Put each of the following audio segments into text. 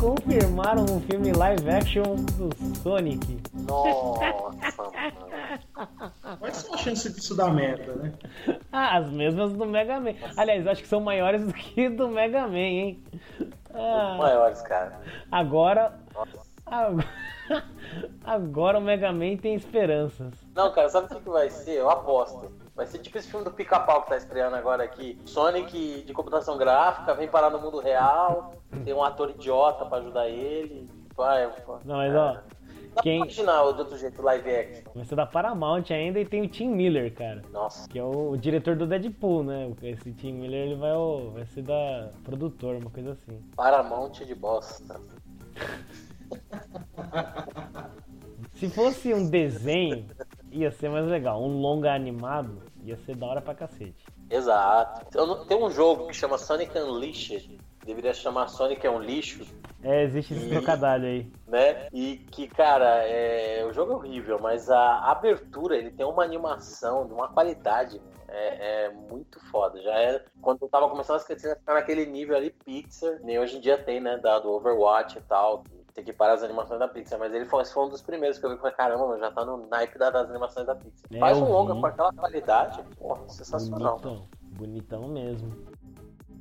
Confirmaram um filme live action do Sonic. Nossa, mano. Quais são as chances disso dar merda, né? Ah, as mesmas do Mega Man. Aliás, acho que são maiores do que do Mega Man, hein? Ah, Maiores, cara. agora. Nossa. Agora, agora o Mega Man tem esperanças. Não, cara, sabe o que, que vai ser? Eu aposto. Vai ser tipo esse filme do pica-pau que tá estreando agora aqui. Sonic de computação gráfica, vem parar no mundo real, tem um ator idiota pra ajudar ele. Vai, Não, mas ó, Dá pra quem. imaginar de outro jeito live action. Vai ser da Paramount ainda e tem o Tim Miller, cara. Nossa. Que é o, o diretor do Deadpool, né? Esse Tim Miller ele vai, vai ser da produtor, uma coisa assim. Paramount de bosta. Se fosse um desenho, ia ser mais legal. Um longa animado, ia ser da hora pra cacete. Exato. Não- Tem um jogo que chama Sonic Unleashed. Deveria chamar Sonic é um lixo, É, existe esse E- trocadilho aí. né? E que, cara, é... o jogo é horrível, mas a abertura, ele tem uma animação de uma qualidade é, é muito foda. Já é quando eu tava começando a ficar naquele nível ali Pixar, nem hoje em dia tem, né? Da, do Overwatch e tal. Tem que parar as animações da Pixar, mas ele foi, esse foi um dos primeiros que eu vi e falei, caramba, mano, já tá no naipe da- das animações da Pixar. É, Faz um longa vi. com aquela qualidade, porra, sensacional. Bonitão. Bonitão mesmo.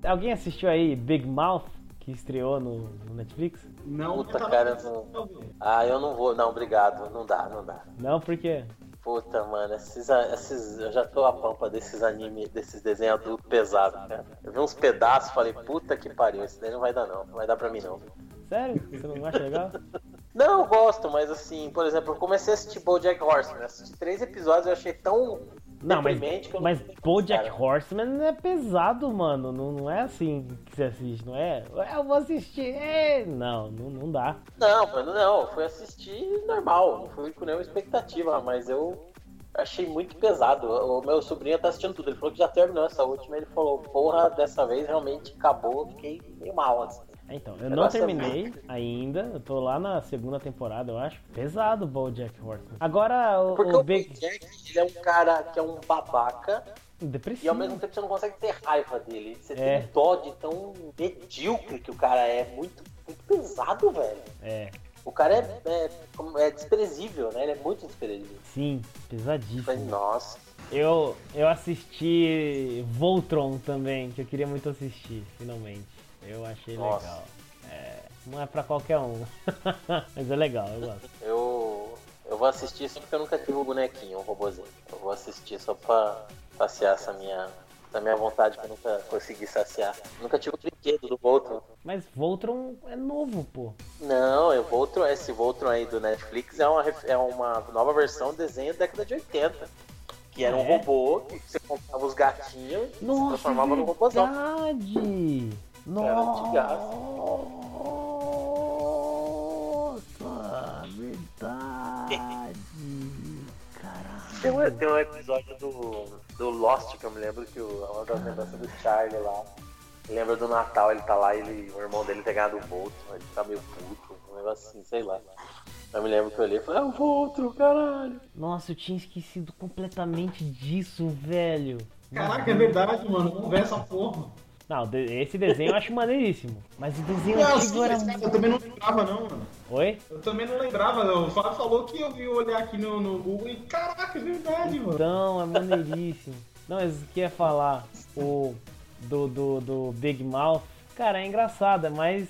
Alguém assistiu aí Big Mouth, que estreou no, no Netflix? Não, Puta, cara, não- Ah, eu não vou, não, obrigado, não dá, não dá. Não, por quê? Puta, mano, esses, esses, eu já tô a pampa desses anime, desses desenhos adultos pesados, cara. Eu vi uns pedaços, falei, puta que pariu, esse daí não vai dar não, não vai dar pra mim não. Sério? Você não acha legal? Não, eu gosto, mas assim, por exemplo, eu comecei a assistir BoJack Horseman, assisti três episódios e eu achei tão Não, mas, que eu mas não BoJack cara. Horseman é pesado, mano. Não, não é assim que você assiste, não é? Eu vou assistir. é. Não, não, não dá. Não, mano, não, eu fui assistir normal, não fui com nenhuma expectativa, mas eu achei muito pesado. O meu sobrinho tá assistindo tudo, ele falou que já terminou essa última, ele falou, porra, dessa vez realmente acabou, fiquei meio mal, assim. Então, eu O não é terminei ainda. Eu tô lá na segunda temporada, eu acho. Pesado o BoJack Horseman. Agora, o, Porque o o Big... Bojack, ele é um cara que é um babaca e Depressivo. ao mesmo tempo você não consegue ter raiva dele. Você É. tem dó de tão medíocre que o cara é. Muito, muito pesado, velho. É, O cara é, é, é desprezível, né? Ele é muito desprezível. sim, pesadíssimo. nossa. Eu, eu assisti Voltron também, que eu queria muito assistir, finalmente. Eu achei Nossa. legal. É, não é pra qualquer um, mas é legal, eu gosto. Eu, eu vou assistir só porque eu nunca tive o bonequinho, o robozinho. Eu vou assistir só pra passear essa minha, essa minha vontade que eu nunca consegui saciar. Nunca tive o brinquedo do Voltron. Mas Voltron é novo, pô. Não, eu Voltron, esse Voltron aí do Netflix é uma, é uma nova versão do desenho da década de 80. Que era um É? robô que você comprava os gatinhos e se Nossa, transformava é no robôzão. Nossa, verdade! Caralho! Tem um, tem um episódio do, do Lost que eu me lembro que o, uma das lembranças do Charlie lá. Lembra do Natal, ele tá lá, ele, o irmão dele tem ganhado o Voltron, ele tá meio puto, um negócio assim, sei lá. Eu me lembro que eu olhei e falei, é o Voltron, caralho. Nossa, eu tinha esquecido completamente disso, velho. Caraca, é verdade, mano. Vamos ver essa porra. Não, esse desenho eu acho maneiríssimo. Mas o desenho Não, antigo era. eu também não lembrava, não, mano. Oi? Eu também não lembrava, não. O Fábio falou que eu vi olhar aqui no, no Google e caraca, é verdade, mano. Então, é maneiríssimo. Não, mas o que ia falar? O do, do, do Big Mouth. Cara, é engraçado, mas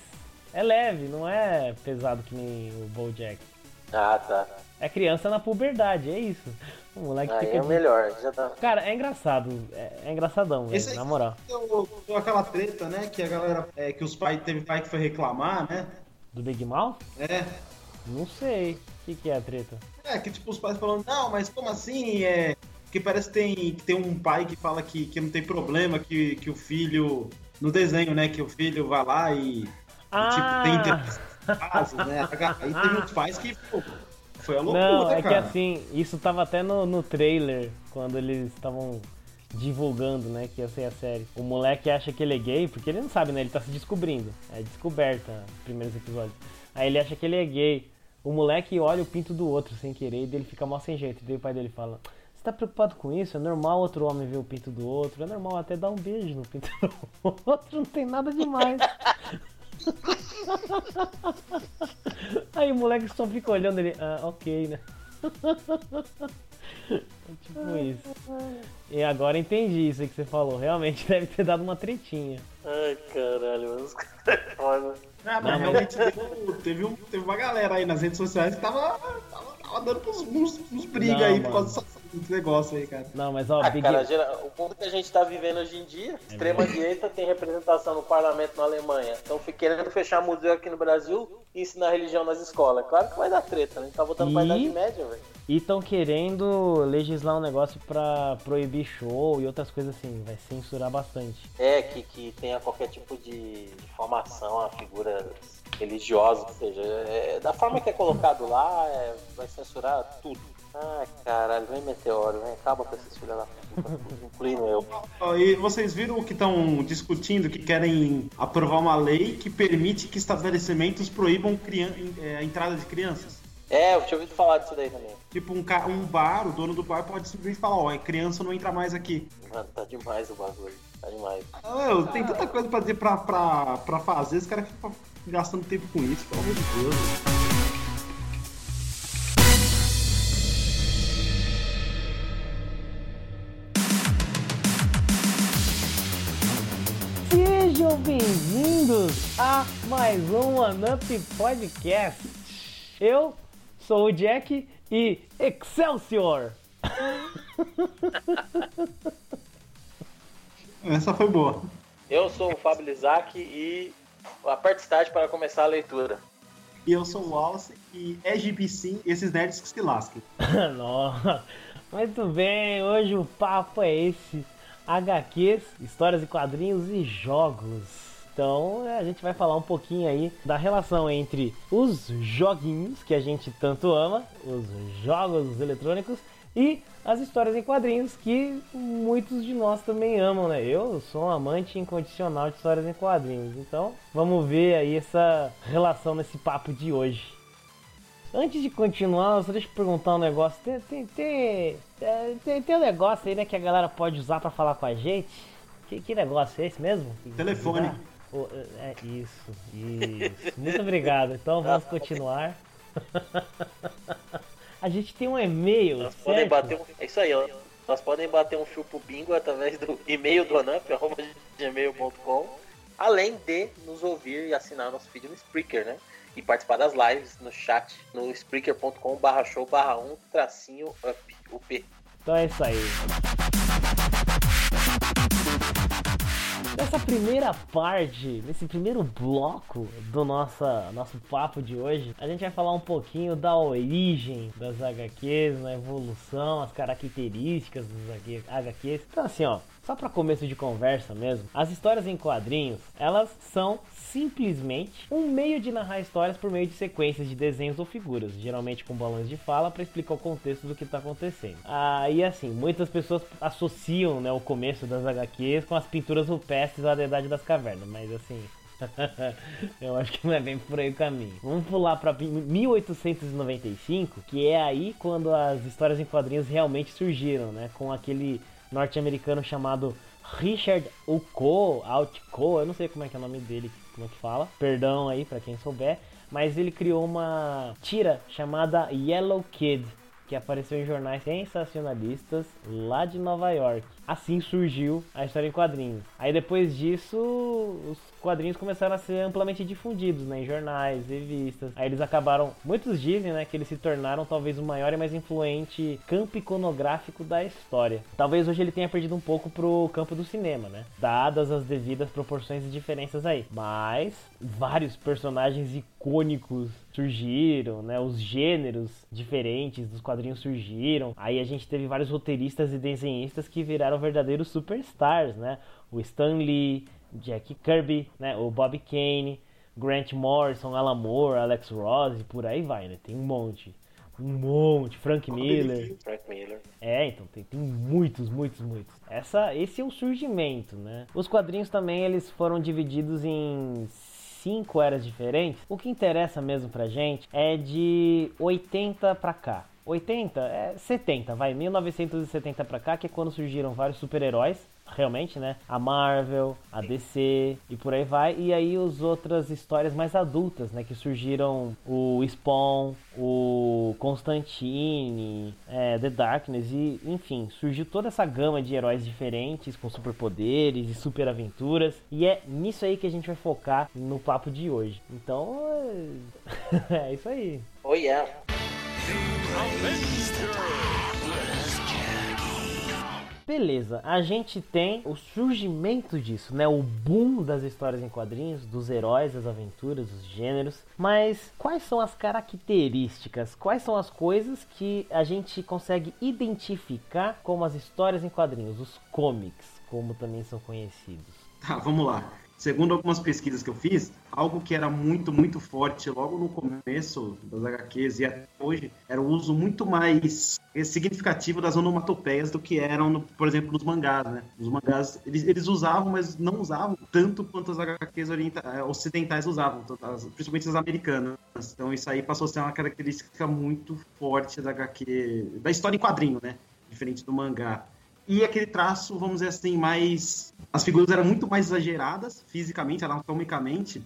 é leve, não é pesado que nem o Bojack. Ah, tá. É criança na puberdade, é isso. O moleque Aí fica. é o melhor, já tá. Cara, é engraçado. É, é engraçadão, velho, na moral. deu, deu aquela treta, né? Que a galera. É, que os pais. Teve pai que foi reclamar, né? Do Big Mouth? É. Não sei. O que, que é a treta? É, que tipo, os pais falando, não, mas como assim? É. Que parece que tem, que tem um pai que fala que, que não tem problema, que, que o filho. No desenho, né? Que o filho vai lá e. e, Ah! tipo, tem em casa, né? Aí teve uns pais que, pô, foi a loucura, Não, é que cara. assim, isso tava até no, no trailer, quando eles estavam divulgando, né, que ia ser a série. O moleque acha que ele é gay, porque ele não sabe, né, ele tá se descobrindo. É descoberta, os primeiros episódios. Aí ele acha que ele é gay. O moleque olha o pinto do outro sem querer e ele fica mal sem jeito. E daí o pai dele fala, você tá preocupado com isso? É normal outro homem ver o pinto do outro, é normal até dar um beijo no pinto do outro, não tem nada demais. Aí o moleque só fica olhando ele, ah, ok, né? É tipo isso. E agora entendi isso aí que você falou. Realmente deve ter dado uma tretinha. Ai, caralho, mano. Os caras é foda. Ah, mas realmente teve, teve, um- teve uma galera aí nas redes sociais que tava, tava, tava dando uns, uns, uns briga Não, aí por mano. causa dessa- desse negócio aí, cara. Não, mas ó, Ah, Big... cara, o mundo que a gente tá vivendo hoje em dia, extrema-direita tem representação no parlamento na Alemanha. Então querendo fechar museu aqui no Brasil e ensinar religião nas escolas. Claro que vai dar treta, né? A gente tá voltando pra E- Idade Média, velho. E estão querendo legislar um negócio pra proibir show e outras coisas assim. Vai censurar bastante. É, que, que tenha qualquer tipo de, de formação a figuras religiosas, ou seja, é, da forma que é colocado lá, é, vai censurar tudo. Ah, caralho, vem meteoro, vem, acaba com esses filhos da puta, incluindo eu. E vocês viram que estão discutindo que querem aprovar uma lei que permite que estabelecimentos proíbam é, a entrada de crianças? É, eu tinha ouvido falar disso daí também. Tipo, um, um bar, o dono do bar pode simplesmente falar, ó, criança não entra mais aqui. Mano, tá demais o bagulho, tá demais. Ah, eu- tem tanta coisa pra, dizer pra, pra, pra fazer, os caras ficam gastando tempo com isso, pelo amor de Deus. Sejam bem-vindos a mais um One Up Podcast. Eu sou o Jack e Excelsior! Essa foi boa. Eu sou o Fábio Lizac e aperte start para começar a leitura. E eu sou o Wallace e é gibi sim, esses nerds que se lasquem. Nossa, muito bem, hoje o papo é esse: HQs, histórias e quadrinhos e jogos. Então a gente vai falar um pouquinho aí da relação entre os joguinhos que a gente tanto ama, os jogos eletrônicos e as histórias em quadrinhos que muitos de nós também amam, né? Eu sou um amante incondicional de histórias em quadrinhos. Então vamos ver aí essa relação nesse papo de hoje. Antes de continuar, só deixa eu perguntar um negócio. Tem, tem, tem, é, tem, tem um negócio aí, né, que a galera pode usar pra falar com a gente? Que, que negócio é esse mesmo? Telefone. Oh, é é isso, isso. Muito obrigado. Então vamos continuar. A gente tem um e-mail, Nós podem certo? bater um. É isso aí, ó. Nós podem bater um fio pro bingo através do e-mail do anamp, gmail.com, além de nos ouvir e assinar nosso feed no Spreaker, né? E participar das lives no chat no spreaker.com barra show barra 1 tracinho up. Então é isso aí. Nessa primeira parte, nesse primeiro bloco do nossa, nosso papo de hoje, a gente vai falar um pouquinho da origem das HQs, na evolução, as características das HQs. Então assim, ó, só para começo de conversa mesmo, as histórias em quadrinhos, elas são simplesmente um meio de narrar histórias por meio de sequências de desenhos ou figuras, geralmente com balões de fala para explicar o contexto do que está acontecendo. Ah, e assim, muitas pessoas associam né, o começo das HQs com as pinturas rupestres da Idade das Cavernas, mas assim. Eu acho que não é bem por aí o caminho. Vamos pular para 1895, que é aí quando as histórias em quadrinhos realmente surgiram, né? Com aquele norte-americano chamado Richard Uco, Outco, eu não sei como é que é o nome dele, como é que fala. Perdão aí para quem souber, mas ele criou uma tira chamada Yellow Kid, que apareceu em jornais sensacionalistas lá de Nova York. Assim surgiu a história em quadrinhos. Aí depois disso, os quadrinhos começaram a ser amplamente difundidos né, em jornais, revistas. Aí eles acabaram, muitos dizem né, que eles se tornaram talvez o maior e mais influente campo iconográfico da história. Talvez hoje ele tenha perdido um pouco pro campo do cinema, né? Dadas as devidas proporções e diferenças aí. Mas vários personagens icônicos surgiram, né? Os gêneros diferentes dos quadrinhos surgiram. Aí a gente teve vários roteiristas e desenhistas que viraram verdadeiros superstars, né? O Stan Lee, Jack Kirby, né? O Bob Kane, Grant Morrison, Alan Moore, Alex Ross e por aí vai, né? Tem um monte. Um monte. Frank Miller. Frank Miller. É, então tem, tem muitos, muitos, muitos. Essa, esse é o surgimento, né? Os quadrinhos também eles foram divididos em cinco eras diferentes. O que interessa mesmo pra gente é de 80 pra cá. 80, é 70, vai, 1970 pra cá, que é quando surgiram vários super-heróis, realmente, né? A Marvel, a DC e por aí vai. E aí as outras histórias mais adultas, né? Que surgiram o Spawn, o Constantine, é, The Darkness e, enfim, surgiu toda essa gama de heróis diferentes com superpoderes e super aventuras. E é nisso aí que a gente vai focar no papo de hoje. Então, é, é isso aí. Oh yeah. Beleza, a gente tem o surgimento disso, né? O boom das histórias em quadrinhos, dos heróis, das aventuras, dos gêneros. Mas quais são as características? Quais são as coisas que a gente consegue identificar como as histórias em quadrinhos, os comics, como também são conhecidos? Tá, vamos lá. Segundo algumas pesquisas que eu fiz, algo que era muito, muito forte logo no começo das HQs e até hoje era o uso muito mais significativo das onomatopeias do que eram, no, por exemplo, nos mangás, né? Os mangás, eles, eles usavam, mas não usavam tanto quanto as HQs eh, ocidentais usavam, principalmente as americanas. Então isso aí passou a ser uma característica muito forte da HQ, da história em quadrinho, né? Diferente do mangá. E aquele traço, vamos dizer assim, mais. As figuras eram muito mais exageradas, fisicamente, anatomicamente,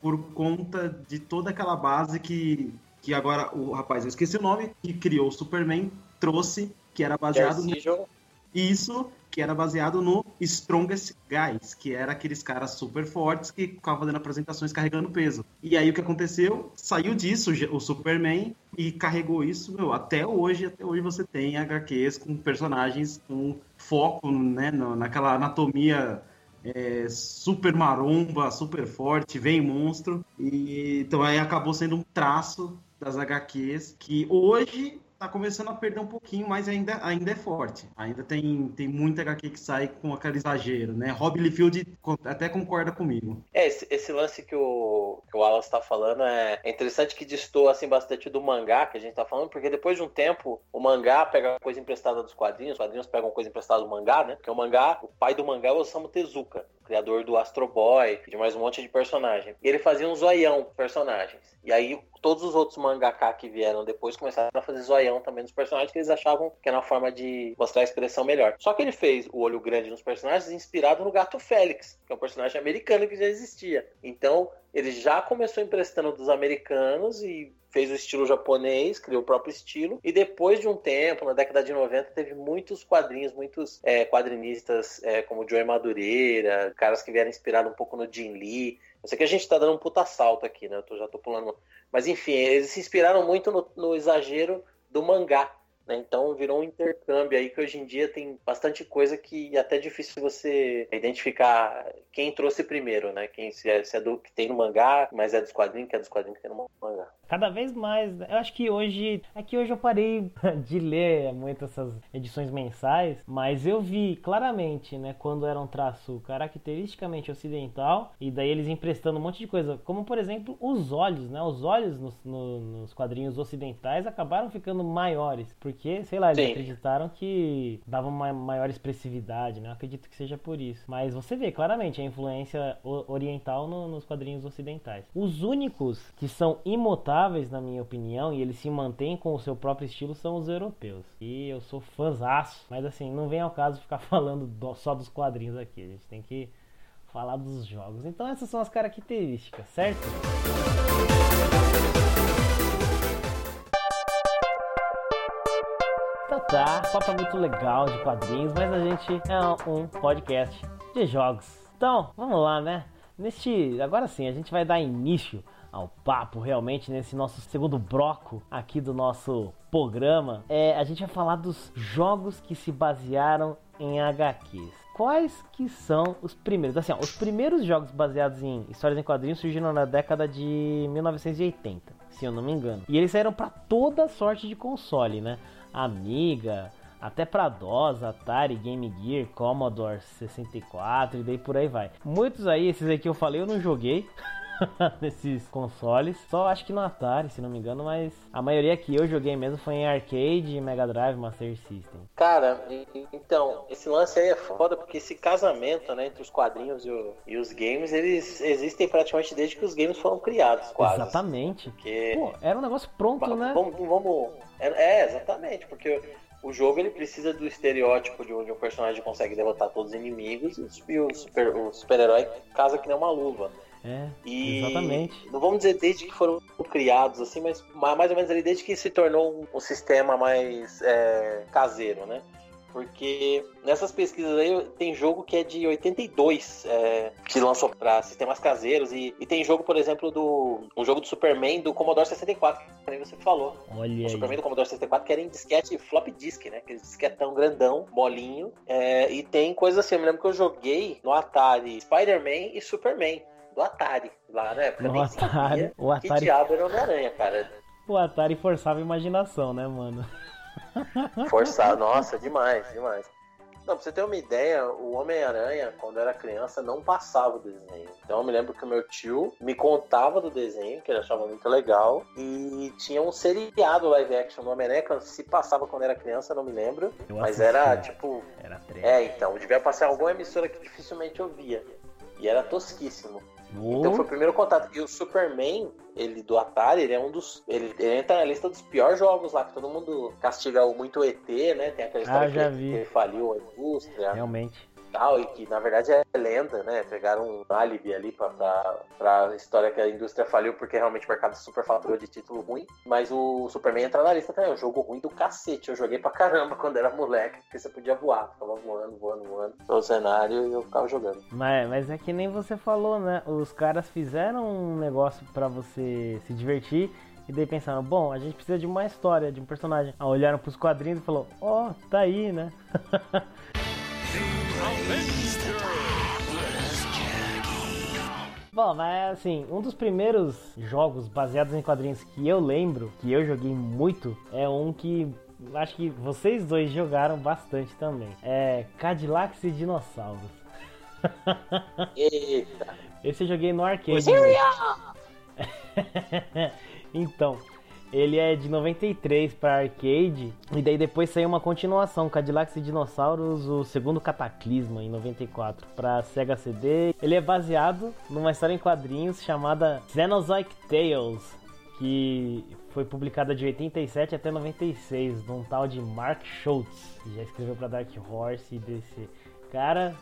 por conta de toda aquela base que, que agora o rapaz, eu esqueci o nome, que criou o Superman, trouxe, que era baseado. No... Isso, que era baseado no Strongest Guys, que era aqueles caras super fortes que ficavam fazendo apresentações carregando peso. E aí o que aconteceu? Saiu disso o Superman e carregou isso, meu, até hoje, até hoje você tem HQs com personagens com foco, né, naquela anatomia é, super maromba, super forte, vem monstro. E então aí acabou sendo um traço das HQs que hoje tá começando a perder um pouquinho, mas ainda, ainda é forte. Ainda tem, tem muita HQ que sai com aquele exagero, né? Rob Liefeld até concorda comigo. É, esse, esse lance que o, que o Wallace tá falando é, é interessante que distou assim, bastante do mangá que a gente tá falando, porque depois de um tempo, o mangá pega coisa emprestada dos quadrinhos, os quadrinhos pegam coisa emprestada do mangá, né? Porque o mangá, o pai do mangá é o Osamu Tezuka criador do Astro Boy, de mais um monte de personagem. Ele fazia um zoião personagens. E aí todos os outros mangaka que vieram depois começaram a fazer zoião também nos personagens que eles achavam que era uma forma de mostrar a expressão melhor. Só que ele fez o olho grande nos personagens inspirado no Gato Félix, que é um personagem americano que já existia. Então ele já começou emprestando dos americanos e fez o estilo japonês, criou o próprio estilo, e depois de um tempo, na década de 90, teve muitos quadrinhos, muitos é, quadrinistas é, como Joey Madureira, caras que vieram inspirados um pouco no Jim Lee. Eu sei que a gente tá dando um puta salto aqui, né? Eu tô, já tô pulando. Mas enfim, eles se inspiraram muito no, no exagero do mangá. Né? Então virou um intercâmbio aí que hoje em dia tem bastante coisa que é até difícil você identificar quem trouxe primeiro, né? Quem se é, se é do que tem no mangá, mas é dos quadrinhos, que é dos quadrinhos que tem no mangá. Cada vez mais, eu acho que hoje, é que hoje eu parei de ler muito essas edições mensais, mas eu vi claramente, né, quando era um traço caracteristicamente ocidental e daí eles emprestando um monte de coisa, como por exemplo os olhos, né? Os olhos nos, no, nos quadrinhos ocidentais acabaram ficando maiores, porque porque, sei lá, eles Sim. acreditaram que dava uma maior expressividade, né? Eu acredito que seja por isso. Mas você vê claramente a influência oriental no, nos quadrinhos ocidentais. Os únicos que são imutáveis, na minha opinião, e eles se mantêm com o seu próprio estilo, são os europeus. E eu sou fãzaço, mas assim, não vem ao caso ficar falando do, só dos quadrinhos aqui. A gente tem que falar dos jogos. Então essas são as características, certo? Tá? Papo é muito legal de quadrinhos, mas a gente é um podcast de jogos. Então, vamos lá, né? Neste, agora sim, a gente vai dar início ao papo realmente nesse nosso segundo bloco aqui do nosso programa. É, a gente vai falar dos jogos que se basearam em HQs. Quais que são os primeiros? Assim, ó, os primeiros jogos baseados em histórias em quadrinhos surgiram na década de 1980, se eu não me engano. E eles saíram para toda sorte de console, né? Amiga, até para DOS, Atari, Game Gear, Commodore 64 e daí por aí vai. Muitos aí, esses aí que eu falei, eu não joguei. nesses consoles. Só acho que no Atari, se não me engano, mas a maioria que eu joguei mesmo foi em arcade, Mega Drive, Master System. Cara, então, esse lance aí é foda porque esse casamento, né, entre os quadrinhos e, o, e os games, eles existem praticamente desde que os games foram criados, quase. Exatamente. Porque... Pô, era um negócio pronto, né? Vamos, vamos... É, é, exatamente, porque o jogo ele precisa do estereótipo de onde o personagem consegue derrotar todos os inimigos e o super-herói super casa que nem uma luva. É, e exatamente. Não vamos dizer desde que foram criados, assim, mas mais ou menos ali desde que se tornou um, sistema mais é, caseiro, né? Porque nessas pesquisas aí tem jogo que é de 82 é, que lançou para sistemas caseiros e, e, tem jogo, por exemplo, do um jogo do Superman do Commodore 64, que nem você falou. Olha o Superman do Commodore 64 que era em disquete flop disk, né? Aquele disquetão grandão, molinho. É, e tem coisas assim, eu me lembro que eu joguei no Atari Spider-Man e Superman do Atari lá, né? no Atari, o Atari. Que diabo era Homem-Aranha, cara. O Atari forçava a imaginação, né, mano? Forçar, nossa, demais, demais. Não, pra você ter uma ideia, o Homem-Aranha, quando era criança, não passava o desenho. Então eu me lembro que o meu tio me contava do desenho, que ele achava muito legal, e tinha um seriado live action do Homem-Aranha, se passava quando era criança, não me lembro. Eu mas era tipo. Era É, então, devia passar alguma emissora que dificilmente eu via. E era tosquíssimo. Oh. Então foi o primeiro contato. E o Superman, ele do Atari, ele é um dos. Ele, ele, entra na lista dos piores jogos lá, que todo mundo castiga muito o ET, né? Tem aquela história ah, que, vi. que ele faliu a indústria. Realmente tal, e que na verdade é lenda, né? Pegaram um álibi ali pra, pra, pra história que a indústria faliu porque realmente o mercado super faturou de título ruim. Mas o Superman entra na lista também, é um jogo ruim do cacete. Eu joguei pra caramba quando era moleque, porque você podia voar, ficava voando, voando, voando no cenário e eu ficava jogando. Mas, mas é que nem você falou, né? Os caras fizeram um negócio para você se divertir. E daí pensaram, bom, a gente precisa de uma história, de um personagem. Ah, olharam pros quadrinhos e falou, ó, oh, tá aí, né? Bom, mas assim, um dos primeiros jogos baseados em quadrinhos que eu lembro, que eu joguei muito, é um que acho que vocês dois jogaram bastante também. É Cadillacs e Dinossauros. Eita! Esse eu joguei no arcade. então, ele é de 93 para arcade e daí depois saiu uma continuação, Cadillacs e Dinossauros, o segundo Cataclisma em 94 para Sega CD. Ele é baseado numa história em quadrinhos chamada Xenozoic Tales, que foi publicada de 87 até 96, num tal de Mark Schultz, que já escreveu para Dark Horse e DC. Cara,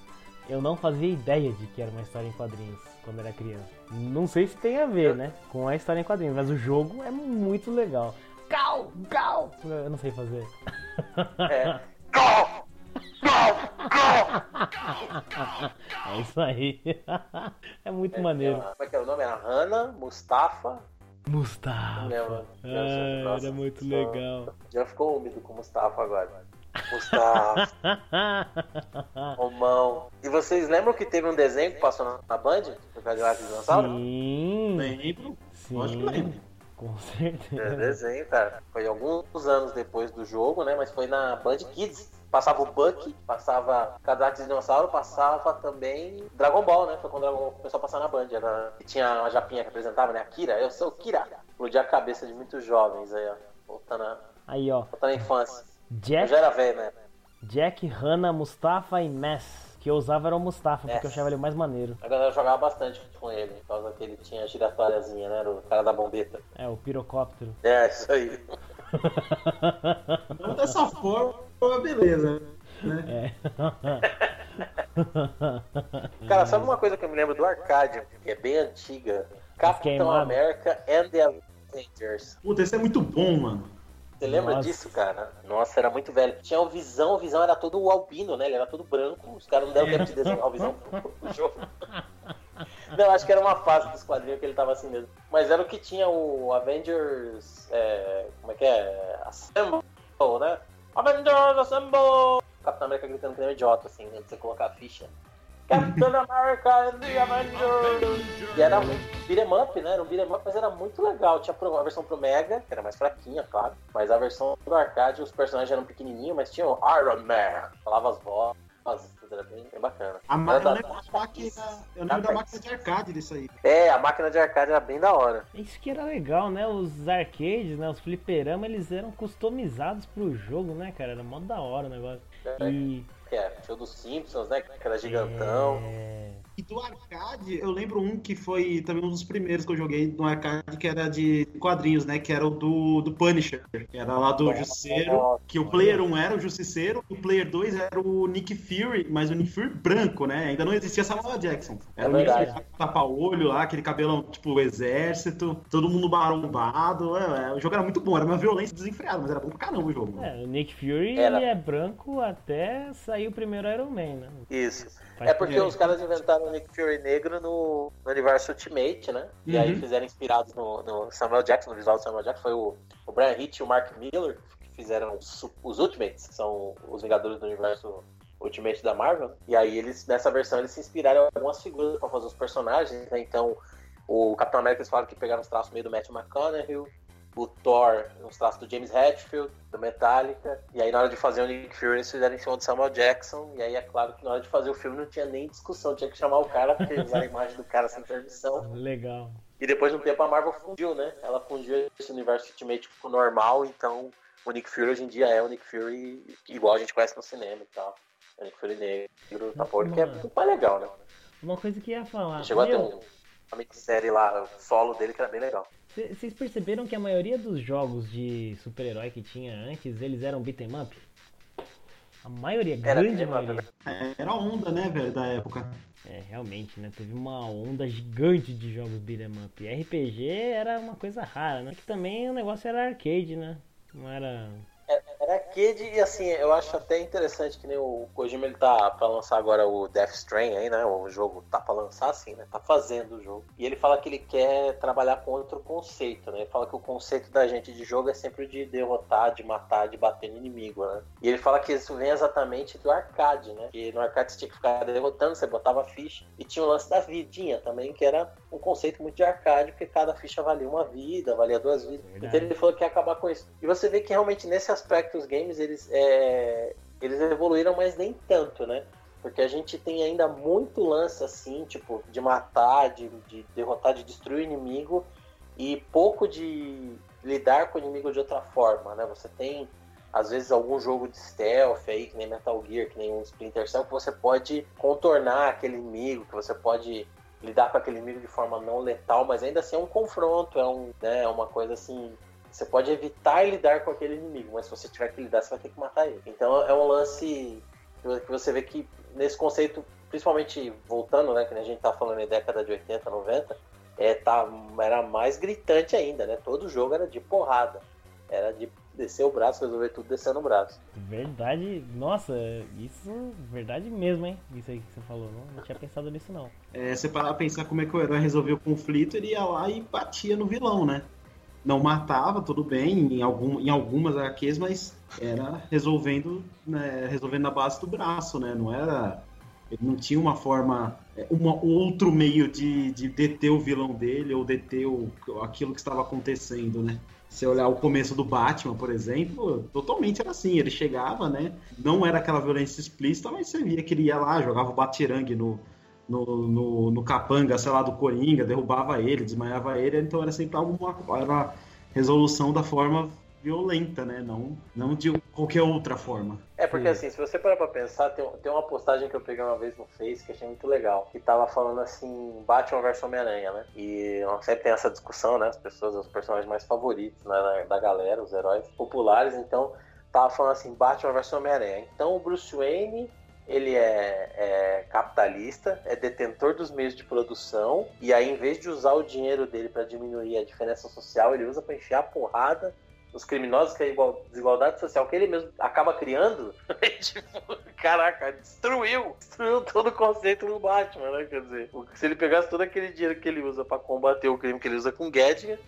eu não fazia ideia de que era uma história em quadrinhos quando era criança. Não sei se tem a ver, né, com a história em quadrinhos, mas o jogo é muito legal. Gal, gal. Eu não sei fazer. É. Gal! É isso aí. É muito é, maneiro. Como é que é o nome? Era Hannah, Mustafa. Mustafa. Lembra? Ah, era muito legal. Já ficou úmido com Mustafa agora. Gustavo. Romão. E vocês lembram que teve um desenho que passou na Band? Do Cadillac Dinossauro? Sim. Lembro. Sim. Acho que lembro. Com certeza. É desenho, cara. Foi alguns anos depois do jogo, né? Mas foi na Band Kids. Passava o Buck, passava Cadillac Dinossauro, passava também Dragon Ball, né? Foi quando o Dragon Ball começou a passar na Band. Era... E tinha uma japinha que apresentava, né? A Kira. Eu sou o Kira. Explodia a cabeça de muitos jovens aí, ó. Voltando a... Aí, ó. Voltando à infância. Jack, eu já era velho, né? Jack, Hannah, Mustafa e Mess. Que eu usava era o Mustafa, porque eu achava ele mais maneiro. A galera jogava bastante com ele, por causa que ele tinha a giratóriazinha, né? Era o cara da bombeta. É, o pirocóptero. É, isso aí. então, dessa forma, beleza. Né? É. cara, sabe uma coisa que eu me lembro do arcade, que é bem antiga? Capitão América and the Avengers. Puta, esse é muito bom, mano. Você lembra Nossa. disso, cara? Nossa, era muito velho. Tinha o Visão, o Visão era todo albino, né? Ele era todo branco. Os caras não deram tempo de desenhar o Visão no jogo. Não, acho que era uma fase dos quadrinhos que ele tava assim mesmo. Mas era o que tinha o Avengers. É, como é que é? Assemble, né? Avengers Assemble! Capitão América gritando que nem um idiota, assim, antes de você colocar a ficha. Captain America and the Avengers. E era um beat'em up, né? Era um beat'em up, mas era muito legal. Tinha a versão pro Mega, que era mais fraquinha, claro. Mas a versão do arcade, os personagens eram pequenininhos, mas tinha o Iron Man. Falava as vozes, era bem, bem bacana. A ma- Era eu da- lembro, da máquina, eu lembro da máquina de arcade disso aí. É, a máquina de arcade era bem da hora. Isso que era legal, né? Os arcades, né? Os fliperamas, eles eram customizados pro jogo, né, cara? Era mó da hora o negócio. E. Que é, tinha dos Simpsons, né? Que era gigantão. É... E do arcade, eu lembro um que foi também um dos primeiros que eu joguei no arcade, que era de quadrinhos, né? Que era o do, do Punisher. Que era lá do Justiceiro. Que o Player 1 era o Justiceiro, e o Player 2 era o Nick Fury, mas o Nick Fury branco, né? Ainda não existia Samuel Jackson. Era É o Nick. Fury tapa-olho lá, aquele cabelão tipo exército, todo mundo marombado. É, é, o jogo era muito bom, era uma violência desenfreada, mas era bom pra caramba o jogo. é, o Nick Fury Era. ele é branco até sair o primeiro Iron Man, né? Isso. É porque os caras inventaram o Nick Fury negro no, no universo Ultimate, né? E aí Uhum. fizeram inspirados no, no Samuel Jackson, no visual do Samuel Jackson. Foi o, o Brian Hitch e o Mark Miller que fizeram os, os Ultimates, que são os Vingadores do universo Ultimate da Marvel. E aí eles, nessa versão, eles se inspiraram em algumas figuras pra fazer os personagens, né? Então, o Capitão América eles falaram que pegaram os traços meio do Matthew McConaughey, o Thor, os traços do James Hetfield, do Metallica. E aí, na hora de fazer o Nick Fury, eles fizeram em cima do Samuel Jackson. E aí, é claro que na hora de fazer o filme não tinha nem discussão, tinha que chamar o cara, porque usaram a imagem do cara sem permissão. Legal. E depois de um tempo a Marvel fundiu, né? Ela fundiu esse universo Ultimate com o normal, então o Nick Fury hoje em dia é o Nick Fury igual a gente conhece no cinema e tal. É o Nick Fury negro, tá por que é muito mais legal, né? Uma coisa que ia falar. Chegou a ter meu, um, uma minissérie lá, solo dele, que era bem legal. Cê- Vocês perceberam que a maioria dos jogos de super-herói que tinha antes, eles eram beat'em up? A maioria, Era grande up, maioria. É, Era a onda, né, velho, da época. É, realmente, né? Teve uma onda gigante de jogos beat'em up. E RPG era uma coisa rara, né? Que também o negócio era arcade, né? Não era. Era arcade e assim, eu acho até interessante que nem o Kojima ele tá pra lançar agora o Death Strand aí, né? O jogo tá pra lançar assim, né? Tá fazendo o jogo. E ele fala que ele quer trabalhar com outro conceito, né? Ele fala que o conceito da gente de jogo é sempre de derrotar, de matar, de bater no inimigo, né? E ele fala que isso vem exatamente do arcade, né? Que no arcade você tinha que ficar derrotando, você botava ficha. E tinha o lance da vidinha também, que era um conceito muito de arcade, porque cada ficha valia uma vida, valia duas vidas. Verdade. Então ele falou que ia acabar com isso. E você vê que realmente nesse aspecto os games eles, é, eles evoluíram, mas nem tanto, né? Porque a gente tem ainda muito lance assim, tipo, de matar, de, de derrotar, de destruir o inimigo e pouco de lidar com o inimigo de outra forma, né? Você tem às vezes algum jogo de stealth aí, que nem Metal Gear, que nem um Splinter Cell, que você pode contornar aquele inimigo, que você pode lidar com aquele inimigo de forma não letal, mas ainda assim é um confronto, é, um, né, é uma coisa assim. Você pode evitar lidar com aquele inimigo, mas se você tiver que lidar, você vai ter que matar ele. Então é um lance que você vê que nesse conceito, principalmente voltando, né, que a gente tá falando em década de 80, 90, é, tá, era mais gritante ainda, né? Todo jogo era de porrada. Era de descer o braço, resolver tudo descendo o braço. Verdade. Nossa, isso. Verdade mesmo, hein? Isso aí que você falou. Não, não tinha pensado nisso, não. É, você parar pra pensar como é que o herói resolveu o conflito, ele ia lá e batia no vilão, né? Não matava, tudo bem, em, algum, em algumas HQs, mas era resolvendo, né, resolvendo na base do braço, né? Não era. Ele não tinha uma forma, um outro meio de, de deter o vilão dele ou deter o, aquilo que estava acontecendo, né? Se olhar o começo do Batman, por exemplo, totalmente era assim. Ele chegava, né? Não era aquela violência explícita, mas você via que ele ia lá, jogava o batirangue no, no, no, no capanga, sei lá, do Coringa, derrubava ele, desmaiava ele, então era sempre alguma era resolução da forma violenta, né? Não, não de qualquer outra forma. É, porque Sim. assim, se você parar pra pensar, tem, tem uma postagem que eu peguei uma vez no Face que achei muito legal, que tava falando assim, Batman vs Homem-Aranha, né? E sempre tem essa discussão, né? As pessoas, os personagens mais favoritos né, da- da galera, os heróis populares, então tava falando assim, Batman vs Homem-Aranha. Então o Bruce Wayne ele é, é capitalista, é detentor dos meios de produção, e aí, em vez de usar o dinheiro dele para diminuir a diferença social, ele usa para enfiar a porrada nos criminosos, que é a igual- desigualdade social que ele mesmo acaba criando. tipo, caraca, destruiu, destruiu todo o conceito do Batman, né? Quer dizer, se ele pegasse todo aquele dinheiro que ele usa para combater o crime que ele usa com Gadget,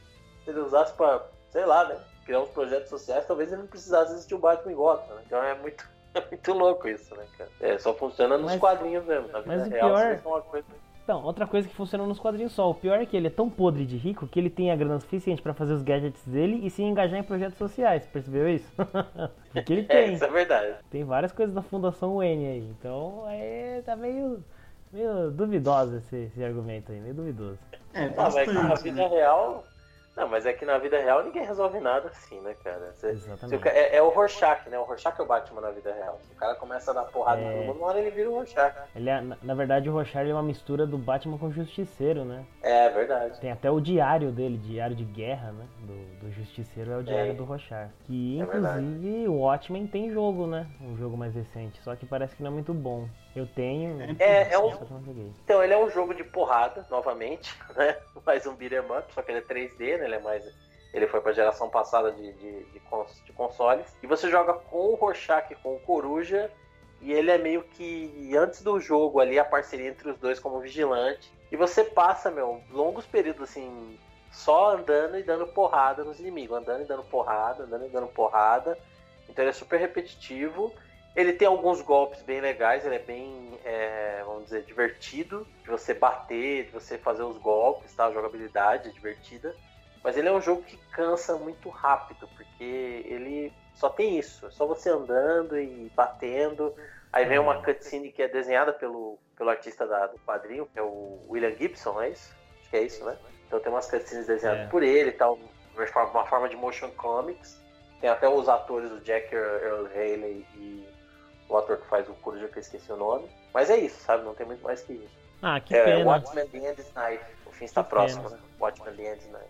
se ele usasse para, sei lá, né? Criar uns projetos sociais, talvez ele não precisasse existir o Batman em Gotham, né? Então é muito, é muito louco isso, né, cara? É, só funciona nos Mas- quadrinhos mesmo. Na vida mas o real, pior- isso é uma coisa. Então, outra coisa que funciona nos quadrinhos só. O pior é que ele é tão podre de rico que ele tem a grana suficiente para fazer os gadgets dele e se engajar em projetos sociais. Percebeu isso? Porque ele É, tem. isso é verdade. Tem várias coisas da Fundação UN aí. Então, é, tá meio, meio duvidoso esse, esse argumento aí. Meio duvidoso. É, Ah, mas é que na bastante. vida né? real. Não, mas é que na vida real ninguém resolve nada assim, né, cara? Você- se o Exatamente. é, é o Rorschach, né? O Rorschach é o Batman na vida real. Se o cara começa a dar porrada É. todo mundo, uma hora ele vira o Rorschach. Ele é- na, na verdade, o Rochard é uma mistura do Batman com o Justiceiro, né? É verdade. Tem até o diário dele, diário de guerra, né? Do, do Justiceiro é o diário É. do Rochard. Que, É inclusive, o Watchmen tem jogo, né? Um jogo mais recente. Só que parece que não é muito bom. Eu tenho. É, é um- que eu não joguei. Então, ele é um jogo de porrada, novamente, né? Mais um beat'em up, só que ele é 3D, né? Ele é mais. Ele foi pra geração passada de, de, de, cons- de consoles. E você joga com o Rorschach, com o Coruja. E ele é meio que, antes do jogo ali, a parceria entre os dois como vigilante. E você passa, meu, longos períodos assim, só andando e dando porrada nos inimigos. Andando e dando porrada, andando e dando porrada. Então ele é super repetitivo. Ele tem alguns golpes bem legais, ele é bem, é, vamos dizer, divertido de você bater, de você fazer os golpes, tá? A jogabilidade é divertida. Mas ele é um jogo que cansa muito rápido, porque ele só tem isso, é só você andando e batendo. Aí vem uma cutscene que é desenhada pelo, pelo artista da- do quadrinho, que é o William Gibson, é isso? Acho que é isso, né? Então tem umas cutscenes desenhadas É. por ele e tal, uma forma- uma forma de motion comics. Tem até os atores, o Jack Earl Haley e o ator que faz o Coruja, que eu esqueci o nome. Mas é isso, sabe? Não tem muito mais que isso. Ah, que é pena. Watchmen The End Nigh. O fim está Que próximo, pena. né? Watchmen The End Nigh.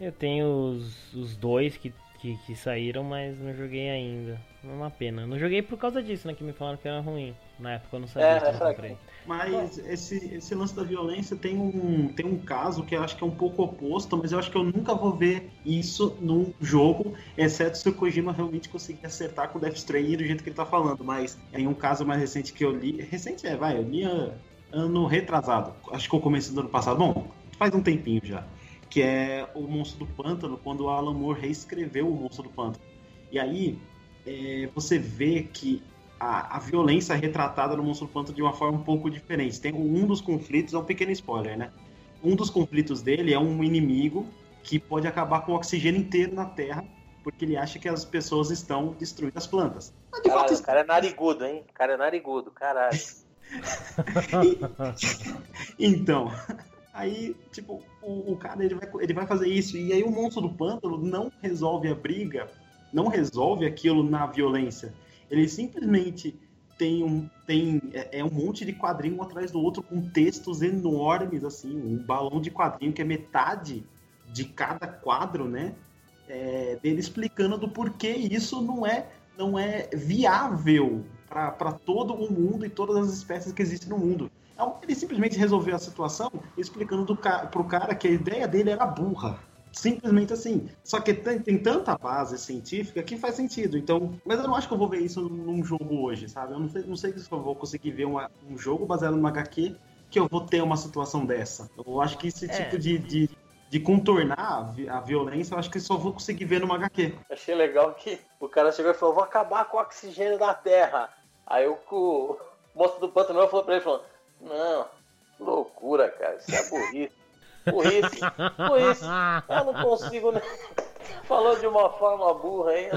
Eu tenho os, os dois que, que, que saíram, mas não joguei ainda. É uma pena. Não joguei por causa disso, né? Que me falaram que era ruim. Na época eu não sabia É, quando é eu fraco. comprei. Mas esse, esse lance da violência tem um, tem um caso que eu acho que é um pouco oposto, mas eu acho que eu nunca vou ver isso num jogo, exceto se o Kojima realmente conseguir acertar com o Death Stranding do jeito que ele tá falando. Mas em um caso mais recente que eu li, recente é, vai, eu li ah, ano retrasado, acho que o começo do ano passado, bom, faz um tempinho já, que é o Monstro do Pântano, quando o Alan Moore reescreveu o Monstro do Pântano. E aí é, você vê que a, a violência é retratada no Monstro do Pântano de uma forma um pouco diferente. Tem um dos conflitos, é um pequeno spoiler, né? Um dos conflitos dele é um inimigo que pode acabar com o oxigênio inteiro na Terra, porque ele acha que as pessoas estão destruindo as plantas. Mas de fato Caralho, isso o cara é narigudo, hein? O cara é narigudo, caralho. Então, aí, tipo, o, o cara ele vai, ele vai fazer isso, e aí o monstro do pântano não resolve a briga, não resolve aquilo na violência. Ele simplesmente tem um, tem, é, é um monte de quadrinho atrás do outro com textos enormes, assim, um balão de quadrinho que é metade de cada quadro, né? É, dele explicando do porquê isso não é, não é viável para todo o mundo e todas as espécies que existem no mundo. Então, ele simplesmente resolveu a situação explicando do ca pro cara que a ideia dele era burra. Simplesmente assim. Só que tem, tem tanta base científica que faz sentido. Então, mas eu não acho que eu vou ver isso num jogo hoje, sabe? Eu não sei, não sei se eu vou conseguir ver uma- um jogo baseado numa HQ que eu vou ter uma situação dessa. Eu acho que esse É. tipo de, de, de contornar a, vi- a violência, eu acho que só vou conseguir ver numa HQ. Achei legal que o cara chegou e falou: vou acabar com o oxigênio da Terra. Aí o, o moço do pântano falou pra ele: falou, Não, loucura, cara, isso é burrice. Burrice, burrice. Eu não consigo. nem- Falou de uma forma burra aí.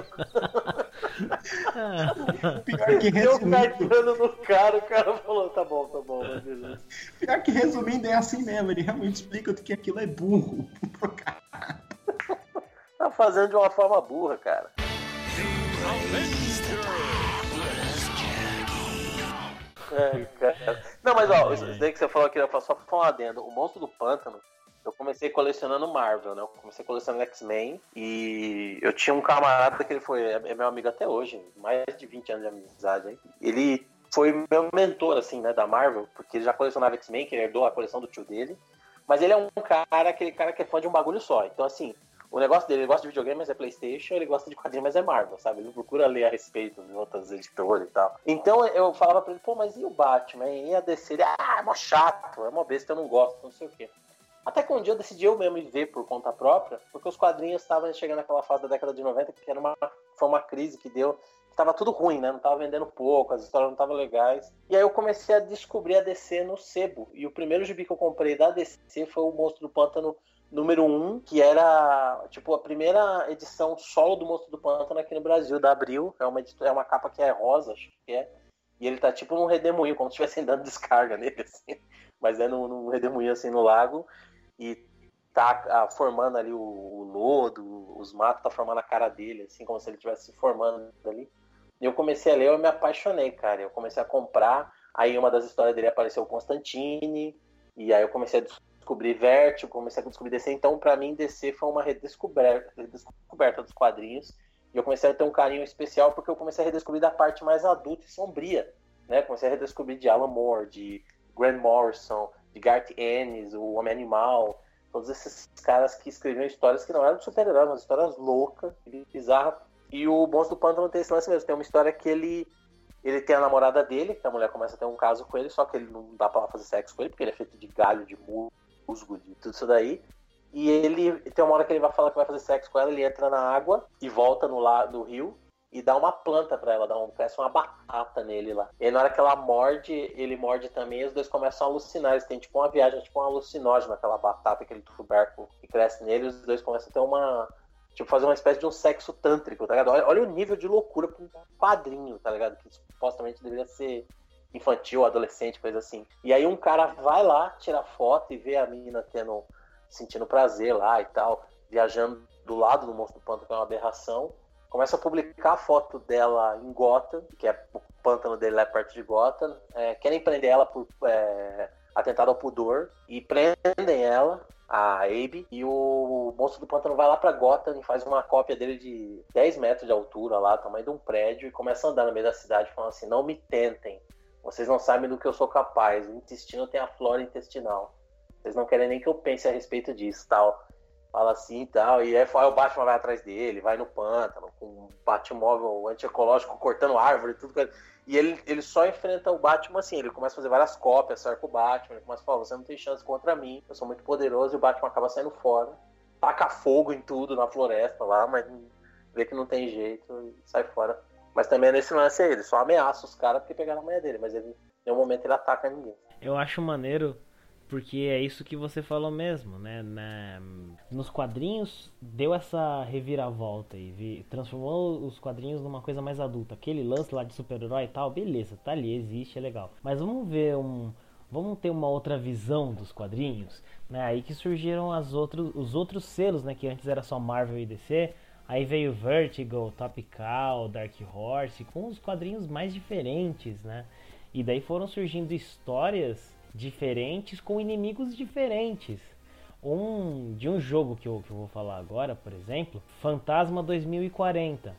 Pior que Deu um resumindo, no cara, o cara falou: Tá bom, tá bom, beleza. pior que resumindo é assim mesmo. Ele realmente explica que aquilo é burro pro cara. Tá fazendo de uma forma burra, cara. Cara. Não, mas ó, isso daí que você falou aqui, eu só pra falar um adendo. O Monstro do Pântano, eu comecei colecionando Marvel, né? Eu comecei colecionando X-Men e eu tinha um camarada que ele foi, é é meu amigo até hoje, mais de 20 anos de amizade, hein? Ele foi meu mentor, assim, né, da Marvel, porque ele já colecionava X-Men, que ele herdou a coleção do tio dele. Mas ele é um cara, aquele cara que é fã de um bagulho só. Então, assim, o negócio dele, ele gosta de videogame, mas é Playstation, ele gosta de quadrinho, mas é Marvel, sabe? Ele procura ler a respeito de outras editoras e tal. Então eu falava pra ele, pô, mas e o Batman? E a DC? Ele, ah, é mó chato, é mó besta, eu não gosto, não sei o quê. Até que um dia eu decidi eu mesmo ir ver por conta própria, porque os quadrinhos estavam chegando naquela fase da década de 90 que era uma, foi uma crise que deu tava tudo ruim, né? Não tava vendendo pouco, as histórias não estavam legais. E aí eu comecei a descobrir a DC no sebo. E o primeiro gibi que eu comprei da DC foi o Monstro do Pântano número 1, um, que era tipo a primeira edição solo do Monstro do Pântano aqui no Brasil, da Abril. É uma, é uma capa que é rosa, acho que é. E ele tá tipo num redemoinho, como se estivessem dando descarga nele, assim. Mas é num, num redemoinho assim no lago. E tá ah, formando ali o, o, lodo, os matos tá formando a cara dele, assim, como se ele estivesse se formando ali. E eu comecei a ler, eu me apaixonei, cara. Eu comecei a comprar. Aí uma das histórias dele apareceu o Constantine. E aí eu comecei a descobrir Vertigo, comecei a descobrir DC. Então, para mim, DC foi uma redescoberta, redescoberta dos quadrinhos. E eu comecei a ter um carinho especial porque eu comecei a redescobrir da parte mais adulta e sombria. Né? Comecei a redescobrir de Alan Moore, de Grant Morrison, de Garth Ennis, o Homem Animal. Todos esses caras que escreviam histórias que não eram de super-heróis, mas histórias loucas, bizarras e o Monstro do Pântano tem esse lance mesmo. Tem uma história que ele ele tem a namorada dele, que a mulher começa a ter um caso com ele, só que ele não dá pra fazer sexo com ele, porque ele é feito de galho, de de tudo isso daí. E ele tem uma hora que ele vai falar que vai fazer sexo com ela, ele entra na água e volta no lado do rio e dá uma planta para ela, dá um, cresce uma batata nele lá. E na hora que ela morde, ele morde também, e os dois começam a alucinar. Eles têm tipo uma viagem, tipo um alucinógeno, aquela batata, aquele tuberco que cresce nele, os dois começam a ter uma, Tipo, fazer uma espécie de um sexo tântrico, tá ligado? Olha, olha o nível de loucura pra um quadrinho, tá ligado? Que supostamente deveria ser infantil, adolescente, coisa assim. E aí um cara vai lá, tira foto e vê a menina tendo, sentindo prazer lá e tal, viajando do lado do monstro do pântano, que é uma aberração. Começa a publicar a foto dela em Gotham, que é o pântano dele lá perto de Gotham. É, querem prender ela por é, atentado ao pudor e prendem ela a Abe, e o monstro do pântano vai lá pra Gotham e faz uma cópia dele de 10 metros de altura lá, tamanho de um prédio, e começa a andar no meio da cidade falando assim, não me tentem, vocês não sabem do que eu sou capaz, o intestino tem a flora intestinal, vocês não querem nem que eu pense a respeito disso, tal. Fala assim e tal, e aí o Batman vai atrás dele, vai no pântano, com um Batmóvel antiecológico cortando árvore, tudo. E ele, ele só enfrenta o Batman assim, ele começa a fazer várias cópias, cerca o Batman, ele começa a falar, você não tem chance contra mim, eu sou muito poderoso, e o Batman acaba saindo fora, taca fogo em tudo na floresta lá, mas vê que não tem jeito e sai fora. Mas também é nesse lance aí, ele só ameaça os caras porque pegaram a mulher dele, mas ele, em nenhum momento ele ataca ninguém. Eu acho maneiro porque é isso que você falou mesmo, né? Na, nos quadrinhos deu essa reviravolta e transformou os quadrinhos numa coisa mais adulta. Aquele lance lá de super-herói e tal, beleza, tá ali, existe, é legal. Mas vamos ver um. Vamos ter uma outra visão dos quadrinhos, né? Aí que surgiram as outros, os outros selos, né? Que antes era só Marvel e DC. Aí veio Vertigo, Top Cow, Dark Horse, com os quadrinhos mais diferentes, né? E daí foram surgindo histórias diferentes com inimigos diferentes. Um de um jogo que eu, que eu vou falar agora, por exemplo, Fantasma 2040.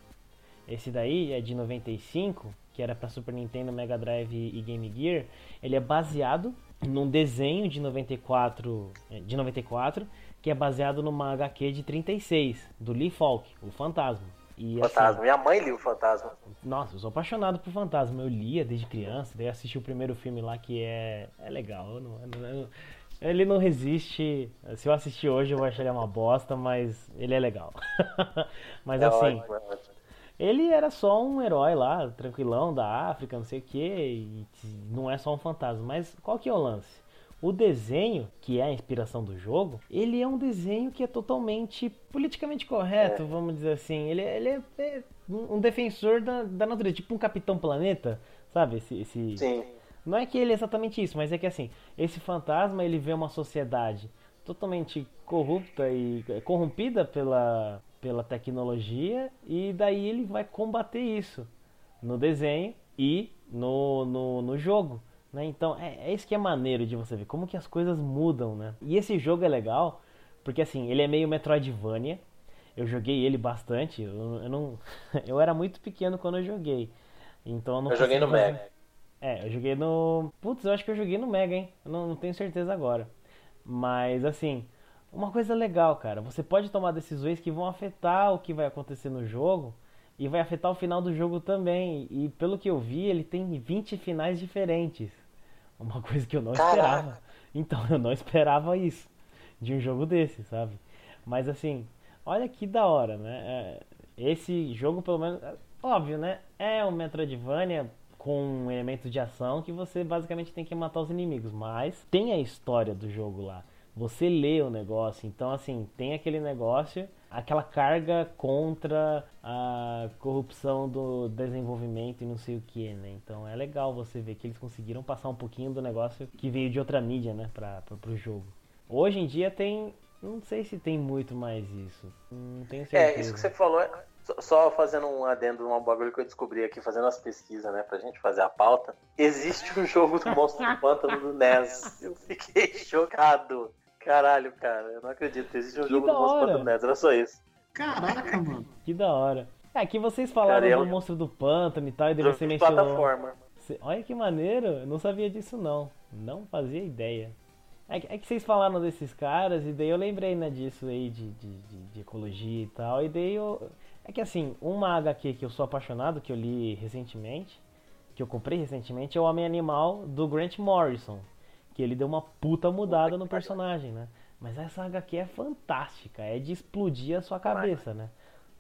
Esse daí é de 95, que era para Super Nintendo, Mega Drive e Game Gear. Ele é baseado num desenho de 94, é, de 94, que é baseado numa HQ de 36 do Lee Falk, o Fantasma. E, Fantasma. Assim, Minha mãe lia o Fantasma. Nossa, eu sou apaixonado por Fantasma. Eu lia desde criança, daí assisti o primeiro filme lá que é, é legal. Não, ele não resiste. Se eu assistir hoje, eu vou achar ele uma bosta, mas ele é legal. mas é assim. Ótimo, é ótimo. Ele era só um herói lá, tranquilão da África, não sei o que, não é só um fantasma. Mas qual que é o lance? O desenho, que é a inspiração do jogo, ele é um desenho que é totalmente politicamente correto, é. vamos dizer assim. Ele, ele é, é, um defensor da, da natureza, tipo um Capitão Planeta, sabe? Esse, esse... Sim. Não é que ele é exatamente isso, mas é que assim, esse fantasma ele vê uma sociedade totalmente corrupta e é, corrompida pela, pela tecnologia e daí ele vai combater isso no desenho e no, no, no jogo. Né? Então é, é isso que é maneiro de você ver, como que as coisas mudam, né? E esse jogo é legal, porque assim, ele é meio Metroidvania. Eu joguei ele bastante, eu, eu não. eu era muito pequeno quando eu joguei. Então eu não Eu joguei no fazer... Mega. É, eu joguei no. Putz, eu acho que eu joguei no Mega, hein? Eu não, não tenho certeza agora. Mas assim, uma coisa legal, cara. Você pode tomar decisões que vão afetar o que vai acontecer no jogo e vai afetar o final do jogo também. E pelo que eu vi, ele tem 20 finais diferentes. Uma coisa que eu não esperava. Então, eu não esperava isso de um jogo desse, sabe? Mas assim, olha que da hora, né? É, esse jogo, pelo menos, óbvio, né? É um Metroidvania com um elemento de ação que você basicamente tem que matar os inimigos, mas tem a história do jogo lá. Você lê o negócio, então assim, tem aquele negócio, aquela carga contra a corrupção do desenvolvimento e não sei o que, né? Então é legal você ver que eles conseguiram passar um pouquinho do negócio que veio de outra mídia, né, pra, pra, pro jogo. Hoje em dia tem. Não sei se tem muito mais isso. Não tenho certeza. É, isso que você falou é só fazendo um adendo, um bagulho que eu descobri aqui, fazendo as pesquisas, né, pra gente fazer a pauta. Existe um jogo do Monstro do Pântano do NES. Eu fiquei chocado. Caralho, cara, eu não acredito. Existe um Que jogo da do Monstro. Pântano era só isso. Caraca, mano. Que da hora. É, que vocês falaram Cara, é do monstro do pântano e tal, e daí você de mencionou. plataforma. Olha que maneiro, eu não sabia disso não. Não fazia ideia. É que, é que vocês falaram desses caras e daí eu lembrei, né, disso aí de, de, de- de ecologia e tal, e daí eu. É que assim, uma HQ que eu sou apaixonado, que eu li recentemente, que eu comprei recentemente, é o Homem Animal do Grant Morrison. Que ele deu uma puta mudada no personagem, né? Mas essa HQ é fantástica, é de explodir a sua cabeça, né?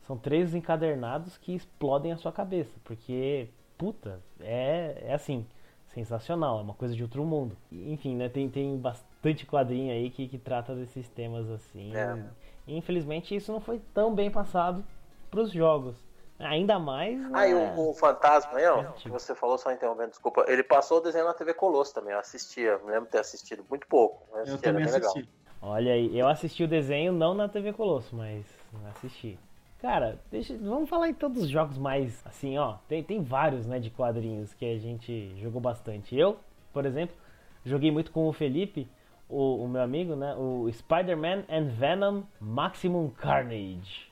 São três encadernados que explodem a sua cabeça, porque, puta, é, é assim, sensacional, é uma coisa de outro mundo. Enfim, né, tem, tem bastante quadrinho aí que, que trata desses temas assim. É. E, infelizmente isso não foi tão bem passado pros jogos. Ainda mais. Ah, e o, o Fantasma aí, ó, que você falou, só interrompendo, desculpa. Ele passou o desenho na TV Colosso também, eu assistia. Me lembro de ter assistido muito pouco. mas Eu assistia, era também bem legal. assisti. Olha aí, eu assisti o desenho não na TV Colosso, mas assisti. Cara, deixa, vamos falar então dos jogos mais assim, ó. Tem, tem vários, né, de quadrinhos que a gente jogou bastante. Eu, por exemplo, joguei muito com o Felipe, o, o meu amigo, né, o Spider-Man and Venom Maximum Carnage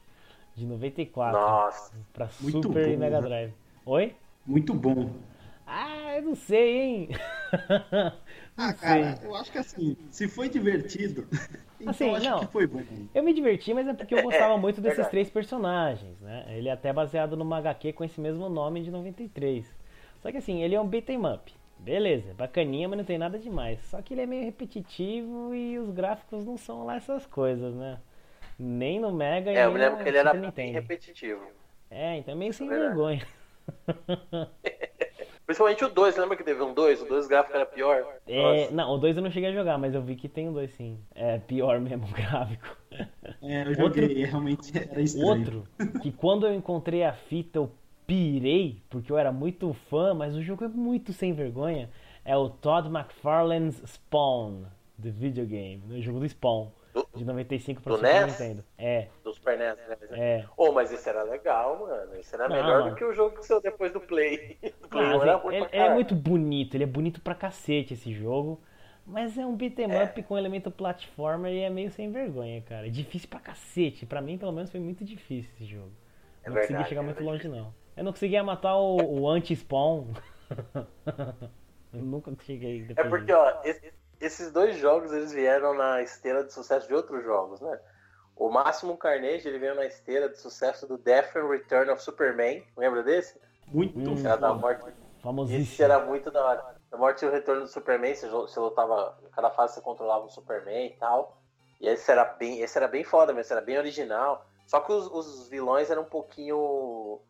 de 94 Nossa, pra Muito Super e bom, Mega né? Drive. Oi? Muito bom. Ah, eu não sei, hein? Ah, Não cara, sei. eu acho que assim, se foi divertido, então Assim, acho não. que foi bom. Eu me diverti, mas é porque eu gostava muito desses três personagens, né? Ele é até baseado numa HQ com esse mesmo nome de 93. Só que assim, ele é um beat'em up. Beleza, bacaninha, mas não tem nada demais. Só que ele é meio repetitivo e os gráficos não são lá essas coisas, né? Nem no Mega e é, eu me lembro que ele era bem repetitivo. É, então é meio sem verdade. vergonha. Principalmente o 2, lembra que teve um 2? O 2 gráfico era pior? É, não, o 2 eu não cheguei a jogar, mas eu vi que tem o 2 sim. É pior mesmo o gráfico. É, eu joguei, realmente era estranho. Outro, que quando eu encontrei a fita eu pirei, porque eu era muito fã, mas o jogo é muito sem vergonha, é o Todd McFarlane's Spawn, do videogame, no jogo do Spawn, Do- de 95 pra do Super NES? Nintendo. É, Do Super NES, né? é. Oh, mas esse era legal, mano. Esse era Não, melhor mano. do que o jogo que saiu depois do Play. Do Play Ah, 1 era ruim ele, pra ele é caralho. muito bonito, ele é bonito pra cacete esse jogo. Mas é um beat'em É. up com elemento platformer e é meio sem vergonha, cara. É difícil pra cacete. Pra mim, pelo menos, foi muito difícil esse jogo. É não consegui verdade, chegar é muito verdade. longe, não. Eu não conseguia matar o, o anti-spawn. Eu nunca cheguei É porque, disso. ó, esse- esses dois jogos eles vieram na esteira de sucesso de outros jogos, né? O Máximo Carnage ele veio na esteira de sucesso do Death and Return of Superman. Lembra desse? Muito Hum. Era da morte. Esse Famosíssimo. era muito da hora. A morte e o retorno do Superman, você, lutava. Cada fase você controlava o Superman e tal. E esse era bem, esse era bem foda mesmo, esse era bem original. Só que os, os vilões eram um pouquinho.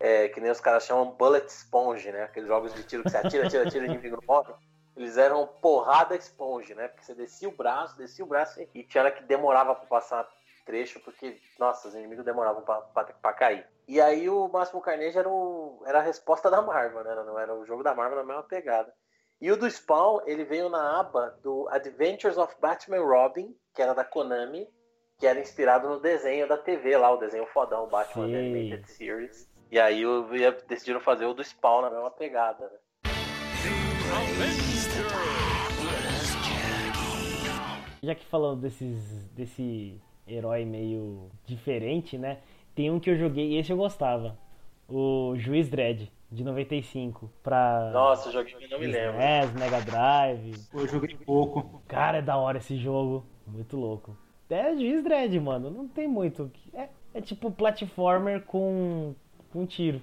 é, que nem os caras chamam bullet sponge, né? Aqueles jogos de tiro que você atira, atira, atira e o inimigo não morre. Eles eram porrada sponge, né? Porque você descia o braço, descia o braço e tinha hora que demorava pra passar trecho, porque, nossa, os inimigos demoravam pra, pra, pra cair. E aí o Máximo Carnage era, o, era a resposta da Marvel, né? Não era o jogo da Marvel na mesma pegada. E o do Spawn, ele veio na aba do Adventures of Batman Robin, que era da Konami, que era inspirado no desenho da TV lá, o desenho fodão, Batman The Sei. Animated Series. E aí o- ia- decidiram fazer o do Spawn na mesma pegada, né? Já que falou desses, desse herói meio diferente, né? Tem um que eu joguei e esse eu gostava. O Juiz Dredd, de 95. Pra Nossa, eu joguei, não me lembro. NES, Mega Drive. Pô, Eu joguei pouco. Cara, é da hora esse jogo. Muito louco. É Juiz Dredd, mano. Não tem muito. É, é tipo platformer com, com tiro.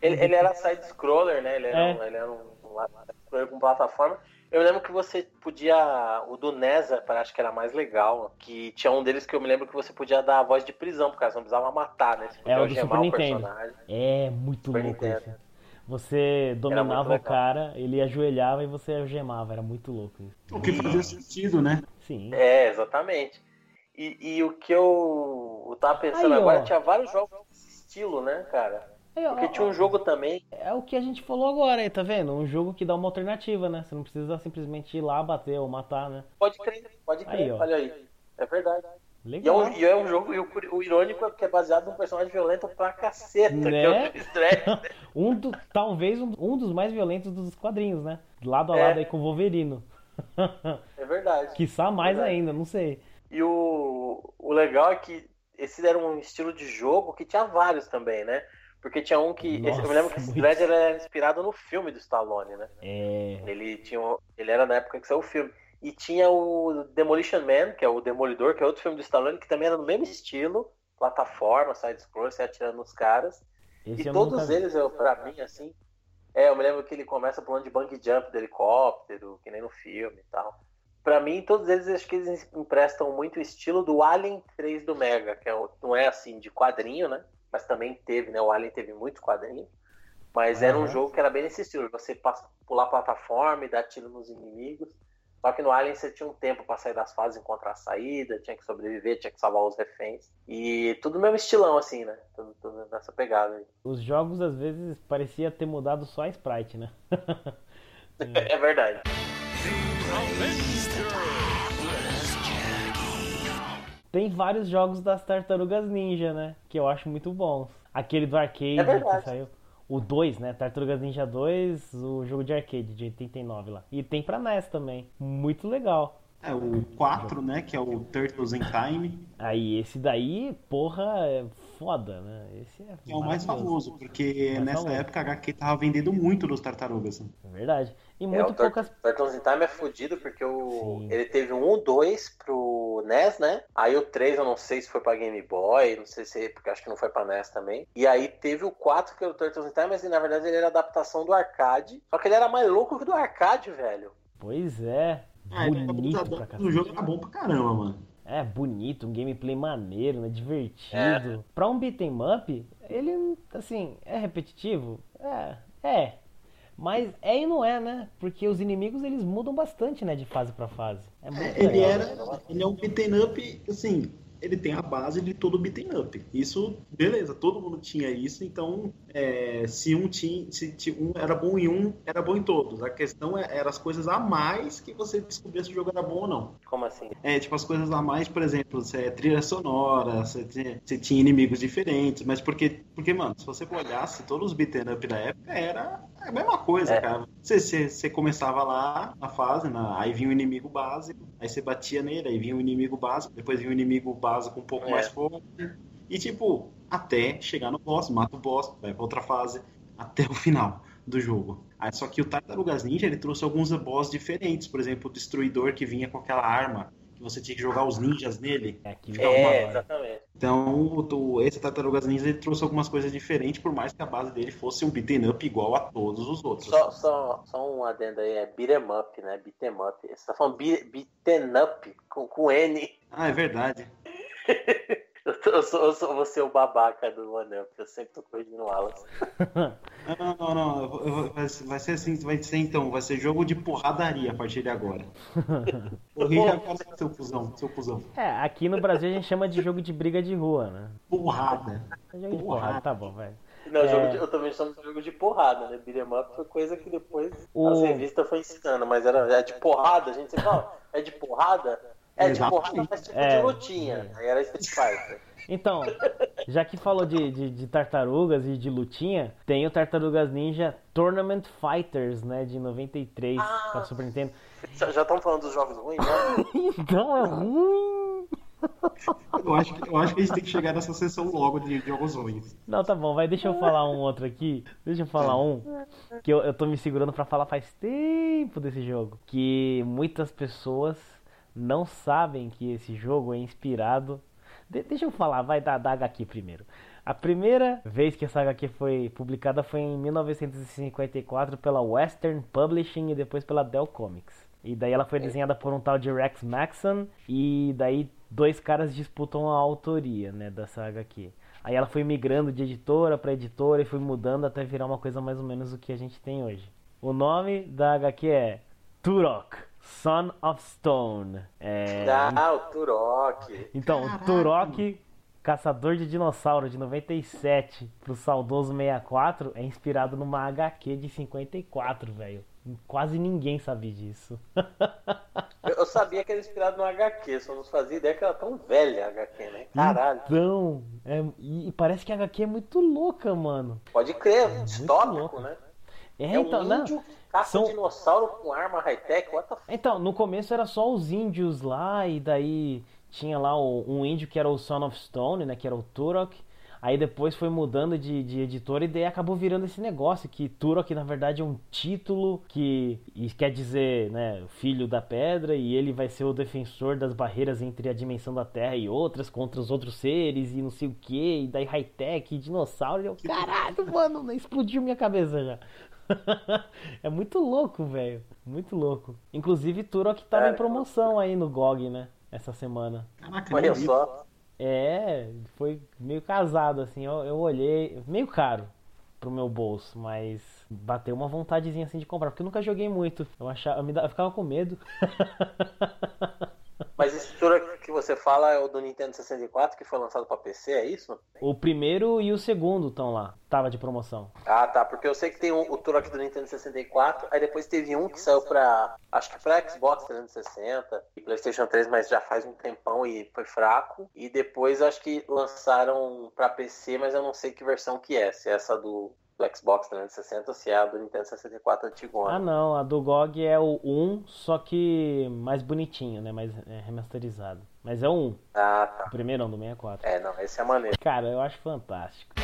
Ele, ele era side-scroller, né? Ele era, É. um, ele era um, um side-scroller com plataforma. Eu lembro que você podia. O do Nesa, acho que era mais legal. Que tinha um deles que eu me lembro que você podia dar a voz de prisão, porque você não precisava matar, né? Você É o do Super o Nintendo. personagem. É muito Super louco Nintendo. isso. Você dominava o cara, ele ajoelhava e você algemava. Era muito louco isso. O que fazia sentido, né? Sim. É, exatamente. E, e o que eu, eu tava pensando Aí, ó. agora, tinha vários jogos desse estilo, né, cara? Porque tinha um jogo também. É o que a gente falou agora aí, tá vendo? Um jogo que dá uma alternativa, né? Você não precisa simplesmente ir lá bater ou matar, né? Pode crer, pode crer, Aí, olha aí. É verdade. E é, Legal. um, e é um jogo, e o, o irônico é que é baseado num personagem violento pra caceta, que é Né? o Chris Dredd. Um do, talvez um, um dos mais violentos dos quadrinhos, né? Lado a É. lado aí com o Wolverino. É verdade. Quiçá mais Verdade. ainda, não sei. E o, o legal é que esse era um estilo de jogo que tinha vários também, né? Porque tinha um que. esse- eu me lembro que esse Nossa, Dredd era inspirado no filme do Stallone, né? É. Ele tinha. Ele era na época que saiu o filme. E tinha o Demolition Man, que é o Demolidor, que é outro filme do Stallone, que também era no mesmo estilo, plataforma, side-scroll, você atirando nos caras. Esse e todos eles, eu, pra mim, assim. É, eu me lembro que ele começa pulando de bungee jump do helicóptero, que nem no filme e tal. Pra mim, todos eles acho que eles emprestam muito o estilo do Alien 3 do Mega, que é, não é assim de quadrinho, né? Mas também teve, né? O Alien teve muitos quadrinhos. Mas era um jogo que era bem nesse estilo. Você passa, pular a plataforma e dar tiro nos inimigos. Só que no Alien você tinha um tempo pra sair das fases, encontrar a saída, tinha que sobreviver, tinha que salvar os reféns. E tudo no mesmo estilão, assim, né? Tudo, tudo nessa pegada aí. Os jogos às vezes parecia ter mudado só a sprite, né? É verdade. Tem vários jogos das Tartarugas Ninja, né? Que eu acho muito bons. Aquele do arcade É que saiu. O 2, né? Tartarugas Ninja 2, o jogo de arcade de 89 lá. E tem pra NES também. Muito legal. É o 4, né? Que é o Turtles in Time, Aí, esse daí, porra, é foda, né? Esse é, é o mais famoso, porque Mais nessa famoso. época a HQ tava vendendo muito dos tartarugas. né? É verdade. E É, muito o Tur- poucas. Turtles in Time é fodido porque o... Sim. ele teve um, 2 pro NES, né? Aí o 3 eu não sei se foi pra Game Boy, não sei se porque acho que não foi pra NES também. E aí teve o 4 que é o Turtles in Time, mas na verdade ele era adaptação do arcade. Só que ele era mais louco que do arcade, velho. Pois é. Ah, ele Bonito pra o cacete. jogo era bom pra caramba, mano. É bonito, um gameplay maneiro, né? É. Divertido. Pra um beat'em up, ele, assim, é repetitivo? É, é. Mas é e não é, né? Porque os inimigos, eles mudam bastante, né? De fase pra fase. É muito Ele era. Ele é um beaten up, assim, ele tem a base de todo beaten up. Isso, beleza, todo mundo tinha isso, então é, se um tinha. Se um era bom em um, era bom em todos. A questão é- era as coisas a mais que você descobria se o jogo era bom ou não. Como assim? É, tipo, as coisas a mais, por exemplo, você é trilha sonora, você tinha, você tinha inimigos diferentes, mas porque, porque, mano, se você olhasse todos os beaten up da época, era a mesma coisa, É. cara. Você, você, você começava lá na fase, na- aí vinha o inimigo básico, aí você batia nele, aí vinha o inimigo básico, depois vinha o inimigo básico um pouco É. mais forte, e tipo, até chegar no boss, mata o boss, vai pra outra fase, até o final do jogo. Aí, só que o Tartarugas Ninja, ele trouxe alguns boss diferentes, por exemplo, o Destruidor que vinha com aquela arma, que você tinha que jogar os ninjas nele. É, Então, É, exatamente. Então, o, do- esse Tartarugas Ninja ele trouxe algumas coisas diferentes, por mais que a base dele fosse um beaten up igual a todos os outros. Só, só, só um adendo aí, é beat'em up, né? Beat'em up. Você tá falando be- beaten up com, com N. Ah, é verdade. Eu, sou, eu sou você o babaca do anel, porque eu sempre tô corrigindo o Alas. Não, não, não, Vai, vai ser assim, vai ser então, vai ser jogo de porradaria a partir de agora. Corrija agora, seu cuzão, seu cuzão. É, aqui no Brasil a gente chama de jogo de briga de rua, né? Porrada. É jogo de porrada, tá bom, vai. Não, É. jogo de- eu também chamo de jogo de porrada, né? Beat'em up foi coisa que depois O- as revistas foi ensinando, mas era é de porrada, a gente sempre fala, é de porrada? É de Exatamente. porrada, mas tipo É. de lutinha. Aí era Street Fighter. Então, já que falou de, de, de tartarugas e de lutinha, tem o Tartarugas Ninja Tournament Fighters, né? De 93 Ah. pra Super Nintendo. Já estão falando dos jogos ruins, né? Então é ruim. Eu acho, que- eu acho que a gente tem que chegar nessa sessão logo de jogos ruins. Não, tá bom, vai, deixa eu falar um outro aqui. Deixa eu falar um que eu, eu tô me segurando pra falar faz tempo desse jogo. Que muitas pessoas não sabem que esse jogo é inspirado. De- deixa eu falar, vai dar da HQ primeiro. A primeira vez que essa HQ foi publicada foi em 1954 pela Western Publishing e depois pela Dell Comics. E daí ela foi desenhada por um tal de Rex Maxon e daí dois caras disputam a autoria, né, dessa HQ. Aí ela foi migrando de editora para editora e foi mudando até virar uma coisa mais ou menos o que a gente tem hoje. O nome da HQ é Turok, Son of Stone. É... Ah, o Turok. Então, Caraca. o Turok, Caçador de Dinossauro de 97 pro saudoso 64, é inspirado numa HQ de 54, velho. Quase ninguém sabia disso. Eu sabia que era inspirado no HQ, só não fazia ideia que era tão velha a HQ, né? Caralho. Então, é, e parece que a HQ é muito louca, mano. Pode crer, é distópico, né? É, é então, um índio caça são... dinossauro com arma high-tech, what the. Então, no começo era só os índios lá, e daí tinha lá um índio que era o Son of Stone, né, que era o Turok, Aí depois foi mudando de, de editora e daí acabou virando esse negócio que Turok na verdade é um título que quer dizer, né, filho da pedra e ele vai ser o defensor das barreiras entre a dimensão da Terra e outras contra os outros seres e não sei o que, e daí high-tech, dinossauro, e eu, caralho, mano, explodiu minha cabeça já. é muito louco, velho. Muito louco. Inclusive, Turok tava é. em promoção aí no GOG, né? Essa semana. Caraca, Olha só. É, foi meio casado, assim, eu, eu olhei, meio caro pro meu bolso, mas bateu uma vontadezinha assim de comprar, porque eu nunca joguei muito. Eu achava, eu, me, eu ficava com medo. Mas esse Turok que você fala é o do Nintendo 64 que foi lançado para PC, é isso? O primeiro e o segundo estão lá. Tava de promoção. Ah, tá. Porque eu sei que tem um, o Turok do Nintendo 64, aí depois teve um que saiu pra. Acho que pra Xbox 360 e PlayStation 3, mas já faz um tempão e foi fraco. E depois acho que lançaram pra PC, mas eu não sei que versão que é. Se é essa do do Xbox 360 ou se é a do Nintendo 64 antigo. Ah, não, a do GOG é o 1, só que mais bonitinho, né? Mais é, remasterizado. Mas é o 1. Ah, tá. O primeiro não, do 64. É, não, esse é maneiro. Cara, eu acho fantástico.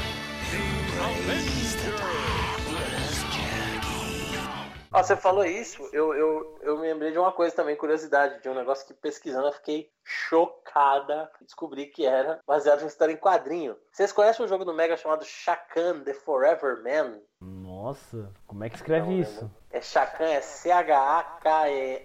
Ah, você falou isso, eu, eu, eu me lembrei de uma coisa também, curiosidade, de um negócio que pesquisando eu fiquei chocada. Descobri que era baseado em história em quadrinho. Vocês conhecem um jogo do Mega chamado Shakan The Forever Man? Nossa, como é que escreve Não, isso? É Shakan, é C-H-A-K-E-A-N.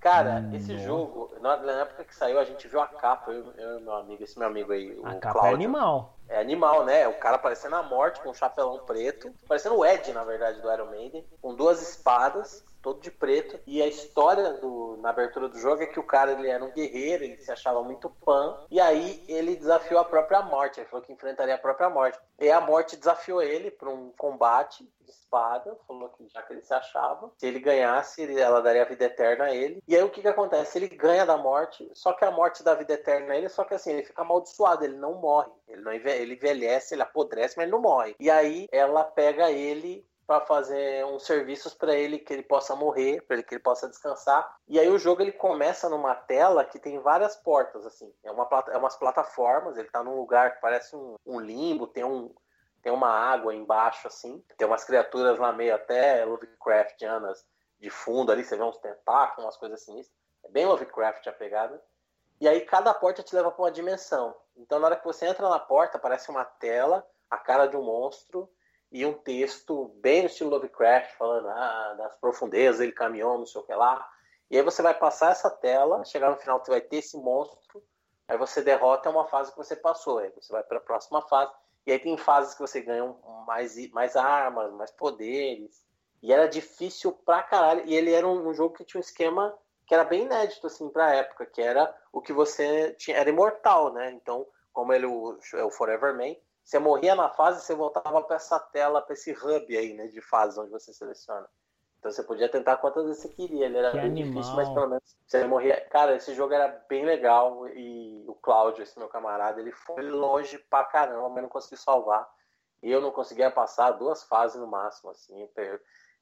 Cara, hum, esse jogo, na, época que saiu, a gente viu a capa, eu, eu e meu amigo, esse meu amigo aí, a o capa é animal. É animal, né? O cara parecendo a morte, com um chapelão preto. Parecendo o Ed, na verdade, do Iron Maiden. Com duas espadas, todo de preto. E a história do, na abertura do jogo é que o cara ele era um guerreiro, ele se achava muito pan. E aí ele desafiou a própria morte. Ele falou que enfrentaria a própria morte. E a morte desafiou ele para um combate de espada. Falou que já que ele se achava, se ele ganhasse, ela daria a vida eterna a ele. E aí o que, que acontece? Ele ganha da morte, só que a morte dá vida eterna a ele, só que assim, ele fica amaldiçoado, ele não morre. Ele, não envelhece, ele apodrece, mas ele não morre. E aí ela pega ele para fazer uns serviços para ele que ele possa morrer, para ele que ele possa descansar. E aí o jogo ele começa numa tela que tem várias portas assim. É uma é umas plataformas, ele tá num lugar que parece um, um limbo, tem um tem uma água embaixo assim, tem umas criaturas lá meio até Lovecraftianas de fundo ali, você vê uns tentáculos, umas coisas assim. É bem Lovecraft a pegada. E aí cada porta te leva para uma dimensão. Então na hora que você entra na porta, aparece uma tela, a cara de um monstro e um texto bem no estilo Lovecraft, falando ah, das profundezas, ele caminhou, não sei o que lá. E aí você vai passar essa tela, chegar no final você vai ter esse monstro, aí você derrota uma fase que você passou, aí você vai para a próxima fase, e aí tem fases que você ganha mais, mais armas, mais poderes. E era difícil pra caralho, e ele era um, um jogo que tinha um esquema que era bem inédito assim pra época, que era o que você tinha, era imortal, né? Então, como ele o, é o Forever Man, você morria na fase, você voltava para essa tela, para esse hub aí, né, de fase onde você seleciona. Então você podia tentar quantas vezes você queria. Ele era que bem animal. difícil, mas pelo menos você morria. Cara, esse jogo era bem legal e o Cláudio, esse meu camarada, ele foi longe pra caramba, mas não conseguiu salvar. E eu não conseguia passar duas fases no máximo, assim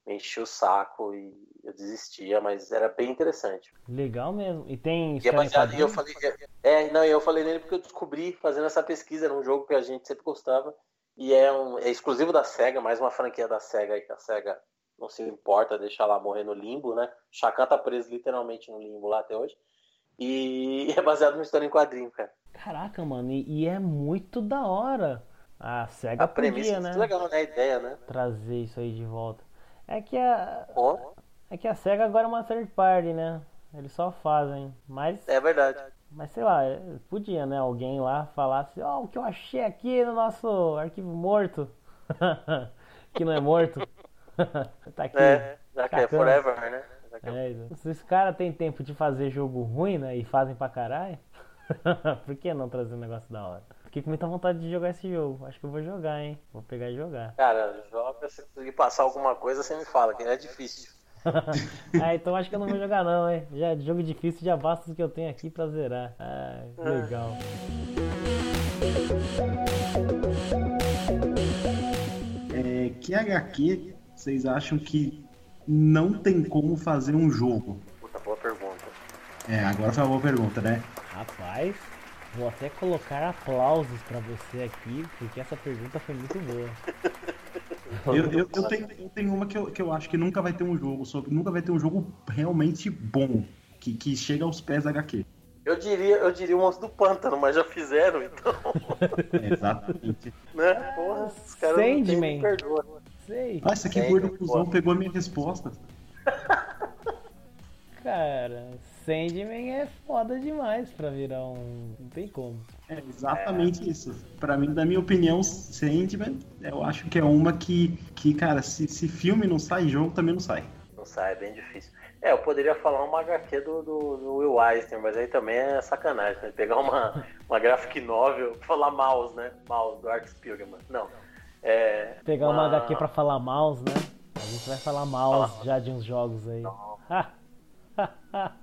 me enchia o saco e eu desistia, mas era bem interessante. Legal mesmo. E tem e, é baseado, e eu falei, é, não, eu falei nele porque eu descobri fazendo essa pesquisa, era um jogo que a gente sempre gostava e é, um, é exclusivo da Sega, mais uma franquia da Sega aí que a Sega não se importa, deixa lá morrer no limbo, né? Chacan tá preso literalmente no limbo lá até hoje. E é baseado numa história em quadrinho, cara. Caraca, mano, e, é muito da hora. A SEGA A premissa podia, é né? muito legal, né? A ideia, né? Trazer isso aí de volta. É que a, Bom, é que a SEGA agora é uma third party, né? Eles só fazem. Mas, é verdade. mas sei lá, é, podia, né? Alguém lá falasse, ó, o que eu achei aqui no nosso arquivo morto. que não é morto. tá aqui. É, já que é forever, né? É- É, se os caras têm tempo de fazer jogo ruim, né? E fazem pra caralho, por que não trazer um negócio da hora? Fiquei com muita vontade de jogar esse jogo. Acho que eu vou jogar, hein? Vou pegar e jogar. Cara, joga, se conseguir passar alguma coisa, você me fala, que é difícil. ah, então acho que eu não vou jogar não, hein? Já, jogo difícil já basta o que eu tenho aqui pra zerar. Ah, legal. É, que HQ vocês acham que não tem como fazer um jogo? Puta, boa pergunta. É, agora foi uma boa pergunta, né? Rapaz, vou até colocar aplausos pra você aqui, porque essa pergunta foi muito boa. Eu, eu, eu tenho, eu tenho uma que eu, que eu acho que nunca vai ter um jogo, só que nunca vai ter um jogo realmente bom, que, que chega aos pés da HQ. Eu diria, eu diria o monstro do pântano, mas já fizeram, então, Exatamente. né? Porra, os caras não Sandman. me perdoa. Sei. Ah, esse aqui Tem, gordo cuzão pegou a minha resposta. Cara, Sandman é foda demais pra virar um. Não tem como. É exatamente isso. Pra mim, na minha opinião, Sandman, eu acho que é uma que, que cara, se, se filme não sai, jogo também não sai. Não sai, é bem difícil. É, eu poderia falar uma HQ do, do, do Will Eisner, mas aí também é sacanagem, né? Pegar uma, uma graphic novel, falar mouse, né? Mouse, do Art Spiegelman. Não. É, Pegar uma HQ pra falar mouse, né? A gente vai falar mouse Ah. já de uns jogos aí.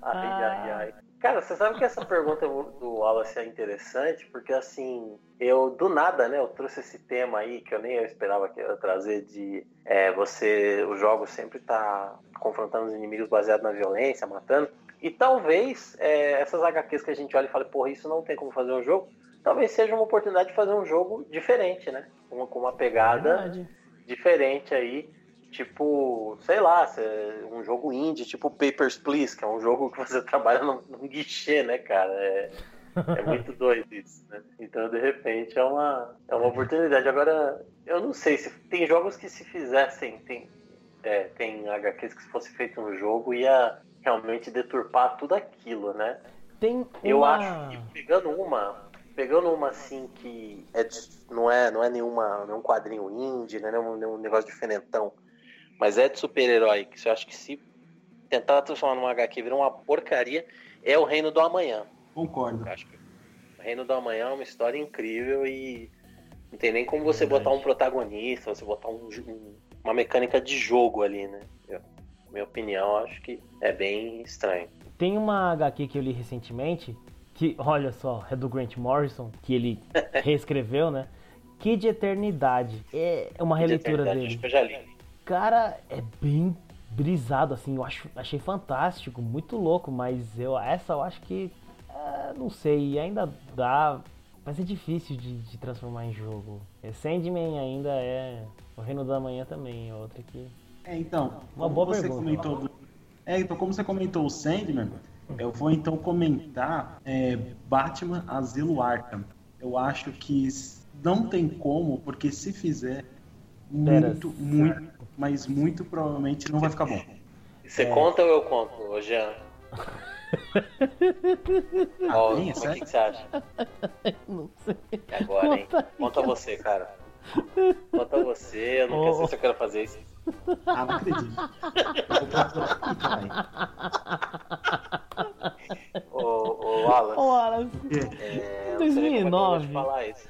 Ai, ai, ai. Cara, você sabe que essa pergunta do Wallace é interessante, porque assim, eu do nada, né, eu trouxe esse tema aí que eu nem eu esperava que eu ia trazer de é, você, o jogo sempre tá confrontando os inimigos baseado na violência, matando. E talvez é, essas HQs que a gente olha e fala, porra, isso não tem como fazer um jogo, talvez seja uma oportunidade de fazer um jogo diferente, né? Com, com uma pegada diferente aí, tipo, sei lá, um jogo indie, tipo Papers, Please, que é um jogo que você trabalha num, num guichê, né, cara? É, é muito doido isso, né? Então, de repente, é uma, é uma oportunidade. Agora, eu não sei, se tem jogos que se fizessem, tem, é, tem HQs que se fosse feito um jogo, ia realmente deturpar tudo aquilo, né? Tem Eu uma... acho que pegando uma, pegando uma assim que é de- não é não é nenhuma nenhum quadrinho indie, não é nenhum, nenhum negócio diferentão, mas é de super-herói, que eu acho que se tentar transformar numa HQ virar uma porcaria, é o Reino do Amanhã. Concordo. Eu acho que o Reino do Amanhã é uma história incrível e não tem nem como você Verdade. botar um protagonista, você botar um, um- uma mecânica de jogo ali, né? Eu- minha opinião, eu acho que é bem estranho. Tem uma HQ que eu li recentemente, que, olha só, é do Grant Morrison, que ele reescreveu, né? Kid Eternidade. É uma releitura De dele. Acho que eu já li. Cara, é bem brisado, assim, eu acho, achei fantástico, muito louco, mas eu, essa eu acho que, é, não sei, ainda dá, vai ser difícil de, de transformar em jogo. É, Sandman ainda é, o Reino da Manhã também é outra que... É, então, Uma boa você pergunta. comentou É, então, como você comentou o Sandman, eu vou então comentar é, Batman Asilo Arkham. Eu acho que não tem como, porque se fizer, Pera, muito, muito, mas muito provavelmente não vai ficar bom. Você É. conta ou eu conto, ô Jean? Ah, tem, é o que, você acha? Não sei. Agora, hein? Conta aí, Conta cara. você, cara. Conta você, eu não Ô. quero sei se eu quero fazer isso. Ah, não acredito. Ô, ô Wallace, Ora, é, eu 2009. Não sei como é que eu vou te falar isso.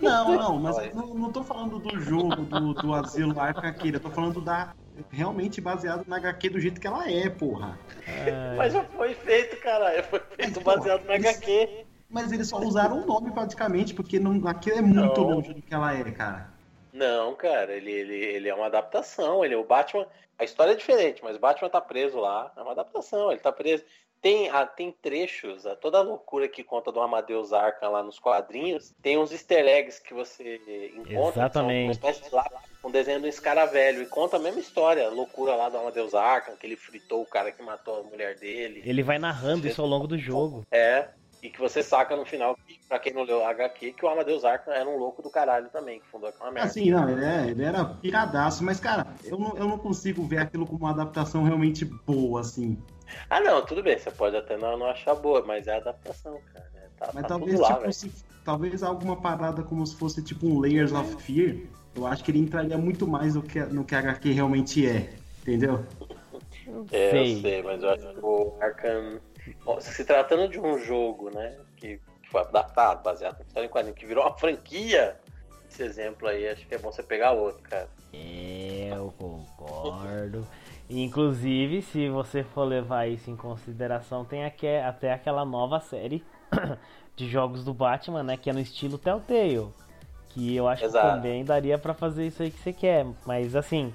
Não, não, mas não, não tô falando do jogo do, do Asilo aqui, eu tô falando da realmente baseado na HQ do jeito que ela é, porra. é, Mas já foi feito, caralho. Foi feito Mas, baseado pô, na isso- HQ. Mas eles só usaram o nome praticamente, porque não, aquilo é muito Não. longe do que ela é, cara. Não, cara, ele, ele, ele é uma adaptação. Ele, o Batman. A história é diferente, mas o Batman tá preso lá. É uma adaptação, ele tá preso. Tem, ah, tem trechos, ah, toda a loucura que conta do Amadeus Arkham lá nos quadrinhos, tem uns easter eggs que você encontra. Exatamente. Que são uma espécie de lá, um desenho do escaravelho. E conta a mesma história, a loucura lá do Amadeus Arkham, que ele fritou o cara que matou a mulher dele. ele vai narrando isso ao longo do jogo. É. E que você saca no final, que, pra quem não leu HQ, que o Amadeus Arkham era um louco do caralho também, que fundou aquela merda. Assim, não, ele, é, ele era piradaço, mas, cara, eu não, eu não consigo ver aquilo como uma adaptação realmente boa, assim. Ah, não, tudo bem, você pode até não, não achar boa, mas é adaptação, cara. É, tá, mas tá talvez, lá, tipo, se, talvez alguma parada como se fosse tipo um Layers of Fear, eu acho que ele entraria muito mais no que, no que a HQ realmente é, entendeu? É, Sei. eu sei, mas eu acho que o Arkham. Bom, Se tratando de um jogo, né? Que, que foi adaptado, baseado na história em quadrinho, que virou uma franquia, esse exemplo aí, acho que é bom você pegar outro, cara. Eu concordo. Inclusive, se você for levar isso em consideração, tem aque- até aquela nova série de jogos do Batman, né? Que é no estilo Telltale. Que eu acho Exato. que também daria pra fazer isso aí que você quer. Mas assim,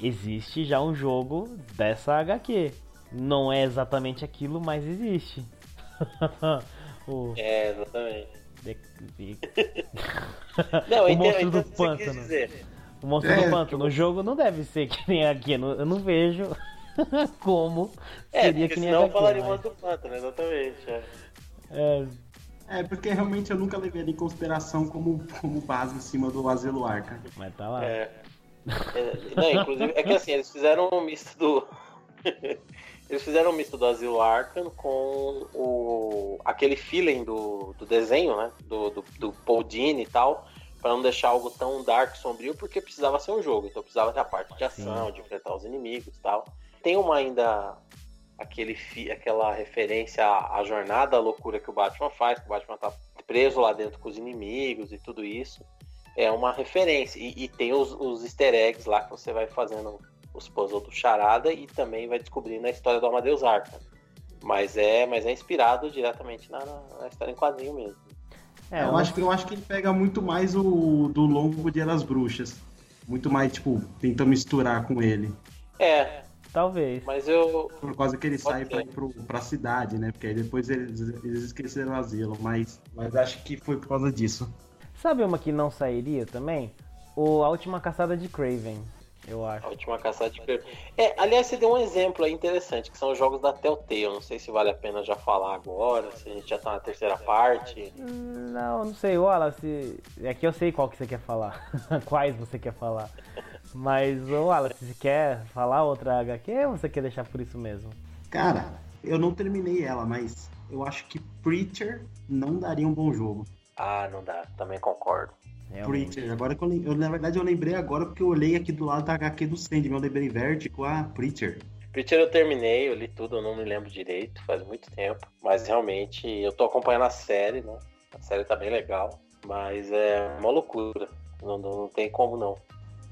existe já um jogo dessa HQ. Não é exatamente aquilo, mas existe. o É, exatamente. The- Não, eu O entendo, monstro entendo do pântano. dizer. O monstro É, do pântano. O jogo não deve ser que nem aqui. Eu não, não vejo como É, seria que nem senão HQ. falaríamos mas- do pântano, exatamente. é. É, É, porque realmente eu nunca levei ele em consideração como, como base em cima do Asilo Arca. mas tá lá. É. É, não, inclusive, é que assim, eles fizeram um misto do. eles fizeram um misto do Asilo Arkham com o. aquele feeling do, do desenho, né? Do, do, do Paul Dini e tal. Pra não deixar algo tão dark, sombrio, porque precisava ser um jogo. Então precisava ter a parte de ação, de enfrentar os inimigos e tal. Tem uma ainda. Aquele, aquela referência à, à jornada, à loucura que o Batman faz, que o Batman tá preso lá dentro com os inimigos e tudo isso é uma referência. E, e tem os, os easter eggs lá que você vai fazendo os puzzles do Charada e também vai descobrindo a história do Amadeus Arkham. Mas é, mas é inspirado diretamente na, na história em quadrinho mesmo. É, eu, acho que, eu acho que ele pega muito mais o do longo Dia das Bruxas. Muito mais, tipo, tenta misturar com ele. É, Talvez. mas eu. Por causa que ele Pode sai pra ir pro, pra cidade, né? Porque aí depois eles, eles esqueceram o asilo. Mas, mas acho que foi por causa disso. Sabe uma que não sairia também? O A Última Caçada de Craven, eu acho. A última caçada de per... É, aliás, você deu um exemplo aí interessante, que são os jogos da Telltale. Não sei se vale a pena já falar agora, se a gente já tá na terceira parte. Não, não sei, Wallace. É que eu sei qual que você quer falar. Quais você quer falar. Mas, Wallace, você quer falar outra HQ ou você quer deixar por isso mesmo? Cara, eu não terminei ela, mas eu acho que Preacher não daria um bom jogo. Ah, não dá, também concordo. Realmente. Preacher, agora que eu, eu, na verdade eu lembrei agora porque eu olhei aqui do lado da HQ do Sandman, eu lembrei Vertigo, ah, Preacher. Preacher eu terminei, eu li tudo, eu não me lembro direito, faz muito tempo. Mas realmente, eu tô acompanhando a série, né? A série tá bem legal, mas é uma loucura. Não, não, não tem como não.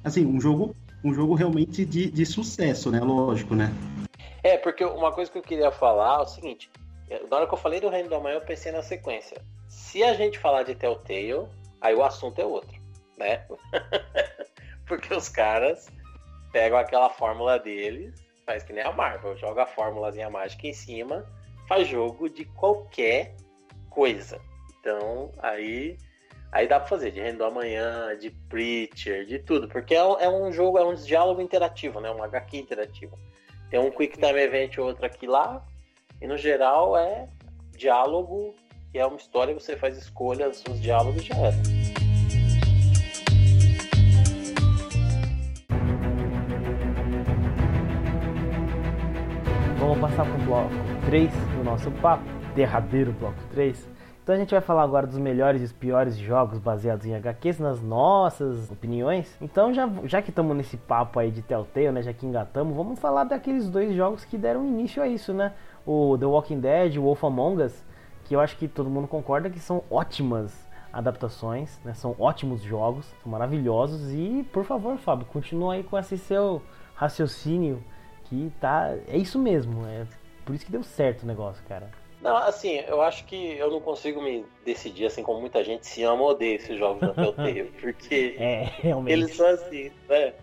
Assim, um jogo, um jogo realmente de, de sucesso, né? Lógico, né? É, porque uma coisa que eu queria falar é o seguinte: é, na hora que eu falei do Reino da Manhã, eu pensei na sequência. Se a gente falar de Telltale, aí o assunto é outro, né? porque os caras pegam aquela fórmula deles, faz que nem a Marvel, joga a fórmulazinha mágica em cima, faz jogo de qualquer coisa. Então, aí aí dá pra fazer de Reino do Amanhã, de Preacher, de tudo, porque é um, é um jogo, é um diálogo interativo, né? Um HQ interativo. Tem um Quick Time Event ou outro aqui lá, e no geral é diálogo e é uma história, você faz escolhas, os diálogos já era. Vamos passar pro bloco 3 do nosso papo, derradeiro bloco 3. Então a gente vai falar agora dos melhores e os piores jogos baseados em HQs, nas nossas opiniões. Então já, já que estamos nesse papo aí de Telltale, né, já que engatamos, vamos falar daqueles dois jogos que deram início a isso, né? O The Walking Dead o Wolf Among Us, que eu acho que todo mundo concorda que são ótimas adaptações, né? São ótimos jogos, são maravilhosos e, por favor, Fábio, continua aí com esse seu raciocínio que tá, é isso mesmo, é por isso que deu certo o negócio, cara. Não, assim, eu acho que eu não consigo me decidir, assim como muita gente se ama ou odeia esses jogos da Telltale, porque É, realmente. eles são assim, né?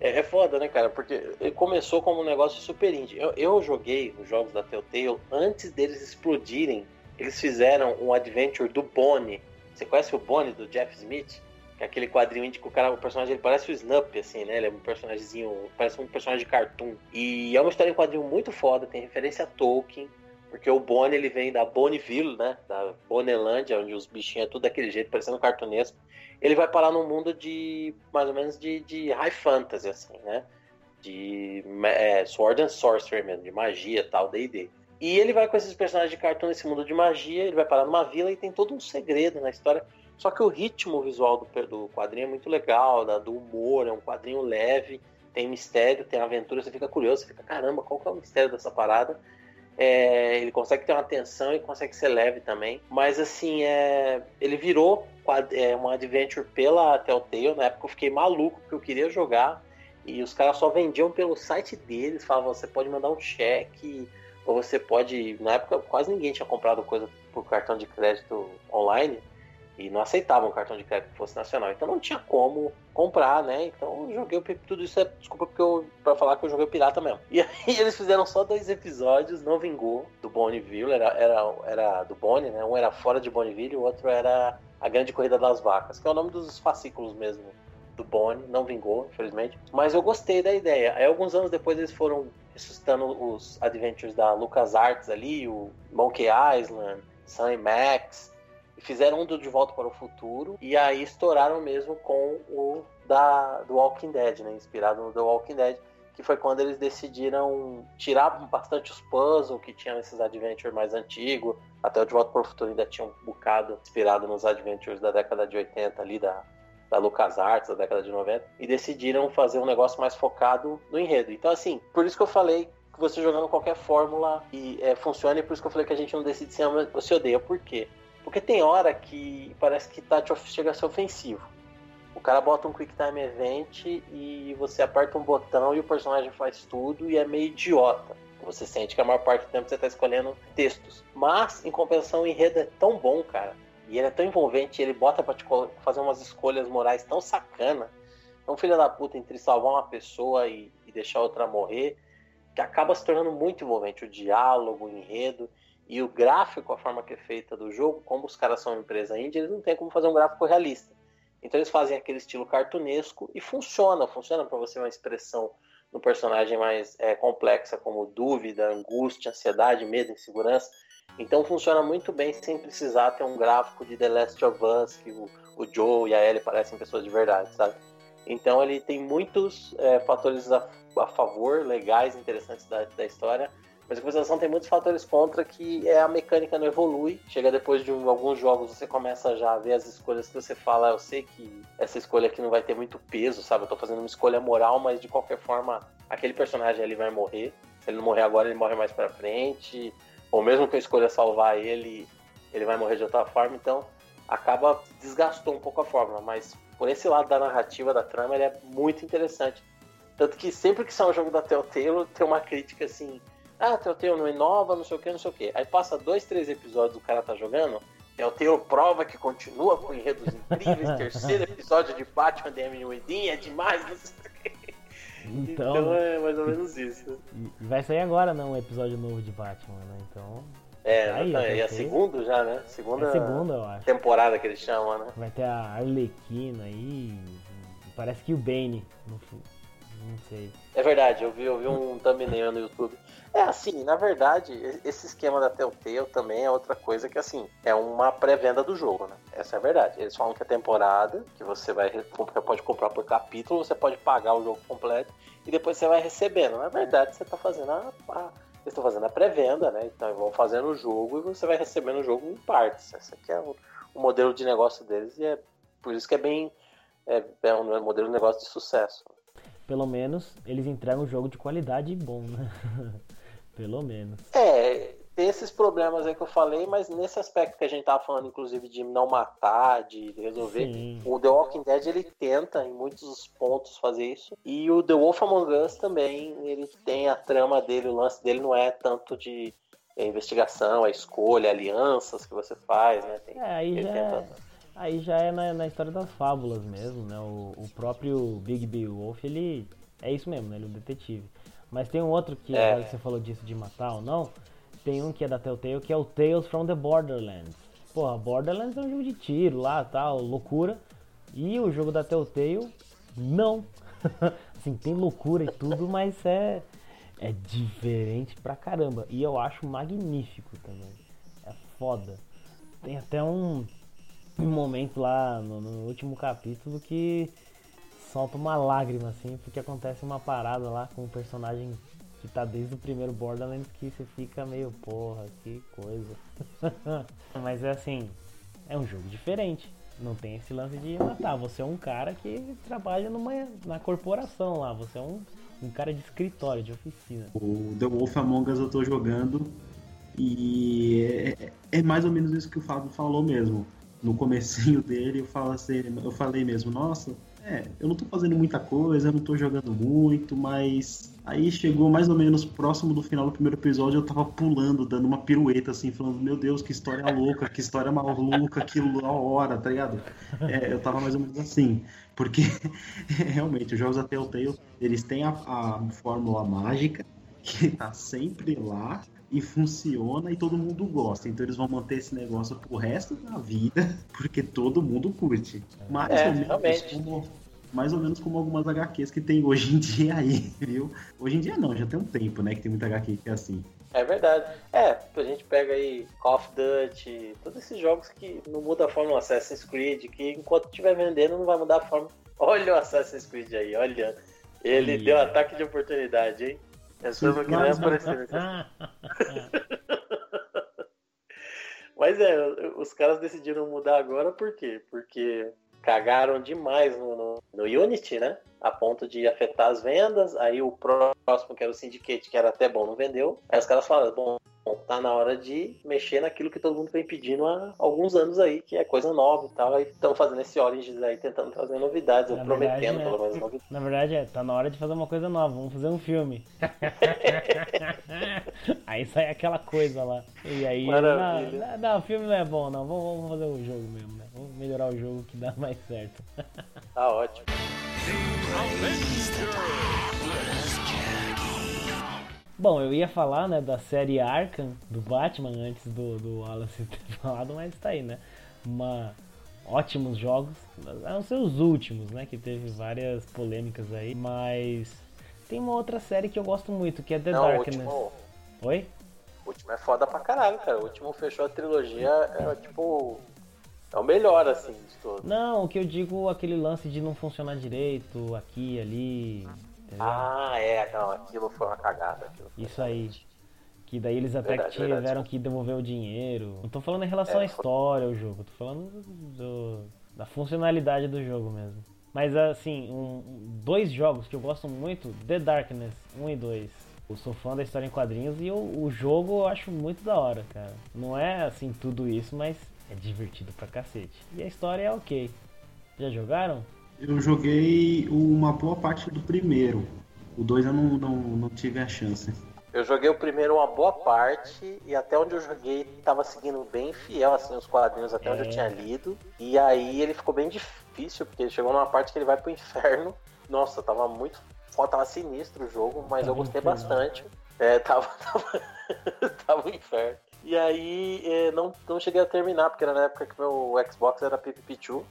É, é foda, né, cara? Porque começou como um negócio super indie. Eu, eu joguei os jogos da Telltale antes deles explodirem. Eles fizeram um adventure do Bonnie. Você conhece o Bonnie do Jeff Smith? Que é aquele quadrinho que o cara, o personagem ele parece o Snup, assim, né? Ele é um personagemzinho, parece um personagem de cartoon. E é uma história em quadrinho muito foda, tem referência a Tolkien. Porque o Bonnie ele vem da Bonneville, né? Da Bonelândia, onde os bichinhos é tudo daquele jeito, parecendo cartunesco. Ele vai parar num mundo de mais ou menos de, de high fantasy, assim, né? De é, Sword and Sorcery mesmo, de magia tal, D&D. E ele vai com esses personagens de cartão nesse mundo de magia, ele vai parar numa vila e tem todo um segredo na história. Só que o ritmo visual do, do quadrinho é muito legal, da, do humor, é um quadrinho leve, tem mistério, tem aventura, você fica curioso, você fica, caramba, qual que é o mistério dessa parada? É, ele consegue ter uma atenção e consegue ser leve também. Mas assim, é, ele virou é, um adventure pela Telltale. Na época eu fiquei maluco porque eu queria jogar. E os caras só vendiam pelo site deles. Falavam, você pode mandar um cheque. Ou você pode. Na época quase ninguém tinha comprado coisa por cartão de crédito online e não aceitavam cartão de crédito que fosse nacional. Então não tinha como comprar, né? Então eu joguei tudo isso é desculpa porque eu para falar que eu joguei o pirata mesmo. E aí eles fizeram só dois episódios, não vingou do Bonneville, era era era do Bonnie, né? Um era fora de Bonneville, e o outro era a Grande Corrida das Vacas, que é o nome dos fascículos mesmo do Bonnie, não vingou, infelizmente. Mas eu gostei da ideia. Aí alguns anos depois eles foram ressuscitando os adventures da LucasArts ali, o Monkey Island, Sam Max, e fizeram um do De Volta para o Futuro, e aí estouraram mesmo com o da, do Walking Dead, né? Inspirado no The Walking Dead, que foi quando eles decidiram tirar bastante os puzzles que tinha nesses adventures mais antigos. Até o De Volta para o Futuro ainda tinha um bocado inspirado nos adventures da década de 80 ali, da, da LucasArts, da década de 90, e decidiram fazer um negócio mais focado no enredo. Então, assim, por isso que eu falei que você jogando qualquer fórmula e é, funciona, e por isso que eu falei que a gente não decide se ama ou se odeia. Por quê? Porque tem hora que parece que tá, chega a ser ofensivo. O cara bota um Quick Time Event e você aperta um botão e o personagem faz tudo e é meio idiota. Você sente que a maior parte do tempo você está escolhendo textos. Mas, em compensação, o enredo é tão bom, cara. E ele é tão envolvente, ele bota pra te fazer umas escolhas morais tão sacana. É um filho da puta entre salvar uma pessoa e, e deixar outra morrer, que acaba se tornando muito envolvente. O diálogo, o enredo. E o gráfico, a forma que é feita do jogo, como os caras são uma empresa índia, eles não têm como fazer um gráfico realista. Então eles fazem aquele estilo cartunesco e funciona, funciona para você uma expressão no personagem mais é, complexa, como dúvida, angústia, ansiedade, medo, insegurança. Então funciona muito bem sem precisar ter um gráfico de The Last of Us, que o, o Joe e a Ellie parecem pessoas de verdade, sabe? Então ele tem muitos é, fatores a, a, favor, legais, interessantes da, da história, mas a compensação tem muitos fatores contra que é a mecânica não evolui. Chega depois de um, alguns jogos, você começa já a ver as escolhas que você fala, eu sei que essa escolha aqui não vai ter muito peso, sabe? Eu tô fazendo uma escolha moral, mas de qualquer forma, aquele personagem ali vai morrer. Se ele não morrer agora, ele morre mais pra frente. Ou mesmo que eu escolha salvar ele, ele vai morrer de outra forma. Então, acaba desgastou um pouco a fórmula, mas por esse lado da narrativa, da trama, ele é muito interessante. Tanto que sempre que sai um jogo da Telltale, tem uma crítica assim ah, Telltale não inova, não sei o que, não sei o que. Aí passa dois, três episódios, o cara tá jogando, Telltale prova que continua com enredos incríveis, terceiro episódio de Batman The Within, é demais, não sei o que. Então, então é mais ou menos isso. Vai sair agora, não, um episódio novo de Batman, né? Então. É, aí, não, e a segunda já, né? Segunda, é segunda, eu acho. temporada que eles chamam, né? Vai ter a Arlequina aí. Parece que o Bane. Não, não sei. É verdade, eu vi, eu vi um thumbnail no YouTube. É assim, na verdade, esse esquema da Telltale também é outra coisa que, assim, é uma pré-venda do jogo, né? Essa é a verdade. Eles falam que a temporada, que você vai você pode comprar por capítulo, você pode pagar o jogo completo e depois você vai recebendo. Na verdade, você está fazendo a, a eles estão fazendo a pré-venda, né? Então vão fazendo o jogo e você vai recebendo o jogo em partes. Esse aqui é o, o modelo de negócio deles e é por isso que é bem é, é um modelo de negócio de sucesso. Pelo menos eles entregam um jogo de qualidade bom, né? Pelo menos. É, tem esses problemas aí que eu falei, mas nesse aspecto que a gente tava falando, inclusive, de não matar, de resolver, Sim. o The Walking Dead ele tenta em muitos pontos fazer isso. E o The Wolf Among Us também, ele tem a trama dele, o lance dele não é tanto de investigação, a escolha, alianças que você faz, né? Tem, é, aí já, tenta... aí já é na, na, história das fábulas mesmo, né? O, o próprio Big B Wolf, ele é isso mesmo, né? Ele é um detetive. Mas tem um outro que, é. você falou disso de matar ou não, tem um que é da Telltale, que é o Tales from the Borderlands. Porra, Borderlands é um jogo de tiro lá, tal, loucura. E o jogo da Telltale, não. assim, tem loucura e tudo, mas é, é diferente pra caramba. E eu acho magnífico também. É foda. Tem até um, um momento lá no, no último capítulo que solta uma lágrima, assim, porque acontece uma parada lá com um personagem que tá desde o primeiro Borderlands que você fica meio, porra, que coisa. Mas é assim, é um jogo diferente. Não tem esse lance de matar. Você é um cara que trabalha numa, na corporação lá. Você é um, um cara de escritório, de oficina. O The Wolf Among Us eu tô jogando e é, é mais ou menos isso que o Fábio falou mesmo. No comecinho dele eu, falo assim, eu falei mesmo, nossa, é, eu não tô fazendo muita coisa, eu não tô jogando muito, mas aí chegou mais ou menos próximo do final do primeiro episódio, eu tava pulando, dando uma pirueta assim, falando, meu Deus, que história louca, que história maluca, que hora, tá ligado? É, eu tava mais ou menos assim, porque realmente os jogos da Telltale, eles têm a, a fórmula mágica que tá sempre lá, e funciona e todo mundo gosta. Então eles vão manter esse negócio pro resto da vida, porque todo mundo curte. Mais É, ou menos realmente. como mais ou menos como algumas HQs que tem hoje em dia aí, viu? Hoje em dia não, já tem um tempo, né, que tem muita HQ que é assim. É verdade. É, a gente pega aí Call of Duty, todos esses jogos que não muda a fórmula Assassin's Creed, que enquanto estiver vendendo não vai mudar a forma. Olha o Assassin's Creed aí, olha. Ele Ih. deu ataque de oportunidade, hein? Essa que não é Mas- apareceu. Mas é, os caras decidiram mudar agora por quê? Porque cagaram demais no, no, no Unity, né? A ponto de afetar as vendas. Aí o próximo, que era o Syndicate, que era até bom, não vendeu. Aí os caras falaram, bom, tá na hora de mexer naquilo que todo mundo vem pedindo há alguns anos aí, que é coisa nova e tal. Aí estão fazendo esse Origins aí, tentando trazer novidades, ou prometendo verdade, é. pelo menos novidades. Na verdade, é, tá na hora de fazer uma coisa nova, vamos fazer um filme. aí sai aquela coisa lá. E aí, Maravilha. não, não, o filme não é bom, não. Vamos, vamos fazer o jogo mesmo, né? Vamos melhorar o jogo que dá mais certo. Tá ótimo. Bom, eu ia falar, né, da série Arkham do Batman antes do, do Wallace ter falado, mas tá aí, né? Uma ótimos jogos, os últimos, né, que teve várias polêmicas aí, mas tem uma outra série que eu gosto muito, que é The Não, o Darkness. último, Oi? o último é foda pra caralho, cara. O último fechou a trilogia, é tipo. É o melhor, assim, de todos. Não, o que eu digo, aquele lance de não funcionar direito aqui ali. Entendeu? Ah, é, não, aquilo foi uma cagada. foi Isso aí. Que daí eles até Verdade, que tiveram verdade. que devolver o dinheiro. Não tô falando em relação É, à foi- história, o jogo. Tô falando do- da funcionalidade do jogo mesmo. Mas assim, um- dois jogos que eu gosto muito, The Darkness 1 e 2. Eu sou fã da história em quadrinhos e o, o jogo eu acho muito da hora, cara. Não é assim tudo isso, mas é divertido pra cacete. E a história é ok. Já jogaram? Eu joguei uma boa parte do primeiro. O dois eu não, não, não tive a chance. Eu joguei o primeiro uma boa parte e até onde eu joguei tava seguindo bem fiel assim os quadrinhos até onde É. eu tinha lido. E aí ele ficou bem difícil porque ele chegou numa parte que ele vai pro inferno. Nossa, tava muito foda, tava sinistro o jogo, mas Tava eu gostei bastante. É, tava tava, tava um inferno. E aí é, não, não cheguei a terminar porque era na época que meu Xbox era PPP2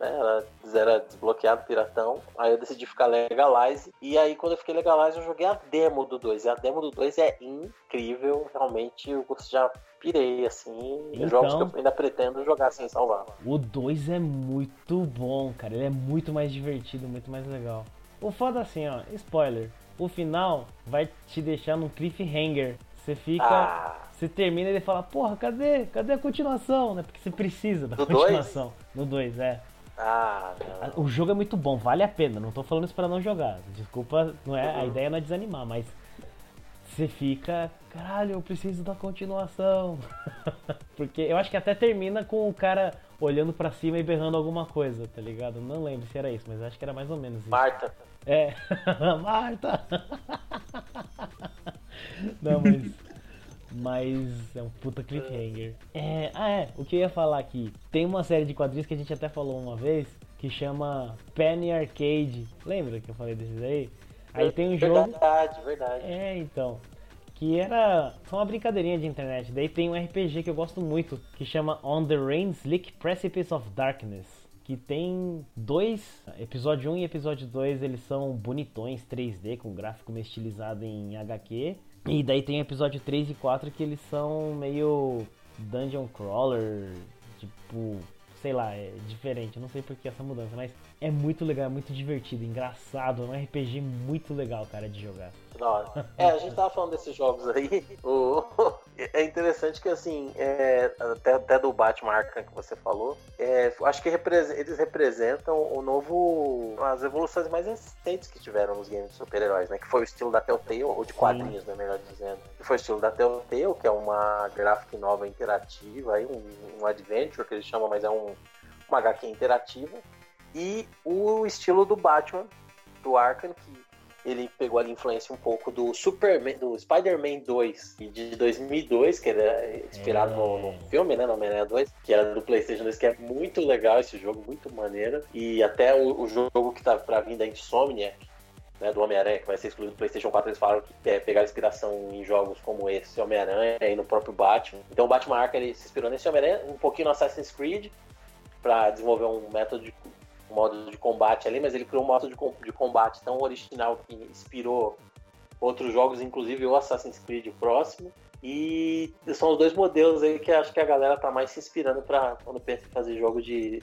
né? Era, era desbloqueado piratão. Aí eu decidi ficar legalize. E aí, quando eu fiquei legalize, eu joguei a demo do 2. E a demo do 2 é incrível. Realmente, eu já pirei, assim. Então- Jogos que eu ainda pretendo jogar sem salvar. O 2 é muito bom, cara. Ele é muito mais divertido, muito mais legal. O foda assim, ó, spoiler. O final vai te deixar num cliffhanger. Você fica. Ah, Você termina e ele fala, porra, cadê? Cadê a continuação? Né? Porque você precisa da dois? continuação. No 2, é. Ah, não. O jogo é muito bom, vale a pena. Não tô falando isso pra não jogar. Desculpa, não é, a ideia não é desanimar, mas você fica, caralho, eu preciso da continuação. Porque eu acho que até termina com o cara olhando pra cima e berrando alguma coisa, tá ligado? Não lembro se era isso, mas acho que era mais ou menos isso. Marta. É, Marta! Não, mas. Mas é um puta cliffhanger. É, ah, é, o que eu ia falar aqui. Tem uma série de quadrinhos que a gente até falou uma vez que chama Penny Arcade. Lembra que eu falei desses aí? Aí tem um jogo. Verdade, verdade. É, então. Que era só uma brincadeirinha de internet. Daí tem um RPG que eu gosto muito, que chama On the Rain Slick Precipice of Darkness. que tem dois, episódio 1 e episódio 2, eles são bonitões 3D com gráfico meio estilizado em HQ. E daí tem episódio 3 e 4 que eles são meio dungeon crawler, tipo, sei lá, é diferente. Eu não sei por que essa mudança, mas é muito legal, é muito divertido, engraçado, é um RPG muito legal, cara, de jogar. Hora. É, a gente tava falando desses jogos aí. O... É interessante que, assim, é, até, até do Batman Arkham que você falou, é, acho que eles representam o novo. as evoluções mais recentes que tiveram nos games de super-heróis, né? Que foi o estilo da Telltale, ou de quadrinhos, né, melhor dizendo. Que foi o estilo da Telltale, que é uma gráfica nova interativa, aí, um, um adventure que eles chamam, mas é um, uma HQ interativa. E o estilo do Batman, do Arkham, que ele pegou ali influência um pouco do Superman, do Spider-Man 2 de 2002, que era inspirado é. no, no, filme, né, no Homem-Aranha 2, que era do PlayStation 2, que é muito legal esse jogo, muito maneiro. E até o, o jogo que tá para vir da Insomniac, né, do Homem-Aranha, que vai ser excluído do PlayStation 4, eles falaram que é pegar inspiração em jogos como esse, Homem-Aranha, e no próprio Batman. Então o Batman Arkham ele se inspirou nesse Homem-Aranha, um pouquinho no Assassin's Creed, para desenvolver um método de modo de combate ali, mas ele criou um modo de, combate tão original que inspirou outros jogos, inclusive o Assassin's Creed próximo. E são os dois modelos aí que acho que a galera tá mais se inspirando para quando pensa em fazer jogo de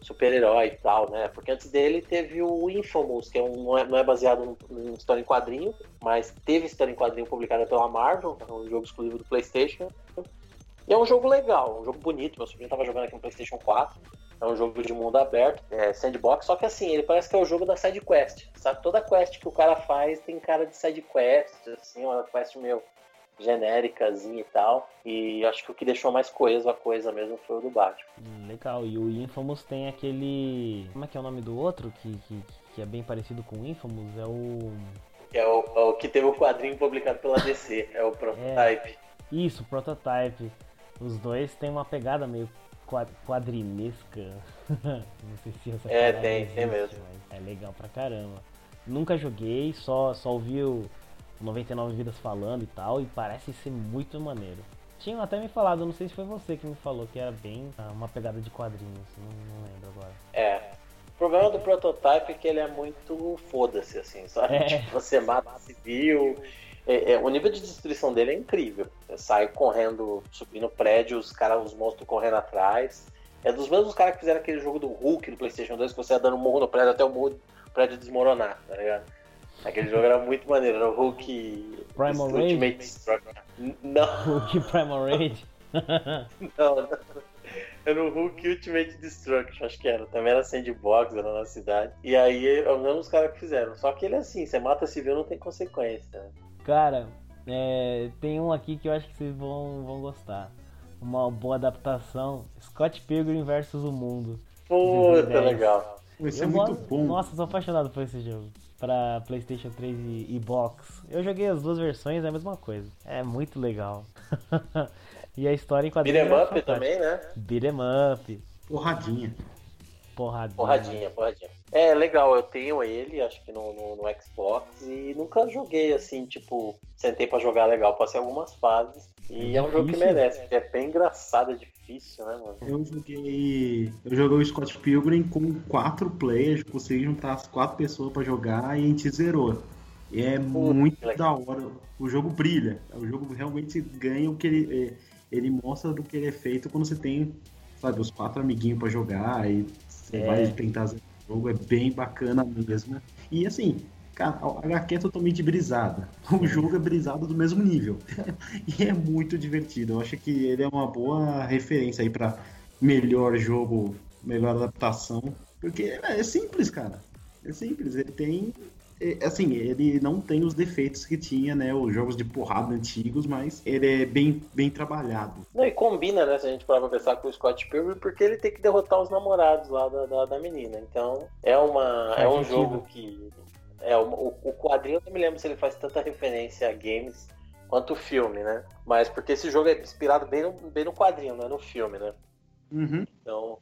super-herói e tal, né? Porque antes dele teve o Infamous, que é um, não, é, não é baseado em história em quadrinho, mas teve história em quadrinho publicada pela Marvel, é um jogo exclusivo do PlayStation. E é um jogo legal, um jogo bonito. Meu sobrinho tava jogando aqui no PlayStation 4. É um jogo de mundo aberto, é sandbox, só que assim, ele parece que é o jogo da side quest. Sabe? Toda quest que o cara faz tem cara de side quest, assim, uma quest meio genéricazinha e tal. E acho que o que deixou mais coeso a coisa mesmo foi o do Batman. Hum, legal, e o Infamous tem aquele. Como é que é o nome do outro? Que, que, que é bem parecido com o Infamous? É o. É o, é o que teve o quadrinho publicado pela DC, é o Prototype. É, isso, Prototype. Os dois têm uma pegada meio quadrinesca. Não sei se essa É, tem, existe, tem mesmo. É legal pra caramba. Nunca joguei, só, só ouvi o 99 Vidas falando e tal, e parece ser muito maneiro. Tinham até me falado, não sei se foi você que me falou, que era bem ah, uma pegada de quadrinhos, não, não lembro agora. É. O problema do prototype é que ele é muito foda-se, assim, sabe? É. Tipo, você mata civil, é, é, o nível de destruição dele é incrível. Sai correndo, subindo prédios, os caras, os monstros correndo atrás. É dos mesmos caras que fizeram aquele jogo do Hulk no PlayStation 2, que você ia dando morro no prédio até o, prédio desmoronar, tá ligado? Aquele jogo era muito maneiro, era o Hulk Primal Rage? Ultimate Destruction. Não. Hulk Primal Rage? não, não. Era o Hulk Ultimate Destruction, acho que era. Também era sandbox, era na cidade. E aí, é os mesmos caras que fizeram. Só que ele é assim, você mata civil não tem consequência. Cara, é, tem um aqui que eu acho que vocês vão, vão gostar. Uma boa adaptação. Scott Pilgrim versus o Mundo. Puta, legal. Esse é muito bom. Nossa, sou apaixonado por esse jogo. Pra Playstation 3 e, e Box. Eu joguei as duas versões, é a mesma coisa. É muito legal. e a história em quadrinhos. Beat'em é up também, né? Beat'em up. Porradinha. Porradinha. Porradinha, porradinha. É legal, eu tenho ele, acho que no, no, no, Xbox, e nunca joguei assim, tipo, sentei pra jogar legal, passei algumas fases. E é, é um jogo que merece, porque é bem engraçado, é difícil, né, mano? Eu joguei. Eu joguei o Scott Pilgrim com quatro players, consegui juntar as quatro pessoas pra jogar e a gente zerou. E é muito da hora. O jogo brilha. O jogo realmente ganha o que ele. É, ele mostra do que ele é feito quando você tem, sabe, os quatro amiguinhos pra jogar e você é. vai tentar o jogo, é bem bacana mesmo. E assim, cara, a HQ é totalmente brisada. O jogo é brisado do mesmo nível. e é muito divertido. Eu acho que ele é uma boa referência aí para melhor jogo, melhor adaptação. Porque é simples, cara. É simples. Ele tem é, assim, ele não tem os defeitos que tinha, né, os jogos de porrada antigos, mas ele é bem, bem trabalhado. Não, e combina, né, se a gente parar pra pensar com o Scott Pilgrim, porque ele tem que derrotar os namorados lá da, da, da menina. Então, é, uma, é um jogo que... É, o, o quadrinho, eu não me lembro se ele faz tanta referência a games quanto o filme, né? Mas porque esse jogo é inspirado bem no, bem no quadrinho, não é no filme, né? Uhum. Então,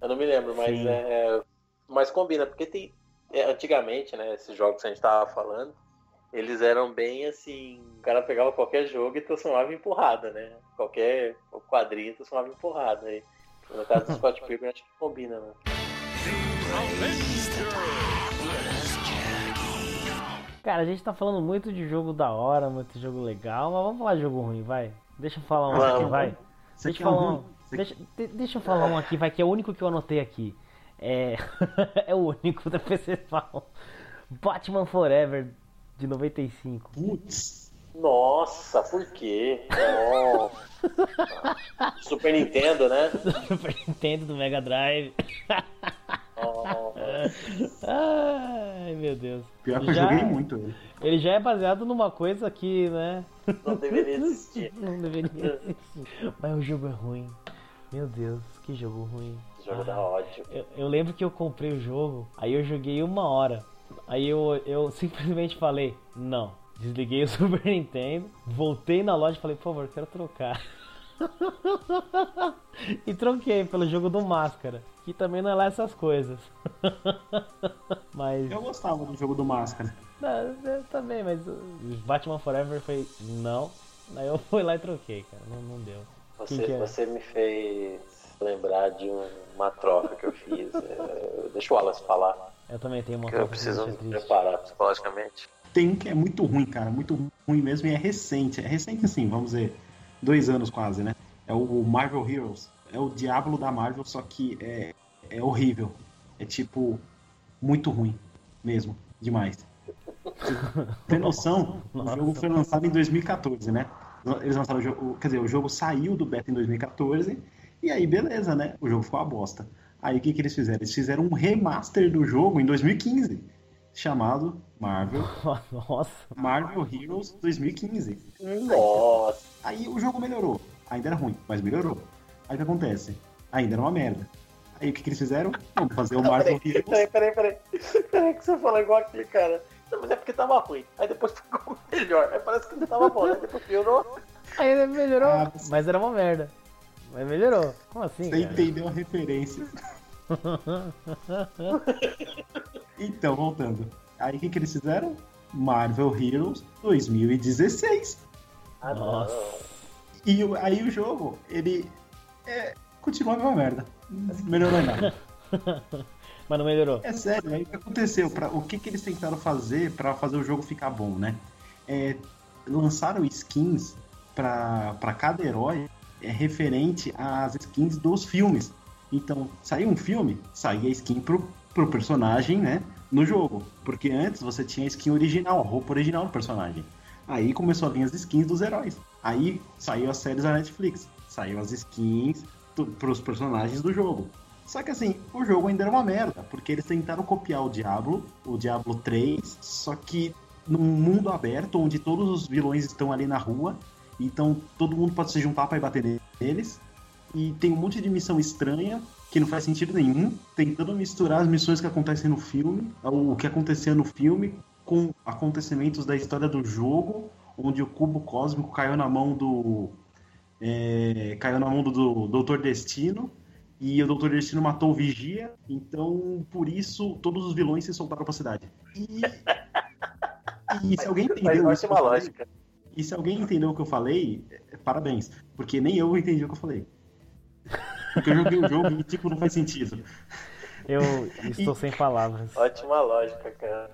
eu não me lembro, mas é, mas combina, porque tem, é, antigamente, né, esses jogos que a gente tava falando, eles eram bem assim, o cara pegava qualquer jogo e transformava em porrada, né? Qualquer quadrinho transformava em porrada. Aí, no caso do Scott Pilgrim, acho que combina, né? Cara, a gente tá falando muito de jogo da hora, muito jogo legal, mas vamos falar de jogo ruim, vai. Deixa eu falar um aqui, vai. Deixa eu falar um. Deixa eu falar um aqui, vai, que é o único que eu anotei aqui. É. é o único da PC Fal. Batman Forever de 95. Putz, Nossa, por quê? Nossa. Super Nintendo, né? Super Nintendo do Mega Drive. Ai, meu Deus. pior que eu Já- joguei muito ele. Ele já é baseado numa coisa que, né? Não deveria existir. Não deveria existir. Mas o jogo é ruim. Meu Deus, que jogo ruim. Jogo dá ódio. Eu, eu lembro que eu comprei o jogo, aí eu joguei uma hora. Aí eu, eu simplesmente falei, não. Desliguei o Super Nintendo, voltei na loja e falei, por favor, quero trocar. e troquei pelo jogo do Máscara, que também não é lá essas coisas. mas. Eu gostava do jogo do Máscara. Não, eu também, mas o Batman Forever foi não. Aí eu fui lá e troquei, cara. Não, não deu. Quem que Você, é? você me fez lembrar de um- uma troca que eu fiz. É, Deixa o Wallace falar, Eu também tenho uma que eu coisa que preciso me triste. preparar psicologicamente. Tem um que é muito ruim, cara. Muito ruim mesmo e é recente. É recente assim, vamos dizer, dois anos quase, né? É o Marvel Heroes. É o Diablo da Marvel, só que é, é horrível. É tipo, muito ruim mesmo. Demais. Tem noção? O Nossa. jogo foi lançado em 2014, né? Eles lançaram o jogo. Quer dizer, o jogo saiu do beta em 2014. E aí, beleza, né? O jogo ficou uma bosta. Aí o que, que eles fizeram? Eles fizeram um remaster do jogo em 2015. Chamado Marvel Nossa. Marvel Heroes 2015. Nossa, Aí o jogo melhorou. Ainda era ruim, mas melhorou. Aí o que acontece? Ainda era uma merda. Aí o que, que eles fizeram? Vamos fazer o Marvel peraí, Heroes. peraí, peraí, peraí. Peraí que você falou igual aquele cara. Não, mas é porque tava ruim. Aí depois ficou melhor. Aí parece que não tava bom, né? Depois piorou. Aí ele melhorou, Ah, você- mas era uma merda. Mas melhorou. Como assim? Você cara? entendeu a referência. Então, voltando. Aí o que, que eles fizeram? Marvel Heroes 2016. Ah, Nossa. E o- aí o jogo, ele é, continua a mesma merda. Não melhorou em nada. Mas não melhorou. É sério, aí o que aconteceu? Pra, o que, que eles tentaram fazer pra fazer o jogo ficar bom, né? É, lançaram skins pra cada herói é, referente às skins dos filmes. Então, saiu um filme, saía skin pro, pro personagem, né? No jogo. Porque antes você tinha a skin original, a roupa original do personagem. Aí começou a vir as skins dos heróis. Aí saiu as séries da Netflix. Saiu as skins do, pros personagens do jogo. Só que assim, o jogo ainda era uma merda, porque eles tentaram copiar o Diablo, o Diablo 3, só que num mundo aberto, onde todos os vilões estão ali na rua, então todo mundo pode se juntar para ir bater neles, e tem um monte de missão estranha, que não faz sentido nenhum, tentando misturar as missões que acontecem no filme, o que acontecia no filme, com acontecimentos da história do jogo, onde o cubo cósmico caiu na mão do. é, caiu na mão do, do Doutor Destino, e o Doutor Destino matou o Vigia, então por isso todos os vilões se soltaram pra cidade. E, e se alguém entendeu isso, ótima eu falei- lógica. E se alguém entendeu o que eu falei, é, parabéns, porque nem eu entendi o que eu falei. Porque eu joguei o jogo e tipo não faz sentido. Eu estou sem palavras. Ótima lógica, cara.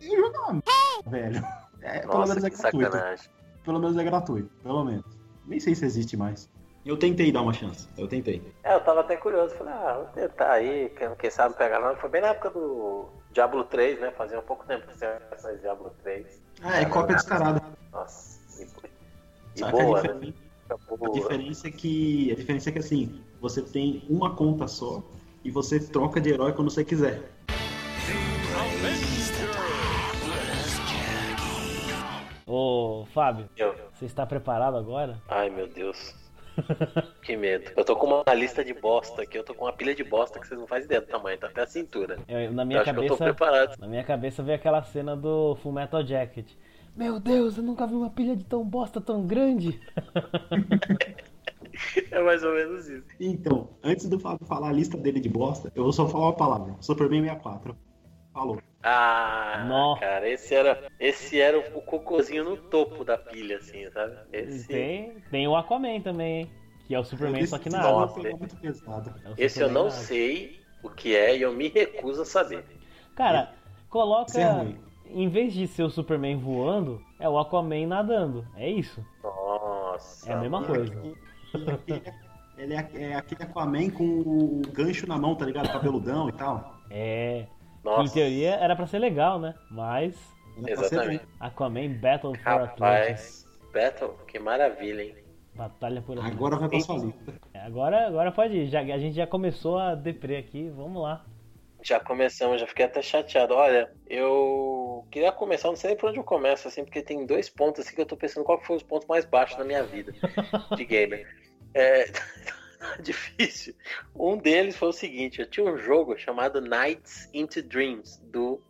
E o jogo é uma merda, velho. É, pelo Nossa, menos é gratuito. sacanagem. Pelo menos é gratuito, pelo menos. Nem sei se existe mais. Eu tentei dar uma chance, eu tentei. É, eu tava até curioso. Falei, ah, vou tentar aí, quem, quem sabe pegar não. Foi bem na época do Diablo 3, né? Fazia um pouco tempo que você Diablo 3. Ah, é cópia descarada. Nossa, e, e Só boa, que a, né? diferença, a Boa. diferença é que. A diferença é que assim, você tem uma conta só e você troca de herói quando você quiser. Ô, Fábio, Eu. você está preparado agora? Ai, meu Deus. Que medo. Eu tô com uma lista de bosta aqui, eu tô com uma pilha de bosta que vocês não fazem ideia do tamanho, tá até a cintura. Eu- na Eu minha acho que eu tô cabeça, preparado. na minha cabeça veio aquela cena do Full Metal Jacket. Meu Deus, eu nunca vi uma pilha de tão bosta tão grande. É mais ou menos isso. Então, antes do Fábio falar a lista dele de bosta, eu vou só falar uma palavra. Superman 64. Falou. Ah, Nó. cara, esse era, esse era o cocôzinho no topo da pilha, assim, sabe? Esse, Tem, tem o Aquaman também, hein? Que é o Superman, Esse só que na não água. Nossa, pegou muito pesado. É o esse eu não sei o que é e eu me recuso a saber. Cara, coloca. É. Em vez de ser o Superman voando, é o Aquaman nadando. É isso. Nossa. É a mesma mano. coisa. Ele é, é aquele Aquaman com o gancho na mão, tá ligado? Cabeludão e tal. É. Nossa. Em teoria era pra ser legal, né? Mas Exatamente. Aquaman Battle for Atlantis. Rapaz, Battle, que maravilha, hein? Batalha por Atlantis. Agora vai pra sua lista. É, Agora, agora pode ir. Já, a gente já começou a deprê aqui. Vamos lá. Já começamos, já fiquei até chateado. Olha, eu queria começar, não sei nem por onde eu começo, assim, porque tem dois pontos assim que eu tô pensando qual foi os pontos mais baixos da minha vida de gamer. É difícil. Um deles foi o seguinte: eu tinha um jogo chamado Nights into Dreams do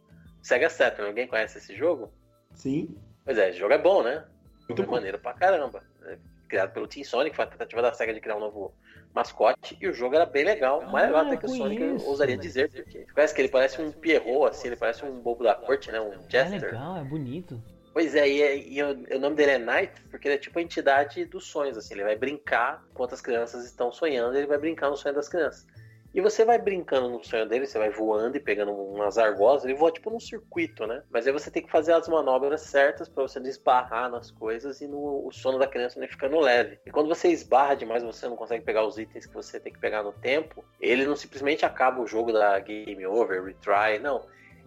Sega Saturn. Alguém conhece esse jogo? Sim. Pois é, esse jogo é bom, né? Muito é bom. maneiro pra caramba. É criado pelo Team Sonic, foi a tentativa da SEGA de criar um novo mascote, e o jogo era bem legal, mais legal Ah, até que o Sonic eu ousaria dizer, porque parece que ele parece um Pierrot, assim, ele parece um bobo da corte, né, um É Jester. legal, é bonito. Pois é, e, é- e o, o nome dele é Knight, porque ele é tipo a entidade dos sonhos, assim, ele vai brincar enquanto as crianças estão sonhando, ele vai brincar no sonho das crianças. E você vai brincando no sonho dele, você vai voando e pegando umas argosas, ele voa tipo num circuito, né? Mas aí você tem que fazer as manobras certas pra você não esbarrar nas coisas e no, o sono da criança não ficando leve. E quando você esbarra demais, você não consegue pegar os itens que você tem que pegar no tempo, ele não simplesmente acaba o jogo da game over, retry, não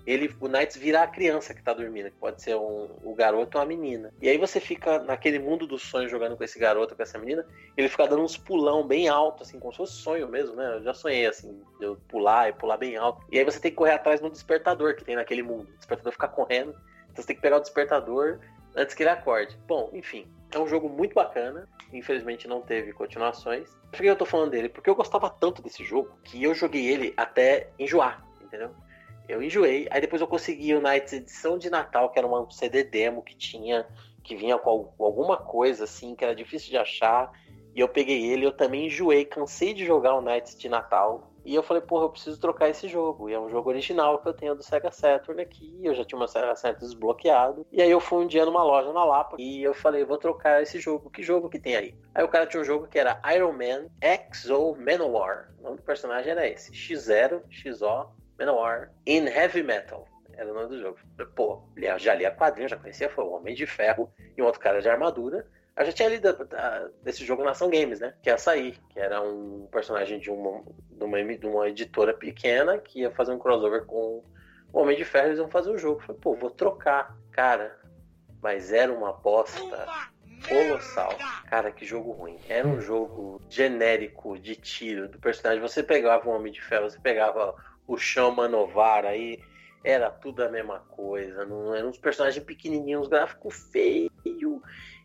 ele, o Knights vira a criança que tá dormindo, que pode ser um, o garoto ou a menina. E aí você fica naquele mundo dos sonhos jogando com esse garoto, com essa menina, ele fica dando uns pulão bem alto, assim, como se fosse sonho mesmo, né? Eu já sonhei, assim, de eu pular e pular bem alto. E aí você tem que correr atrás do despertador que tem naquele mundo. O despertador fica correndo, então você tem que pegar o despertador antes que ele acorde. Bom, enfim, é um jogo muito bacana. Infelizmente não teve continuações. Por que eu tô falando dele? Porque eu gostava tanto desse jogo que eu joguei ele até enjoar, entendeu? Eu enjoei, aí depois eu consegui o Knights edição de Natal, que era um CD demo que tinha, que vinha com al- com alguma coisa assim, que era difícil de achar. E eu peguei ele, eu também enjoei, cansei de jogar o Knights de Natal. E eu falei, porra, eu preciso trocar esse jogo. E é um jogo original que eu tenho do Sega Saturn aqui. Eu já tinha uma Sega Saturn desbloqueado. E aí eu fui um dia numa loja na Lapa e eu falei, vou trocar esse jogo. Que jogo que tem aí? Aí o cara tinha um jogo que era Iron Man Exo Manowar. O nome do personagem era esse: X0, XO, Manowar in Heavy Metal. Era o nome do jogo. Pô, já li a quadrinha, já conhecia, foi o Homem de Ferro e um outro cara de armadura. Eu já tinha lido ah, desse jogo na Ação Games, né? Que ia sair, que era um personagem de uma, de uma, de uma editora pequena que ia fazer um crossover com o Homem de Ferro e eles iam fazer o jogo. Eu falei, pô, vou trocar. Cara, mas era uma aposta colossal. Cara, que jogo ruim. Era um jogo genérico de tiro do personagem. Você pegava o Homem de Ferro, você pegava o Chão Manovar aí, era tudo a mesma coisa. Não, eram uns personagens pequenininhos, gráfico feio.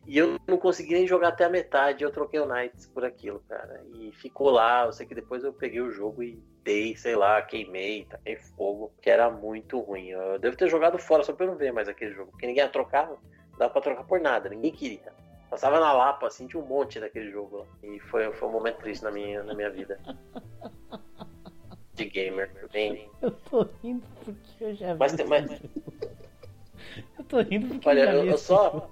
E eu não consegui nem jogar até a metade. Eu troquei o Knights por aquilo, cara. E ficou lá. Eu sei que depois eu peguei o jogo e dei, sei lá, queimei, taquei fogo, que era muito ruim. Eu devo ter jogado fora só pra eu não ver mais aquele jogo, porque ninguém ia trocar. Não dava pra trocar por nada, ninguém queria. Passava na Lapa, assim, tinha um monte daquele jogo. E foi, foi um momento triste na minha, na minha vida. De gamer. Bem, Eu tô rindo porque eu já vi. Mas tem- mas-. Eu tô rindo porque Olha, eu já eu- vi eu esse só-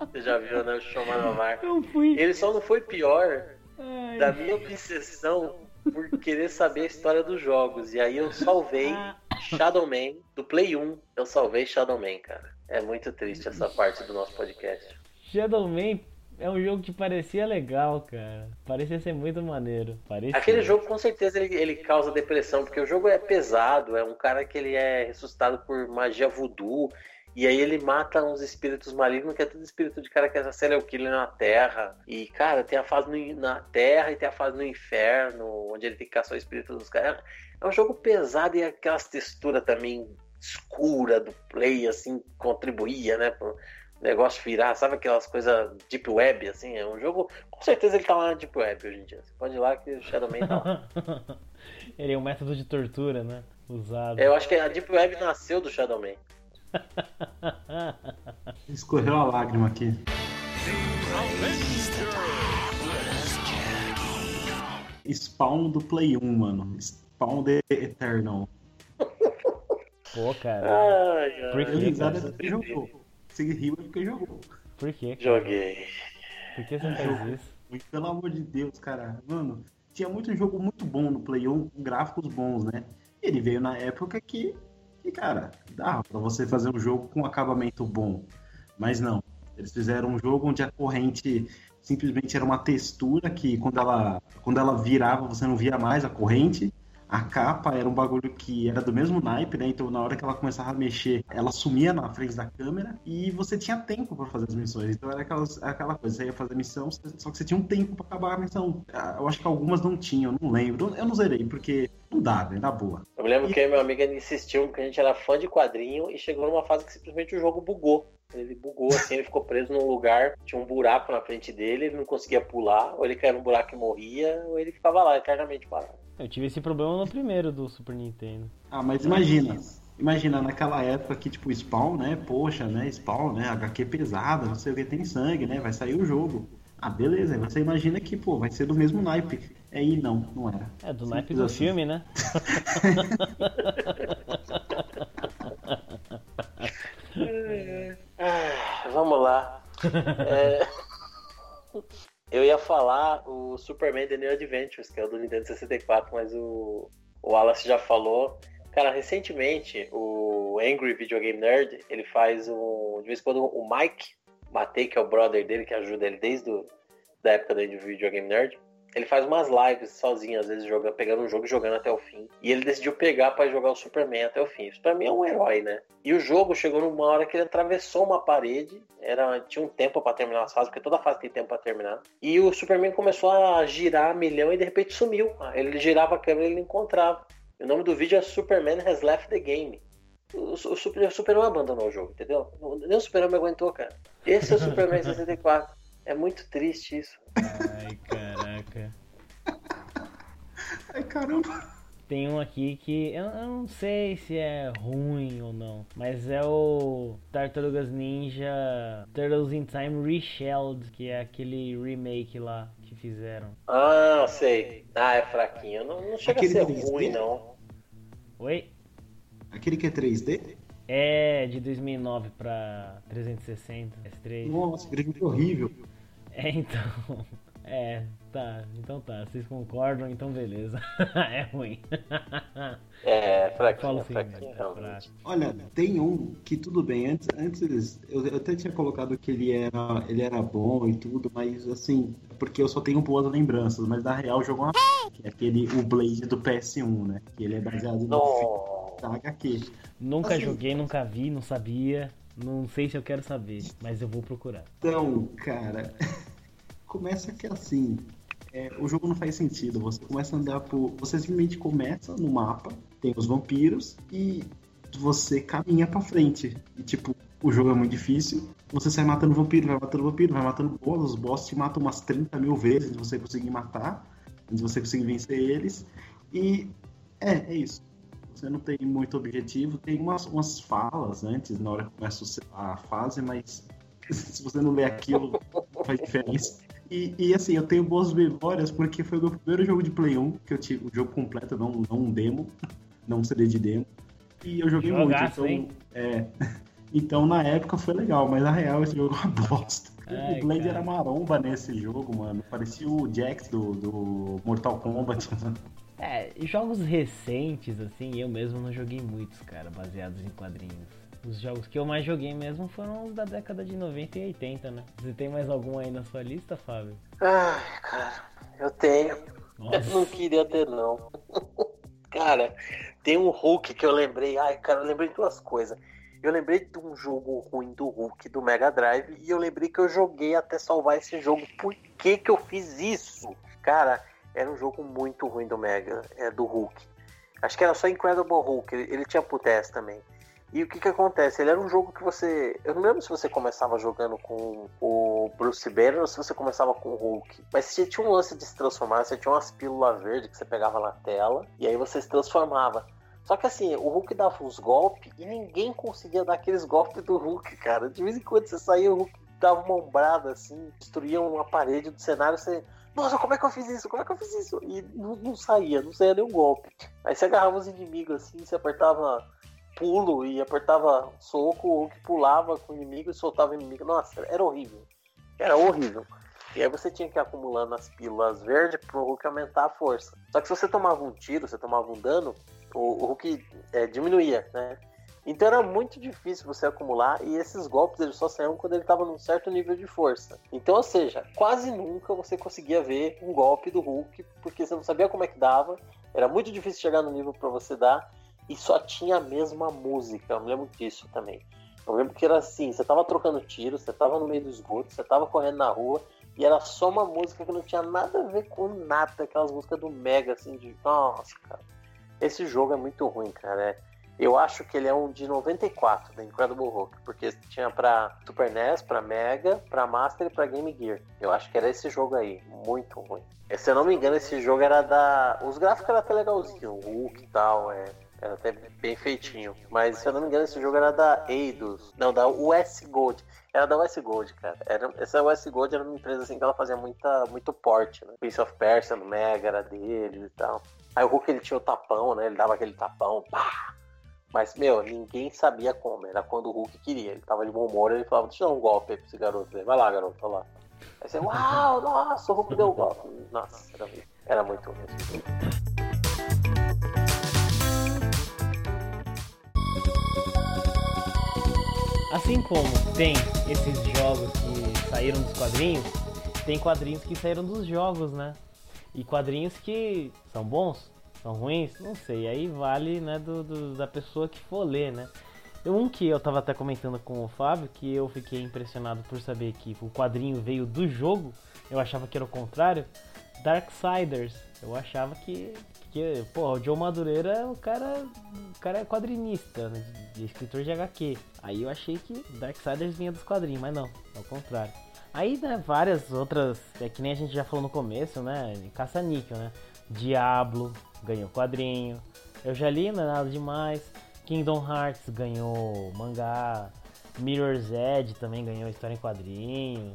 você já viu, né? O Show Manovar. Eu fui. Ele só não foi pior Ai. da minha obsessão por querer saber a história dos jogos. E aí eu salvei Ah, Shadow Man, do Play 1. Eu salvei Shadow Man, cara. É muito triste essa parte do nosso podcast. Shadow Man é um jogo que parecia legal, cara. Parecia ser muito maneiro. Parecia. Aquele jogo com certeza ele, ele causa depressão, porque o jogo é pesado, é um cara que ele é ressuscitado por magia voodoo, e aí ele mata uns espíritos malignos, que é tudo espírito de cara que é serial killer na Terra. E, cara, tem a fase no- na Terra e tem a fase no inferno, onde ele tem que caçar o espírito dos caras. É um jogo pesado e aquelas texturas também escura do play, assim, contribuía, né, pro negócio virar, sabe aquelas coisas deep web, assim, é um jogo, com certeza ele tá lá na deep web hoje em dia. Você pode ir lá que o Shadow Man tá lá. Ele é um método de tortura, né? Usado. Eu acho que a Deep Web nasceu do Shadow Man. Escorreu a lágrima aqui. Spawn do Play 1, mano. Spawn The Eternal. Pô, cara. Ai, ai. É cara? porque jogou. Se riu é porque jogou. Por quê? Joguei. Por que você faz isso? Pelo amor de Deus, cara. Mano, tinha muito jogo muito bom no Play 1, com gráficos bons, né? Ele veio na época que, que cara, dava pra você fazer um jogo com acabamento bom. Mas não. Eles fizeram um jogo onde a corrente simplesmente era uma textura que quando ela, quando ela virava você não via mais a corrente a capa era um bagulho que era do mesmo naipe, né? Então na hora que ela começava a mexer, ela sumia na frente da câmera e você tinha tempo para fazer as missões. Então era aquelas, aquela coisa, você ia fazer a missão, só que você tinha um tempo para acabar a missão. Ah, eu acho que algumas não tinham, não lembro. Eu não zerei, porque não dá, né? Na boa. Eu me lembro E- que meu amigo insistiu que a gente era fã de quadrinho e chegou numa fase que simplesmente o jogo bugou. Ele bugou assim, ele ficou preso num lugar, tinha um buraco na frente dele, ele não conseguia pular, ou ele caía num buraco e morria, ou ele ficava lá eternamente parado. Eu tive esse problema no primeiro do Super Nintendo. Ah, mas imagina. Imagina naquela época que, tipo, Spawn, né? Poxa, né? Spawn, né? HQ pesada, não sei o que, tem sangue, né? Vai sair o jogo. Ah, beleza. Aí você imagina que, pô, vai ser do mesmo naipe. Aí não, não era. É, do Simples naipe do assim. filme, né? Ah, vamos lá. É, Eu ia falar o Superman The New Adventures, que é o do Nintendo 64, mas o, o Wallace já falou. Cara, recentemente, o Angry Video Game Nerd, ele faz um. De vez em quando, o Mike Matei, que é o brother dele, que ajuda ele desde a da época do Video Game Nerd, ele faz umas lives sozinho, às vezes jogando, pegando um jogo e jogando até o fim. E ele decidiu pegar pra jogar o Superman até o fim. O Superman é um herói, né? E o jogo chegou numa hora que ele atravessou uma parede. Era, tinha um tempo pra terminar as fases, porque toda fase tem tempo pra terminar. E o Superman começou a girar a milhão e de repente sumiu. Ele girava a câmera e ele encontrava. E o nome do vídeo é Superman Has Left the Game. O, o, Super- o Superman abandonou o jogo, entendeu? Nem o Superman aguentou, cara. Esse é o Superman 64. É muito triste isso. Ai, caraca. Ai, caramba. Tem um aqui que eu, eu não sei se é ruim ou não, mas é o Tartarugas Ninja Turtles in Time Reshelled, que é aquele remake lá que fizeram. Ah, sei. Ah, é fraquinho. Não, não chega Aquele a ser 3D? ruim, não. Oi? Aquele que é 3D? É de 2009 pra 360, S3. Nossa, que é horrível. É, então. É, tá. Então tá. Vocês concordam, então beleza. é ruim. É, fraquinho, Fala assim, fraquinho, é fraco. Olha, tem um que tudo bem, antes, antes eu, eu até tinha colocado que ele era, ele era bom e tudo, mas assim, porque eu só tenho boas lembranças, mas na real o jogo é uma que é aquele, o Blade do PS1, né? Que ele é baseado no Não. da HQ. Nunca Assim- joguei, nunca vi, não sabia. Não sei se eu quero saber, mas eu vou procurar. Então, cara, começa que assim, é, o jogo não faz sentido. Você começa a andar por. Você simplesmente começa no mapa, tem os vampiros e você caminha pra frente. E tipo, o jogo é muito difícil. Você sai matando vampiro, vai matando vampiro, vai matando boss. Os boss te matam umas 30 mil vezes antes de você conseguir matar, antes de você conseguir vencer eles. E é, é isso. Você não tem muito objetivo, tem umas, umas falas antes, na hora que começa a fase, mas se você não ler aquilo, faz diferença. E, e, assim, eu tenho boas memórias porque foi o meu primeiro jogo de Play 1, que eu tive o jogo completo, não, não um demo, não um CD de demo. E eu joguei Jogaço, muito, então. É. Então na época foi legal, mas na real esse jogo é uma bosta. Ai, o Blade cara. era maromba nesse jogo, mano. Parecia o Jax do, do Mortal Kombat. É, e jogos recentes, assim, eu mesmo não joguei muitos, cara, baseados em quadrinhos. Os jogos que eu mais joguei mesmo foram os da década de 90 e 80, né? Você tem mais algum aí na sua lista, Fábio? Ai, cara, eu tenho. Eu Nossa. não queria ter, não. cara, tem um Hulk que eu lembrei. Ai, cara, eu lembrei de duas coisas. Eu lembrei de um jogo ruim do Hulk do Mega Drive e eu lembrei que eu joguei até salvar esse jogo. Por que que eu fiz isso? Cara, era um jogo muito ruim do Mega, é do Hulk. Acho que era só Incredible Hulk, ele, ele tinha pro também. E o que que acontece? Ele era um jogo que você. Eu não lembro se você começava jogando com o Bruce Banner ou se você começava com o Hulk. Mas você tinha um lance de se transformar, você tinha umas pílulas verdes que você pegava na tela e aí você se transformava. Só que assim, o Hulk dava uns golpes e ninguém conseguia dar aqueles golpes do Hulk, cara. De vez em quando você saía, o Hulk dava uma ombrada assim, destruía uma parede do cenário, você. Nossa, como é que eu fiz isso? Como é que eu fiz isso? E não, não saía, não saía nenhum golpe. Aí você agarrava os inimigos assim, você apertava pulo e apertava soco, o Hulk pulava com o inimigo e soltava o inimigo. Nossa, era horrível. Era horrível. E aí você tinha que ir acumulando as pílulas verdes pro Hulk aumentar a força. Só que se você tomava um tiro, você tomava um dano, o, o Hulk é, diminuía, né? Então era muito difícil você acumular e esses golpes eles só saíam quando ele estava num certo nível de força. Então, ou seja, quase nunca você conseguia ver um golpe do Hulk porque você não sabia como é que dava. Era muito difícil chegar no nível para você dar e só tinha a mesma música. Eu me lembro disso também. Eu lembro que era assim, você tava trocando tiro, você tava no meio do esgoto, você tava correndo na rua e era só uma música que não tinha nada a ver com nada, aquelas músicas do Mega assim de, nossa, cara. Esse jogo é muito ruim, cara. É eu acho que ele é um de 94, da Incredible Hulk, porque tinha pra Super NES, pra Mega, pra Master e pra Game Gear. Eu acho que era esse jogo aí, muito ruim. Se eu não me engano, esse jogo era da. Os gráficos eram até legalzinho, o Hulk e tal, é. Era até bem feitinho. Mas se eu não me engano, esse jogo era da Eidos. Não, da US Gold. Era da US Gold, cara. Era, essa US Gold era uma empresa assim que ela fazia muita, muito porte, né? Prince of Persia no Mega era deles e tal. Aí o Hulk ele tinha o tapão, né? Ele dava aquele tapão, pá! Mas, meu, ninguém sabia como. Era quando o Hulk queria. Ele tava de bom humor, ele falava, deixa eu dar um golpe aí pra esse garoto. Vai lá, garoto, vai lá. Aí você, uau, nossa, o Hulk deu um golpe. Nossa, era, era muito ruim. Assim como tem esses jogos que saíram dos quadrinhos, tem quadrinhos que saíram dos jogos, né? E quadrinhos que são bons, são ruins? Não sei. Aí vale, né, do, do, da pessoa que for ler, né? Um que eu tava até comentando com o Fábio, que eu fiquei impressionado por saber que o quadrinho veio do jogo, eu achava que era o contrário. Darksiders. Eu achava que, que pô, o Joe Madureira, o cara, o cara é quadrinista, né, de escritor de HQ. Aí eu achei que Darksiders vinha dos quadrinhos, mas não, é o contrário. Aí, né, várias outras, é que nem a gente já falou no começo, né, caça-níquel, né? Diablo, ganhou quadrinho. Eu já li, não é nada demais. Kingdom Hearts ganhou mangá. Mirror's Edge também ganhou história em quadrinho.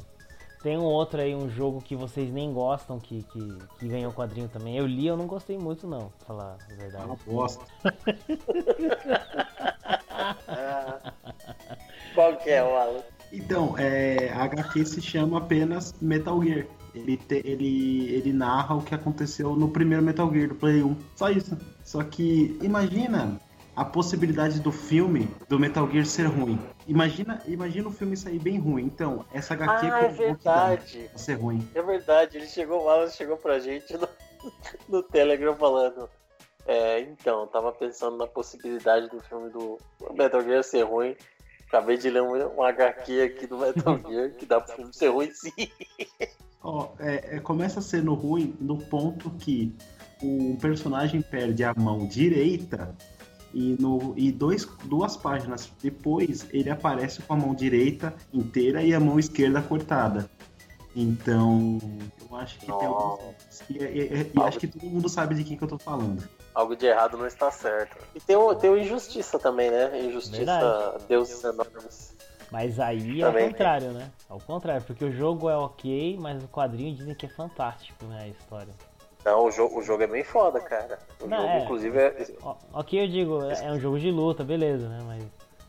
Tem um outro aí, um jogo que vocês nem gostam, que, que, que ganhou quadrinho também. Eu li, eu não gostei muito não, pra falar a verdade. Uma bosta. Qual que é, Wallace? Então, é, a HQ se chama apenas Metal Gear. Ele, te, ele, ele narra o que aconteceu no primeiro Metal Gear do Play 1. Só isso. Só que imagina a possibilidade do filme do Metal Gear ser ruim. Imagina, imagina o filme sair bem ruim. Então, essa HQ ah, é verdade. ser ruim. É verdade, ele chegou mal, chegou pra gente no, no Telegram falando. É, então, tava pensando na possibilidade do filme do Metal Gear ser ruim. Acabei de ler um, um HQ aqui do Metal Gear que dá pro filme ser ruim sim. Ó, é, é, começa sendo ruim no ponto que o personagem perde a mão direita e, no, e dois, duas páginas depois ele aparece com a mão direita inteira e a mão esquerda cortada. Então, eu acho que Nossa. tem alguns. E, e, e acho que todo mundo sabe de quem que eu tô falando. Algo de errado não está certo. E tem o, tem o Injustiça também, né? Injustiça, Verdade. Deus enormes. Mas aí é o contrário, né? Ao contrário, porque o jogo é ok, mas o quadrinho dizem que é fantástico, né? A história. Não, o jogo, o jogo é bem foda, cara. O Não, jogo, é, inclusive, é. Ok, eu digo, é um jogo de luta, beleza, né? Mas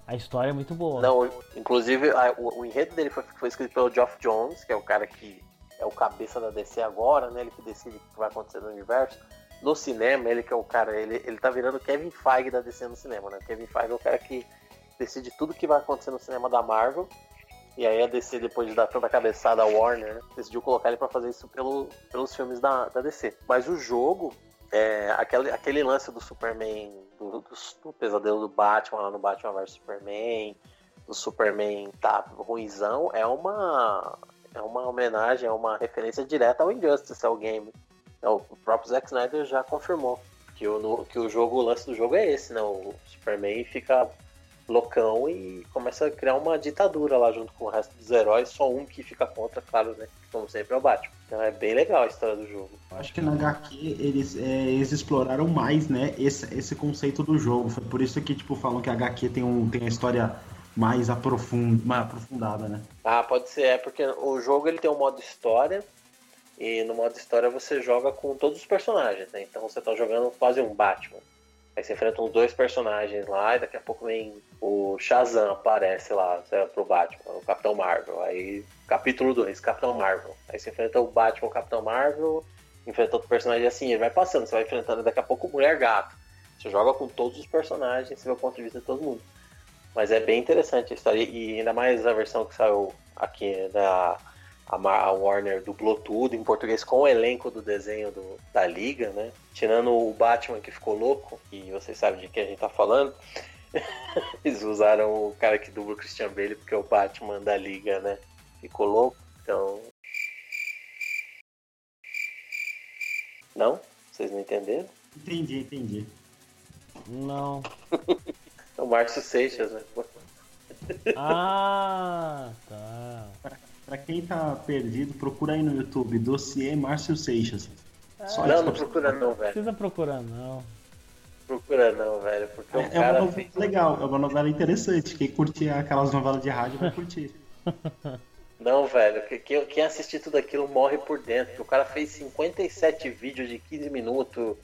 a história é muito boa. Não, inclusive, a, o, o, enredo dele foi, foi escrito pelo Geoff Jones, que é o cara que é o cabeça da DC agora, né? Ele que decide o que vai acontecer no universo. No cinema, ele que é o cara, ele, ele tá virando Kevin Feige da DC no cinema, né? Kevin Feige é o cara que decide tudo que vai acontecer no cinema da Marvel. E aí a DC, depois de dar tanta cabeçada à Warner, decidiu colocar ele para fazer isso pelo, pelos filmes da, da DC. Mas o jogo, é, aquele, aquele lance do Superman, do, do, do, pesadelo do Batman lá no Batman vs Superman, do Superman tá ruizão, é uma, é uma homenagem, é uma referência direta ao Injustice, ao game. É, o próprio Zack Snyder já confirmou que o, que o jogo, o lance do jogo é esse, né? O Superman fica loucão e começa a criar uma ditadura lá junto com o resto dos heróis, só um que fica contra, claro, né? Como sempre é o Batman. Então é bem legal a história do jogo. Acho que na HQ eles, é, eles exploraram mais, né, esse, esse conceito do jogo. Foi por isso que, tipo, falam que a HQ tem, um, tem a história mais, aprofund, mais aprofundada, né? Ah, pode ser, é porque o jogo ele tem um modo história e no modo história você joga com todos os personagens, né? Então você tá jogando quase um Batman. Aí você enfrenta uns dois personagens lá, e daqui a pouco vem o Shazam aparece lá é, pro Batman, o Capitão Marvel. Aí, capítulo 2, Capitão Marvel. Aí você enfrenta o Batman, o Capitão Marvel, enfrenta outro personagem assim, ele vai passando, você vai enfrentando daqui a pouco Mulher Gato. Você joga com todos os personagens, você vê o ponto de vista de todo mundo. Mas é bem interessante a história, e ainda mais a versão que saiu aqui da a, Warner dublou tudo em português com o elenco do desenho do, da Liga, né? Tirando o Batman que ficou louco, e vocês sabem de quem a gente tá falando. Eles usaram o cara que dubla o Christian Bale porque o Batman da Liga, né? Ficou louco. Então. Não? Vocês não entenderam? Entendi, entendi. Não. o Márcio Seixas, né? Ah, tá. Pra quem tá perdido, procura aí no YouTube, dossiê Márcio Seixas. Só não, não procura não, velho. Precisa procurar não. Procura não, velho, porque é, é uma novela fez... legal, é uma novela interessante. Quem curte aquelas novelas de rádio vai curtir. Não, velho, quem, quem assistir tudo aquilo morre por dentro. O cara fez 57 vídeos de 15 minutos.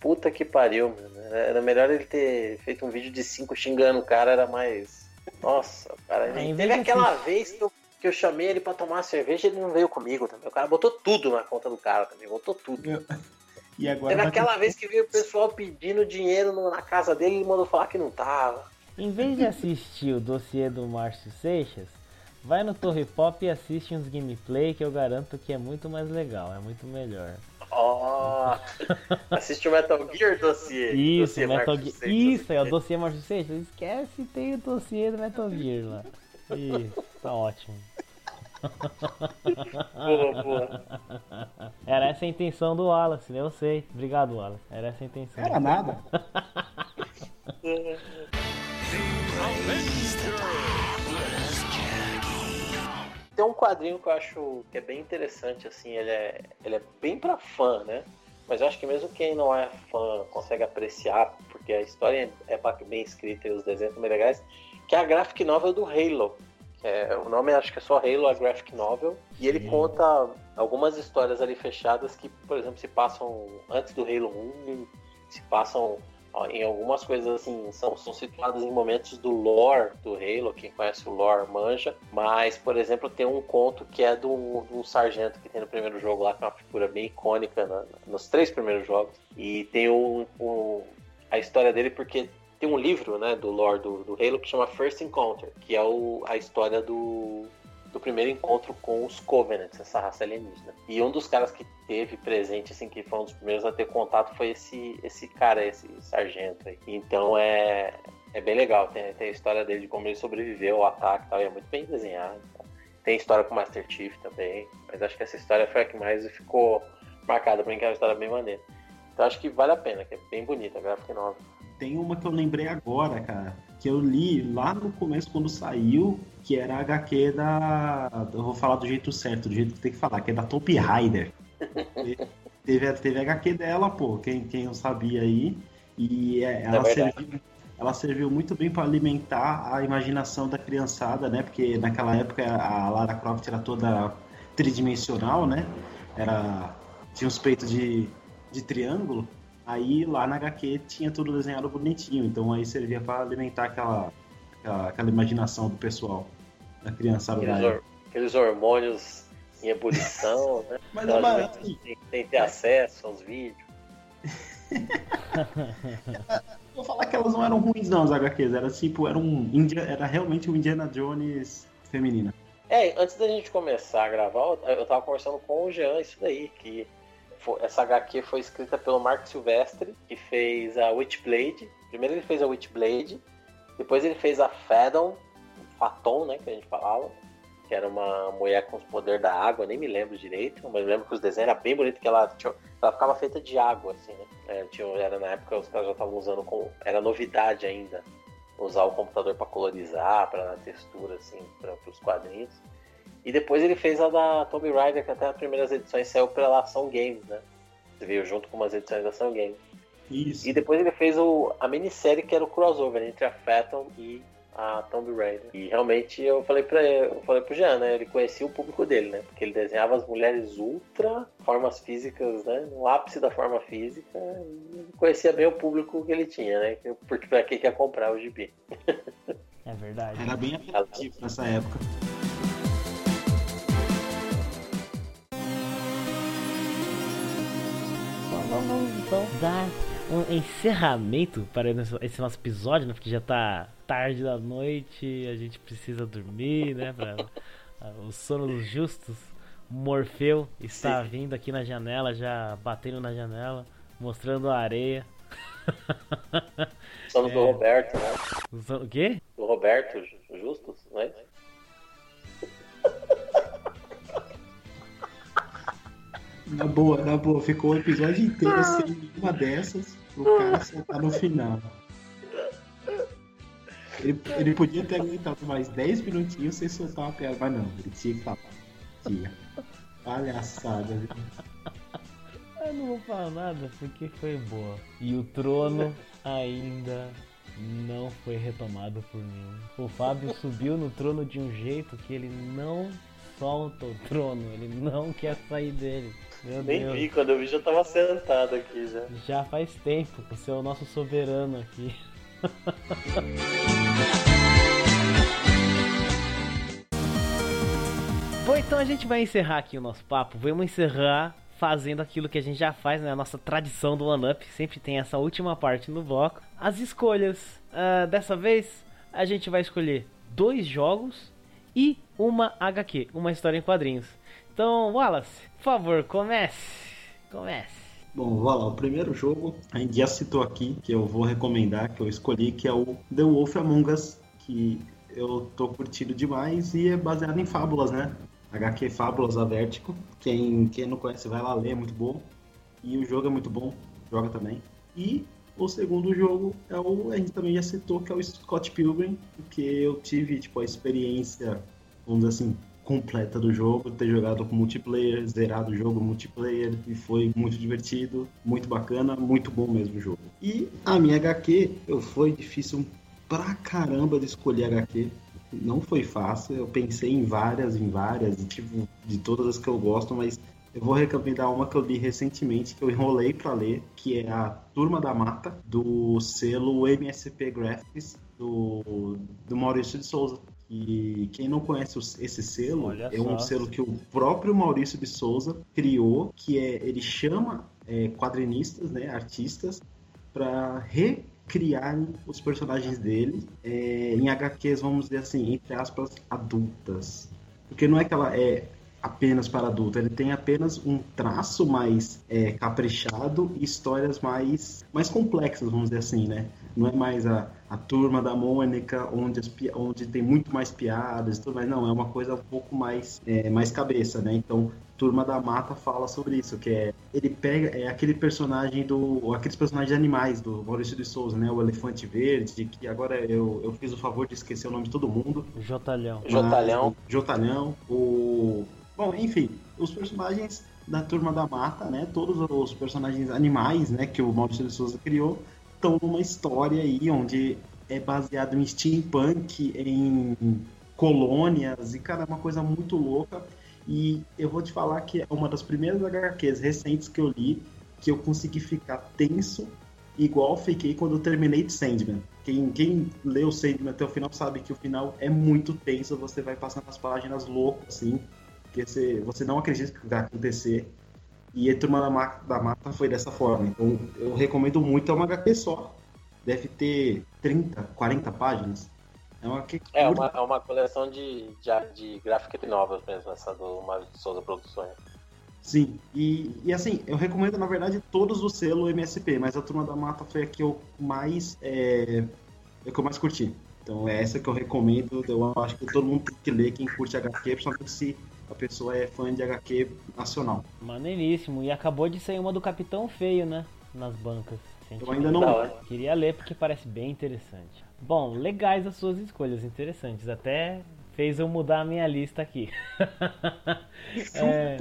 Puta que pariu, mano. Era melhor ele ter feito um vídeo de 5 xingando o cara, era mais. Nossa, cara. É, teve aquela vez que eu que eu chamei ele para tomar cerveja ele não veio comigo também. O cara botou tudo na conta do cara também, botou tudo. Eu... E agora Teve aquela ter... vez que veio o pessoal pedindo dinheiro na casa dele e ele mandou falar que não tava. Em vez de assistir o dossiê do Márcio Seixas, vai no Torre Pop e assiste uns gameplay que eu garanto que é muito mais legal, é muito melhor. Ó, oh, assiste o Metal Gear dossiê. Isso, dossiê Metal Gear. Isso, é o dossiê Márcio Seixas. Esquece, tem o dossiê do Metal Gear lá. Isso, tá ótimo. boa, boa. Era essa a intenção do Wallace, eu sei. Obrigado, Wallace. Era essa a intenção. Era nada. Tem um quadrinho que eu acho que é bem interessante, assim, ele é, ele é bem pra fã, né? Mas eu acho que mesmo quem não é fã consegue apreciar, porque a história é bem escrita e os desenhos são bem legais, que é a graphic novel do Halo. É, o nome acho que é só Halo, a graphic novel. E ele conta algumas histórias ali fechadas que, por exemplo, se passam antes do Halo 1, se passam ó, em algumas coisas assim, são, são situadas em momentos do lore do Halo, quem conhece o lore manja. Mas, por exemplo, tem um conto que é do, do sargento que tem no primeiro jogo lá, que é uma figura bem icônica na, nos três primeiros jogos. E tem o, o a história dele porque tem um livro, né, do lore do, do Halo que chama First Encounter, que é o, a história do, do primeiro encontro com os Covenants, essa raça alienígena. E um dos caras que teve presente, assim, que foi um dos primeiros a ter contato, foi esse, esse cara, esse sargento aí. Então é, é bem legal, tem, tem a história dele de como ele sobreviveu ao ataque e tal, e é muito bem desenhado. Tá? Tem história com o Master Chief também, mas acho que essa história foi a que mais ficou marcada pra mim, que é uma história bem maneira. Então acho que vale a pena, que é bem bonita a gráfica nova. Tem uma que eu lembrei agora, cara, que eu li lá no começo quando saiu, que era a HQ da. Eu vou falar do jeito certo, do jeito que tem que falar, que é da Top Rider. teve, teve a HQ dela, pô, quem, quem não sabia aí. E é, ela, é serviu, ela serviu muito bem para alimentar a imaginação da criançada, né? Porque naquela época a Lara Croft era toda tridimensional, né? Era, tinha os peitos de, de triângulo. Aí lá na HQ tinha tudo desenhado bonitinho, então aí servia para alimentar aquela, aquela, aquela, imaginação do pessoal, da criançada aqueles, or, aqueles hormônios em ebulição, né? Mas é tem, tem que ter acesso aos vídeos. Vou falar que elas não eram ruins não, as HQs, era tipo, era um era realmente um Indiana Jones feminina. É, antes da gente começar a gravar, eu tava conversando com o Jean isso daí, que essa HQ foi escrita pelo Mark Silvestre, que fez a Witchblade. Primeiro ele fez a Witchblade, depois ele fez a Fadon, Faton, né, que a gente falava, que era uma mulher com os poderes da água, nem me lembro direito, mas lembro que os desenhos eram bem bonitos, que ela, tinha, ela ficava feita de água, assim, né? É, tinha, era na época os caras já estavam usando, com, era novidade ainda, usar o computador para colorizar, para dar textura, assim, para os quadrinhos. E depois ele fez a da Tomb Raider, que até as primeiras edições saiu pela Ação Games, né? Veio junto com umas edições da Ação Games. Isso. E depois ele fez o, a minissérie que era o crossover entre a Phantom e a Tomb Raider. E realmente eu falei para eu falei pro Jean, né? Ele conhecia o público dele, né? Porque ele desenhava as mulheres ultra, formas físicas, né? No ápice da forma física. E conhecia bem o público que ele tinha, né? Porque pra quem quer comprar o gibi. É verdade. Era bem apelativo nessa época. Vamos então dar um encerramento para esse nosso episódio, né? Porque já tá tarde da noite, a gente precisa dormir, né? Pra, o sono dos justos. Morfeu está Sim. vindo aqui na janela, já batendo na janela, mostrando a areia. Sono é... do Roberto, né? O quê? Do Roberto Justus, né? Na boa, na boa, ficou o episódio inteiro sem nenhuma dessas pro cara soltar no final. Ele, ele podia ter aguentado mais 10 minutinhos sem soltar uma piada, mas não, ele tinha que falar. Tinha. Palhaçada, viu? Eu não vou falar nada porque foi boa. E o trono ainda não foi retomado por mim. O Fábio subiu no trono de um jeito que ele não solta o trono, ele não quer sair dele. Meu Nem Deus. vi, quando eu vi já tava sentado aqui já. Já faz tempo, você é o nosso soberano aqui. Bom, então a gente vai encerrar aqui o nosso papo. Vamos encerrar fazendo aquilo que a gente já faz, né? A nossa tradição do One Up. Sempre tem essa última parte no bloco. As escolhas. Uh, dessa vez a gente vai escolher dois jogos e uma HQ, uma história em quadrinhos. Então, Wallace, por favor, comece. Comece. Bom, vamos lá. O primeiro jogo, a gente já citou aqui, que eu vou recomendar, que eu escolhi, que é o The Wolf Among Us, que eu tô curtindo demais e é baseado em fábulas, né? HQ Fábulas da Vertigo. Quem, quem não conhece vai lá ler, é muito bom. E o jogo é muito bom, joga também. E o segundo jogo é o, a gente também já citou, que é o Scott Pilgrim, porque eu tive tipo, a experiência, vamos dizer assim, completa do jogo, ter jogado com multiplayer, zerado o jogo multiplayer e foi muito divertido, muito bacana, muito bom mesmo o jogo. E a minha HQ, eu foi difícil pra caramba de escolher HQ. Não foi fácil, eu pensei em várias, em várias, tipo, de todas as que eu gosto, mas eu vou recomendar uma que eu li recentemente, que eu enrolei para ler, que é a Turma da Mata, do selo MSP Graphics, do, do Maurício de Souza. E quem não conhece esse selo, Olha é um selo que o próprio Maurício de Souza criou, que é ele chama é, quadrinistas, né, artistas, para recriarem os personagens dele é, em HQs, vamos dizer assim, entre aspas, adultas. Porque não é que ela é apenas para adulto, ele tem apenas um traço mais é, caprichado e histórias mais, mais complexas, vamos dizer assim, né? Não é mais a, a turma da Mônica, onde, as, onde tem muito mais piadas e tudo mais, não, é uma coisa um pouco mais, é, mais cabeça, né? Então, Turma da Mata fala sobre isso, que é ele pega é aquele personagem do aqueles personagens animais do Maurício de Souza, né, o elefante verde, que agora eu, eu fiz o favor de esquecer o nome de todo mundo. Jotalhão. Jotalhão. Jotalhão, o Bom, enfim, os personagens da Turma da Mata, né? Todos os personagens animais, né? Que o Maurício de Souza criou, estão numa história aí onde é baseado em steampunk, em colônias, e cara, é uma coisa muito louca. E eu vou te falar que é uma das primeiras HQs recentes que eu li que eu consegui ficar tenso, igual fiquei quando eu terminei de Sandman. Quem, quem leu Sandman até o final sabe que o final é muito tenso, você vai passando as páginas loucas, assim, porque você, você não acredita que vai acontecer. E a Turma da Mata, da Mata foi dessa forma. Então eu recomendo muito, é uma HQ só. Deve ter 30, 40 páginas. É uma, é uma, é uma coleção de, de, de graphic novels mesmo, essa do Mário de Souza Produções. Sim, e, e assim, eu recomendo na verdade todos do selo MSP, mas a Turma da Mata foi a que eu mais, é, a que eu mais curti. Então é essa que eu recomendo, eu acho que todo mundo tem que ler, quem curte HQ, principalmente se a pessoa é fã de HQ nacional. Maneiríssimo. E acabou de sair uma do Capitão Feio, né? Nas bancas. Eu ainda não. Queria ler porque parece bem interessante. Bom, legais as suas escolhas, interessantes. Até fez eu mudar a minha lista aqui. é...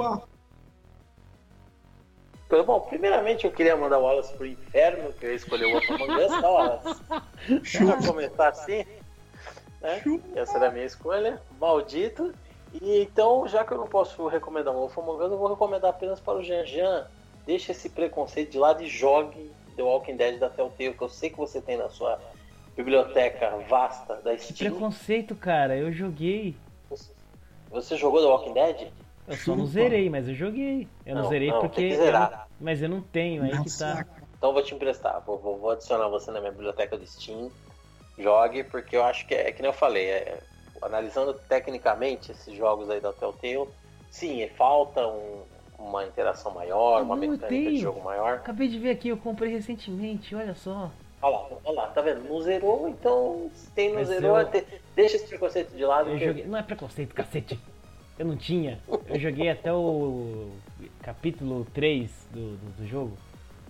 Bom, primeiramente eu queria mandar o Wallace pro inferno, que eu escolhi o outro Us, tá, Wallace? Pra começar assim. Né? Essa era a minha escolha. Maldito. E então, já que eu não posso recomendar um Wolf Among Us, eu vou recomendar apenas para o Jean Jean. Deixe esse preconceito de lado e jogue The Walking Dead da Telltale, que eu sei que você tem na sua biblioteca vasta da Steam. Que preconceito, cara. Eu joguei. Você jogou The Walking Dead? Eu só não zerei, mas eu joguei. Eu não, não zerei não, porque. Eu não... Mas eu não tenho, aí Nossa. que tá. Então eu vou te emprestar. Vou, vou, vou, adicionar você na minha biblioteca do Steam. Jogue, porque eu acho que é, é que nem eu falei. É, analisando tecnicamente esses jogos aí da Telltale, sim, falta um, uma interação maior, uma mecânica tenho. de jogo maior. Acabei de ver aqui, eu comprei recentemente, olha só. Olha lá, olha lá, tá vendo? Não zerou, então se tem não zerou, eu... deixa esse preconceito de lado. Eu joguei... Não é preconceito, cacete. Eu não tinha. Eu joguei até o capítulo 3 do, do, do jogo,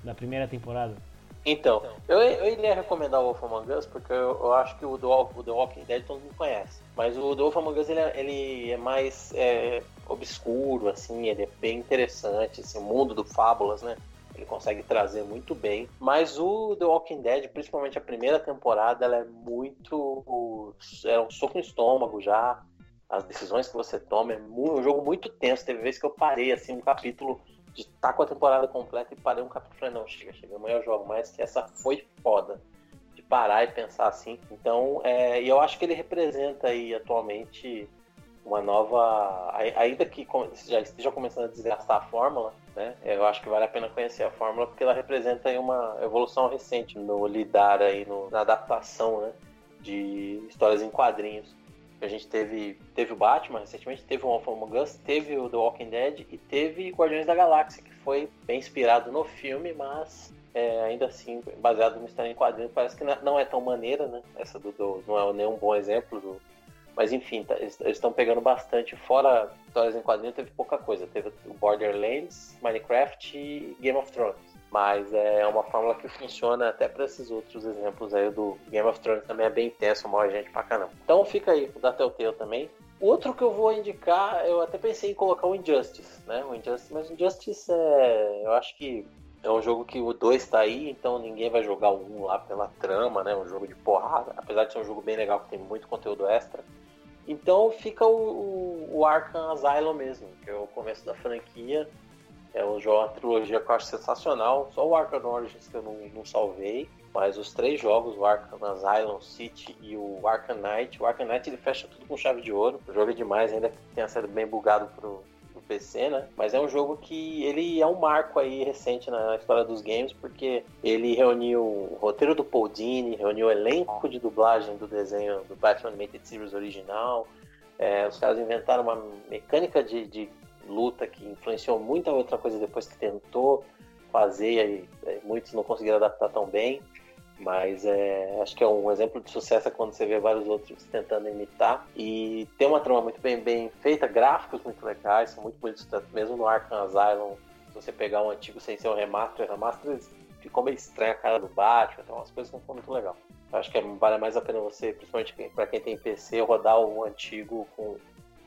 da primeira temporada. Então, eu, eu iria recomendar o Wolf Among Us porque eu, eu acho que o, do, o The Walking Dead todo mundo conhece. Mas o The Wolf Among Us ele é, ele é mais é, obscuro, assim, ele é bem interessante, esse mundo do Fábulas, né? Ele consegue trazer muito bem. Mas o The Walking Dead, principalmente a primeira temporada, ela é muito. É um soco no estômago já. As decisões que você toma é um jogo muito tenso. Teve vezes que eu parei assim um capítulo de estar tá com a temporada completa e parei um capítulo falei, não, chega, chega, amanhã eu jogo mais, que essa foi foda. De parar e pensar assim. Então, é, e eu acho que ele representa aí atualmente uma nova. Ainda que já esteja começando a desgastar a fórmula, né? Eu acho que vale a pena conhecer a fórmula porque ela representa aí uma evolução recente no lidar aí, no, na adaptação, né? De histórias em quadrinhos. A gente teve, teve o Batman recentemente, teve o Wolf Among Us, teve o The Walking Dead e teve Guardiões da Galáxia, que foi bem inspirado no filme, mas é, ainda assim baseado numa história em quadrinhos. Parece que não é tão maneira, né? Essa do, do não é nenhum bom exemplo do, mas enfim, tá, eles estão pegando bastante. Fora histórias em quadrinhos, teve pouca coisa. Teve o Borderlands, Minecraft e Game of Thrones. Mas é uma fórmula que funciona até para esses outros exemplos aí do Game of Thrones também é bem intenso, mal gente pra caramba. Então fica aí o da Telltale também. Outro que eu vou indicar, eu até pensei em colocar o Injustice, né? O Injustice, mas o Injustice é. Eu acho que é um jogo que o 2 tá aí, então ninguém vai jogar o 1 um lá pela trama, né? Um jogo de porrada. Apesar de ser um jogo bem legal que tem muito conteúdo extra. Então fica o, o, o Arkham Asylum mesmo, que é o começo da franquia. É um jogo, uma trilogia que eu acho sensacional. Só o Arkham Origins que eu não, não salvei. Mas os três jogos, o Arkham Asylum, City e o Arkham Knight. O Arkham Knight ele fecha tudo com chave de ouro. O jogo é demais, ainda que tenha sido bem bugado pro, PC, né? Mas é um jogo que ele é um marco aí recente na história dos games, porque ele reuniu o roteiro do Paul Dini, reuniu o elenco de dublagem do desenho do Batman Animated Series original. É, os caras inventaram uma mecânica de, de luta que influenciou muita outra coisa depois que tentou fazer e é, muitos não conseguiram adaptar tão bem. Mas é, acho que é um exemplo de sucesso é quando você vê vários outros tentando imitar. E tem uma trama muito bem, bem feita, gráficos muito legais, são muito bonitos, mesmo no Arkham Asylum. Se você pegar um antigo sem ser um remaster, remaster ficou meio estranho a cara do Batman, tem umas coisas que não muito legal. Eu acho que é, vale mais a pena você, principalmente para quem tem PC, rodar o antigo com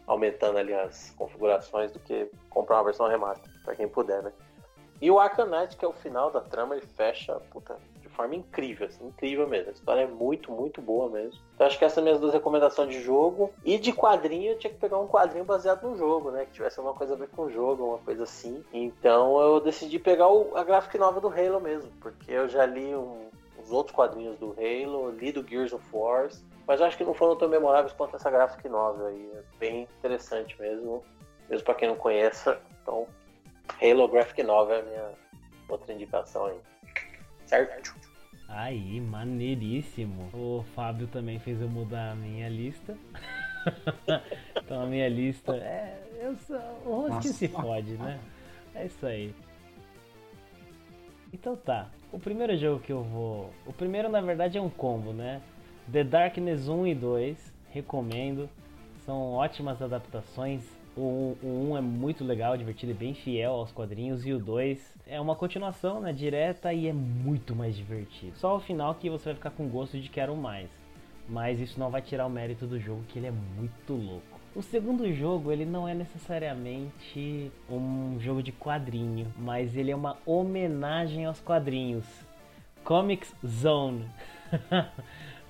aumentando ali as configurações do que comprar uma versão remaster, para quem puder, né? E o Arkham Knight, que é o final da trama, ele fecha, puta, forma incrível, assim, incrível mesmo. A história é muito, muito boa mesmo. Então acho que essas minhas duas recomendações de jogo. E de quadrinho, eu tinha que pegar um quadrinho baseado no jogo, né? Que tivesse alguma coisa a ver com o jogo, uma coisa assim. Então eu decidi pegar o, a graphic nova do Halo mesmo, porque eu já li um, os outros quadrinhos do Halo, li do Gears of War, mas acho que não foram tão memoráveis quanto essa graphic novel aí. É bem interessante mesmo, mesmo para quem não conheça. Então, Halo Graphic Novel é a minha outra indicação aí. Certo? Aí, maneiríssimo. O Fábio também fez eu mudar a minha lista. então a minha lista é. Eu sou, o rosto se fode, né? É isso aí. Então tá. O primeiro jogo que eu vou. O primeiro na verdade é um combo, né? The Darkness 1 e 2. Recomendo. São ótimas adaptações o, o 1 é muito legal, divertido e bem fiel aos quadrinhos. E o 2 é uma continuação, né? Direta e é muito mais divertido. Só o final que você vai ficar com gosto de quero mais. Mas isso não vai tirar o mérito do jogo, que ele é muito louco. O segundo jogo, ele não é necessariamente um jogo de quadrinho, mas ele é uma homenagem aos quadrinhos. Comics Zone.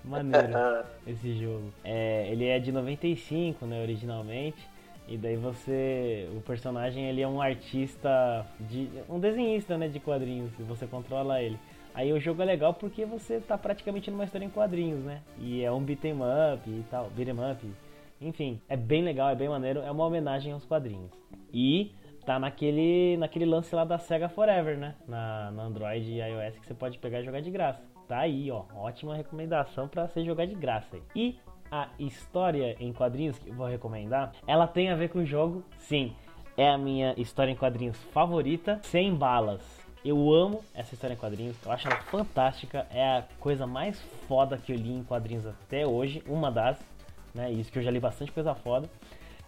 Maneiro esse jogo. É, ele é de 95, né, originalmente. E daí você. O personagem ele é um artista. De, um desenhista né, de quadrinhos. E você controla ele. Aí o jogo é legal porque você tá praticamente numa história em quadrinhos, né? E é um beat'em up e tal. Beat'em up. Enfim, é bem legal, é bem maneiro. É uma homenagem aos quadrinhos. E tá naquele, naquele lance lá da Sega Forever, né? Na, na Android e iOS que você pode pegar e jogar de graça. Tá aí, ó. Ótima recomendação para você jogar de graça aí. E a história em quadrinhos que eu vou recomendar, ela tem a ver com o jogo, sim. É a minha história em quadrinhos favorita, sem balas. Eu amo essa história em quadrinhos, eu acho ela fantástica, é a coisa mais foda que eu li em quadrinhos até hoje, uma das, né? Isso que eu já li bastante coisa foda.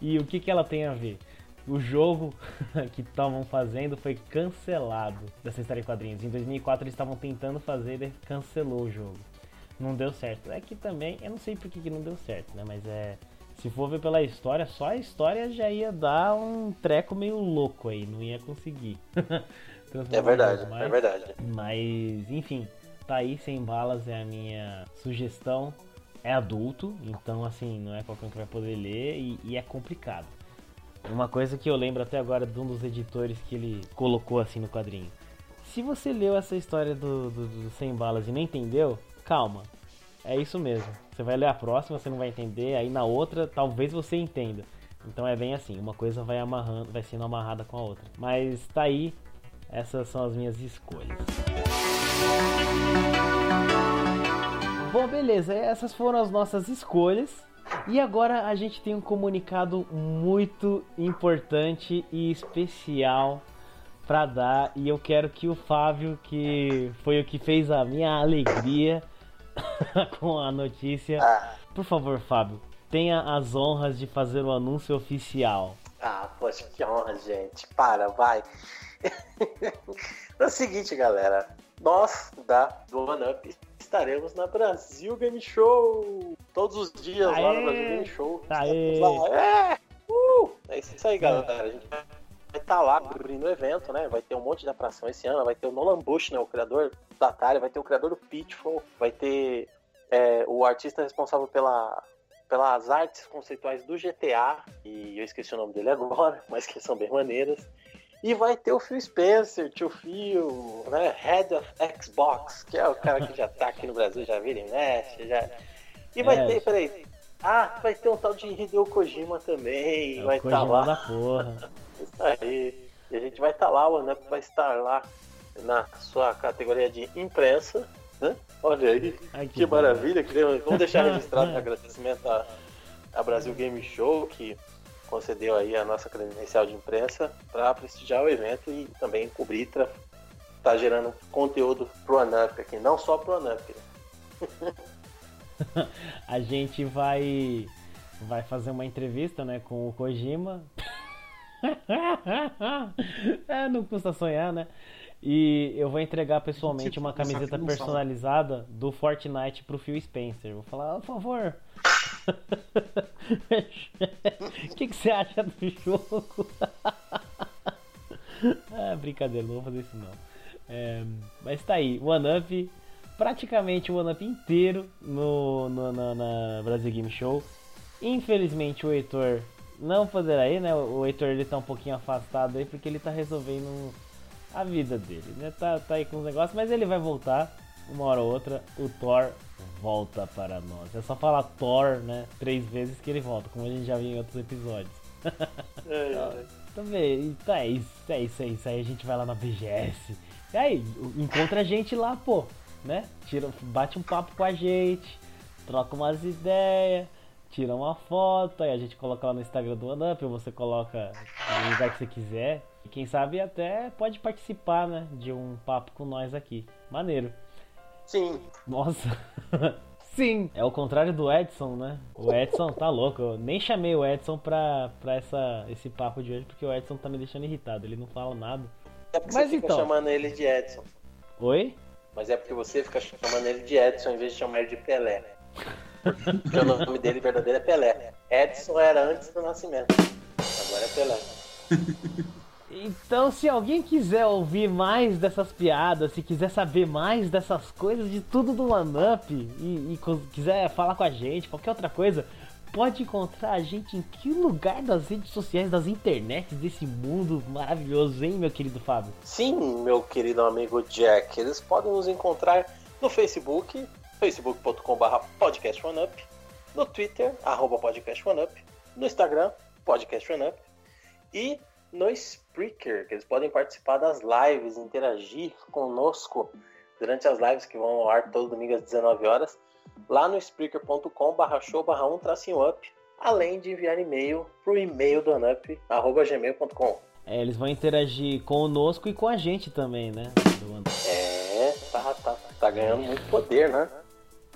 E o que, que ela tem a ver? o jogo que estavam fazendo foi cancelado dessa história em quadrinhos. Em 2004 eles estavam tentando fazer cancelou o jogo. Não deu certo. É que também, eu não sei por que, que não deu certo, né? Mas é. Se for ver pela história, só a história já ia dar um treco meio louco aí, não ia conseguir. é verdade, mais, é verdade. Mas, enfim, tá aí sem balas é a minha sugestão. É adulto, então assim, não é qualquer um que vai poder ler e, e é complicado. Uma coisa que eu lembro até agora de um dos editores que ele colocou assim no quadrinho. Se você leu essa história do, do, do Sem Balas e não entendeu, calma. É isso mesmo. Você vai ler a próxima, você não vai entender, aí na outra talvez você entenda. Então é bem assim, uma coisa vai amarrando, vai sendo amarrada com a outra. Mas tá aí, essas são as minhas escolhas. Bom, beleza, essas foram as nossas escolhas. E agora a gente tem um comunicado muito importante e especial para dar e eu quero que o Fábio, que foi o que fez a minha alegria com a notícia, ah. por favor, Fábio, tenha as honras de fazer o anúncio oficial. Ah, poxa, que honra, gente. Para, vai. é o seguinte, galera. Nós da do One Up estaremos na Brasil Game Show. Todos os dias Aê! lá no Brasil Game Show. Aê! Lá. É! Uh! é isso aí, galera. A gente vai estar tá lá cobrindo o evento, né? Vai ter um monte de atração esse ano. Vai ter o Nolan Bush, né? O criador da Atari. Vai ter o criador do Pitfall. Vai ter é, o artista responsável pela, pelas artes conceituais do GTA. E eu esqueci o nome dele agora, mas que são bem maneiras. E vai ter o Phil Spencer, tio Phil, né? Head of Xbox, que é o cara que já tá aqui no Brasil, já vira e mexe, já. E vai é. ter, peraí. Ah, vai ter um tal de Hideo Kojima também. É vai estar tá lá. Da porra. Isso aí. E a gente vai estar tá lá, o Anup vai estar lá na sua categoria de imprensa. Né? Olha aí, Ai, que, que maravilha. Vamos deixar registrado o agradecimento à, à Brasil Game Show, que concedeu aí a nossa credencial de imprensa para prestigiar o evento e também cobrir, tá gerando conteúdo pro ANUP aqui, não só pro ANUP. Né? a gente vai vai fazer uma entrevista, né, com o Kojima. É, não custa sonhar, né? E eu vou entregar pessoalmente uma camiseta personalizada do Fortnite pro Phil Spencer. Vou falar, por favor. O que, que você acha do jogo? ah, brincadeira, não vou fazer isso não. É, mas tá aí, One Up, praticamente o One Up inteiro no, no, na, na Brasil Game Show. Infelizmente o Heitor não poderá ir, né? O Heitor ele tá um pouquinho afastado aí porque ele tá resolvendo a vida dele, né? Tá, tá aí com os negócios, mas ele vai voltar uma hora ou outra. O Thor volta para nós. É só falar Thor, né? Três vezes que ele volta, como a gente já viu em outros episódios. É, é. Também, então é isso, é isso, é isso. Aí a gente vai lá na BGS. E aí, encontra a gente lá, pô, né? Tira, bate um papo com a gente, troca umas ideias, tira uma foto, aí a gente coloca lá no Instagram do OneUp, ou você coloca no lugar que você quiser. E quem sabe até pode participar, né? De um papo com nós aqui. Maneiro. Sim. Nossa. Sim. É o contrário do Edson, né? O Edson tá louco. Eu nem chamei o Edson pra, pra essa, esse papo de hoje porque o Edson tá me deixando irritado. Ele não fala nada. É porque Mas você fica então... chamando ele de Edson. Oi? Mas é porque você fica chamando ele de Edson em vez de chamar ele de Pelé. Porque o nome dele verdadeiro é Pelé. Edson era antes do nascimento. Agora é Pelé. Então, se alguém quiser ouvir mais dessas piadas, se quiser saber mais dessas coisas, de tudo do OneUp, e, e quiser falar com a gente, qualquer outra coisa, pode encontrar a gente em que lugar das redes sociais, das internets, desse mundo maravilhoso, hein, meu querido Fábio? Sim, meu querido amigo Jack. Eles podem nos encontrar no Facebook, facebook.com.br podcastoneUp, no Twitter, arroba podcastoneUp, no Instagram, podcastoneUp, e no Spreaker, que eles podem participar das lives, interagir conosco durante as lives que vão ao ar todo domingo às 19 horas, lá no spreaker.com barra show barra 1 tracinho up, além de enviar e-mail para o e-mail do anup, arroba gmail.com. É, eles vão interagir conosco e com a gente também, né? É, tá, tá, tá ganhando muito poder, né?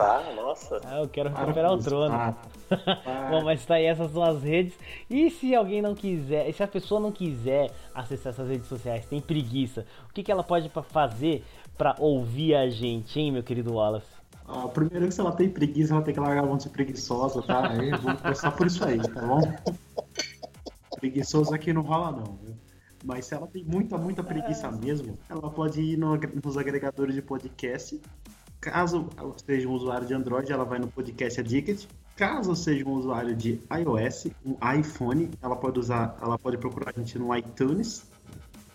Tá, nossa. Ah, eu quero recuperar o trono. Bom, mas tá aí essas são as redes. E se alguém não quiser, e se a pessoa não quiser acessar essas redes sociais, tem preguiça, o que, que ela pode fazer para ouvir a gente, hein, meu querido Wallace? Ah, primeiro que se ela tem preguiça, ela tem que largar a mão de ser preguiçosa, tá? Eu vou começar por isso aí, tá bom? Preguiçoso aqui não rola não, viu? Mas se ela tem muita, muita preguiça mesmo, ela pode ir no, nos agregadores de podcast Caso seja um usuário de Android, ela vai no Podcast Addict. Caso seja um usuário de iOS, um iPhone, ela pode usar, ela pode procurar a gente no iTunes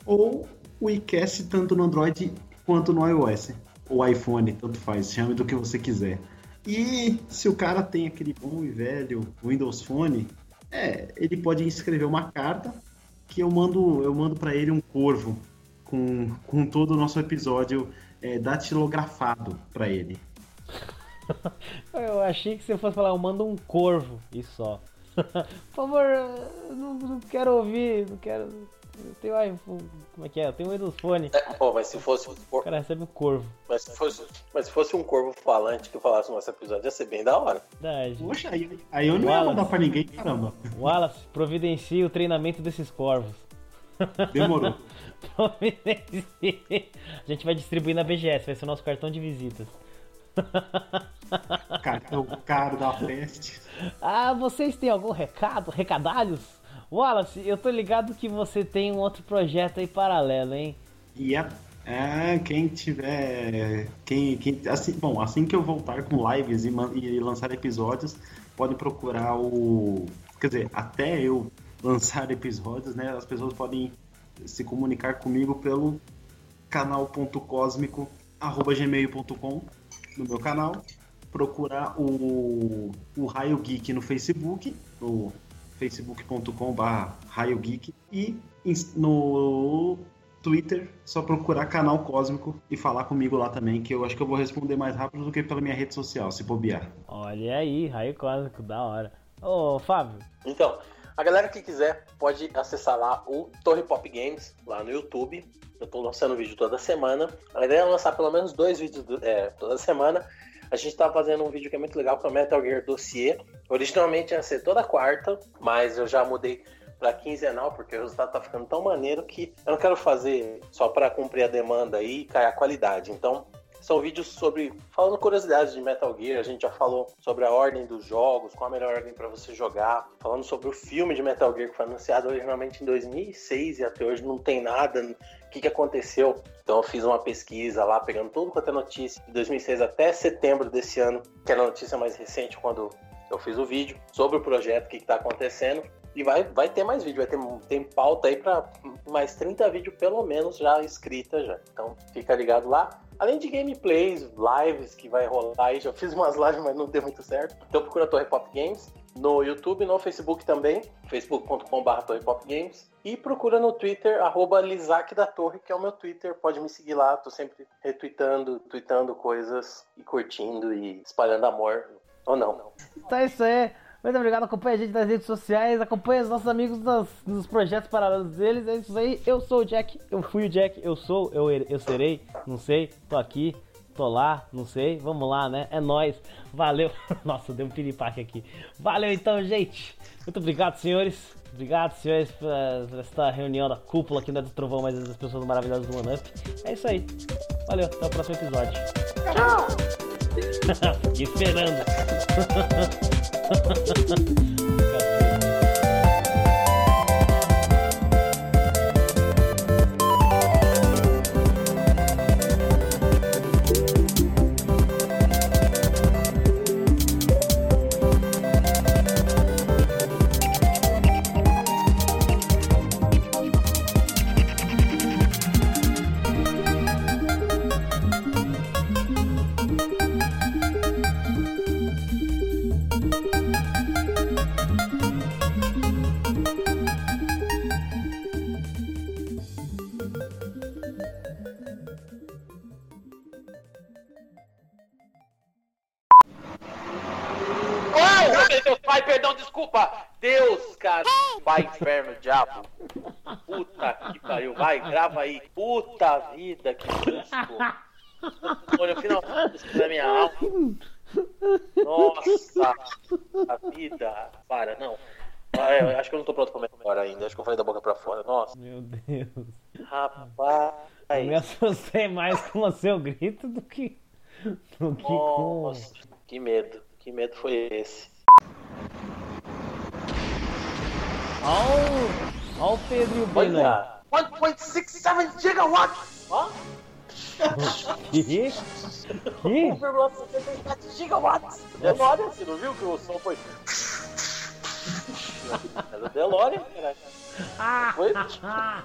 ou o iCast tanto no Android quanto no iOS ou iPhone, tanto faz, chame do que você quiser. E se o cara tem aquele bom e velho Windows Phone, é, ele pode escrever uma carta que eu mando, eu mando para ele um corvo com, com todo o nosso episódio é, datilografado para ele. eu achei que você fosse falar, eu mando um corvo e só. Por favor, não, não, quero ouvir, não quero. Eu tenho iPhone. Como é que é? Eu tenho Windows Phone. É, pô, mas se fosse. O cara recebe um corvo. Mas se, fosse, mas se fosse um corvo falante que falasse no nosso episódio, ia ser bem da hora. Verdade. Poxa, aí, aí eu não Wallace, ia mandar pra ninguém, caramba. Wallace, providencie o treinamento desses corvos. Demorou. A gente vai distribuir na BGS, vai ser o nosso cartão de visitas. Cartão caro da peste. Ah, vocês têm algum recado? Recadalhos? Wallace, eu tô ligado que você tem um outro projeto aí paralelo, hein? Yep. É, quem tiver. Quem, quem, assim, bom, assim que eu voltar com lives e, e lançar episódios, pode procurar o. Quer dizer, até eu lançar episódios, né? As pessoas podem se comunicar comigo pelo canal.cosmico.gmail.com no meu canal, procurar o, o Raio Geek no Facebook, no facebook.com.br Raio Geek e no Twitter, só procurar canal Cósmico e falar comigo lá também, que eu acho que eu vou responder mais rápido do que pela minha rede social, se bobear. Olha aí, Raio Cósmico, da hora. Ô, Fábio. Então, a galera que quiser pode acessar lá o Torre Pop Games, lá no YouTube. Eu estou lançando vídeo toda semana. A ideia é lançar pelo menos dois vídeos é, toda semana. A gente está fazendo um vídeo que é muito legal para Metal Gear Dossier. Originalmente ia ser toda quarta, mas eu já mudei para quinzenal, porque o resultado tá ficando tão maneiro que eu não quero fazer só para cumprir a demanda e cair a qualidade. Então, são vídeos sobre falando curiosidades de Metal Gear. A gente já falou sobre a ordem dos jogos, qual a melhor ordem para você jogar. Falando sobre o filme de Metal Gear que foi anunciado originalmente em 2006 e até hoje não tem nada. O que, que aconteceu? Então eu fiz uma pesquisa lá, pegando tudo quanto é notícia de 2006 até setembro desse ano, que era a notícia mais recente quando eu fiz o vídeo sobre o projeto, o que está acontecendo. E vai, vai ter mais vídeo, vai ter tem pauta aí para mais 30 vídeos pelo menos já escrita já. Então fica ligado lá. Além de gameplays, lives que vai rolar aí, já fiz umas lives, mas não deu muito certo. Então procura Torre Pop Games no YouTube, no Facebook também, facebook.com.br Torre Pop Games. E procura no Twitter, arroba Lisac da Torre, que é o meu Twitter. Pode me seguir lá, tô sempre retweetando, tweetando coisas e curtindo e espalhando amor. Ou não. Então é isso aí. Muito obrigado, acompanha a gente nas redes sociais, acompanha os nossos amigos nos, nos projetos paralelos deles. É isso aí. Eu sou o Jack, eu fui o Jack, eu sou, eu, eu serei, não sei, tô aqui, tô lá, não sei. Vamos lá, né? É nós. Valeu. Nossa, deu um piripaque aqui. Valeu então, gente. Muito obrigado, senhores. Obrigado, senhores, por, esta reunião da cúpula aqui da do Trovão, mas das pessoas maravilhosas do OneUp. É isso aí. Valeu, até o próximo episódio. Tchau! Fiquei esperando. você e Vai, inferno, diabo. Puta que pariu. Vai, grava aí. Puta vida, que susto. Olha, finalmente isso da minha alma. Nossa, a vida. Para, não. Ah, é, acho que eu não tô pronto pra comer agora ainda. Acho que eu falei da boca pra fora. Nossa. Meu Deus. Rapaz. Eu me assustei mais com o seu grito do que, do que com. Nossa, que medo. Que medo foi esse? Olha olha o Pedro e o. Olha, 1.67 gigawatts! Ó, Que? Que? 1,77 gigawatts! DeLorean, você não viu que o som foi... O DeLorean. Ah, Foi? ah,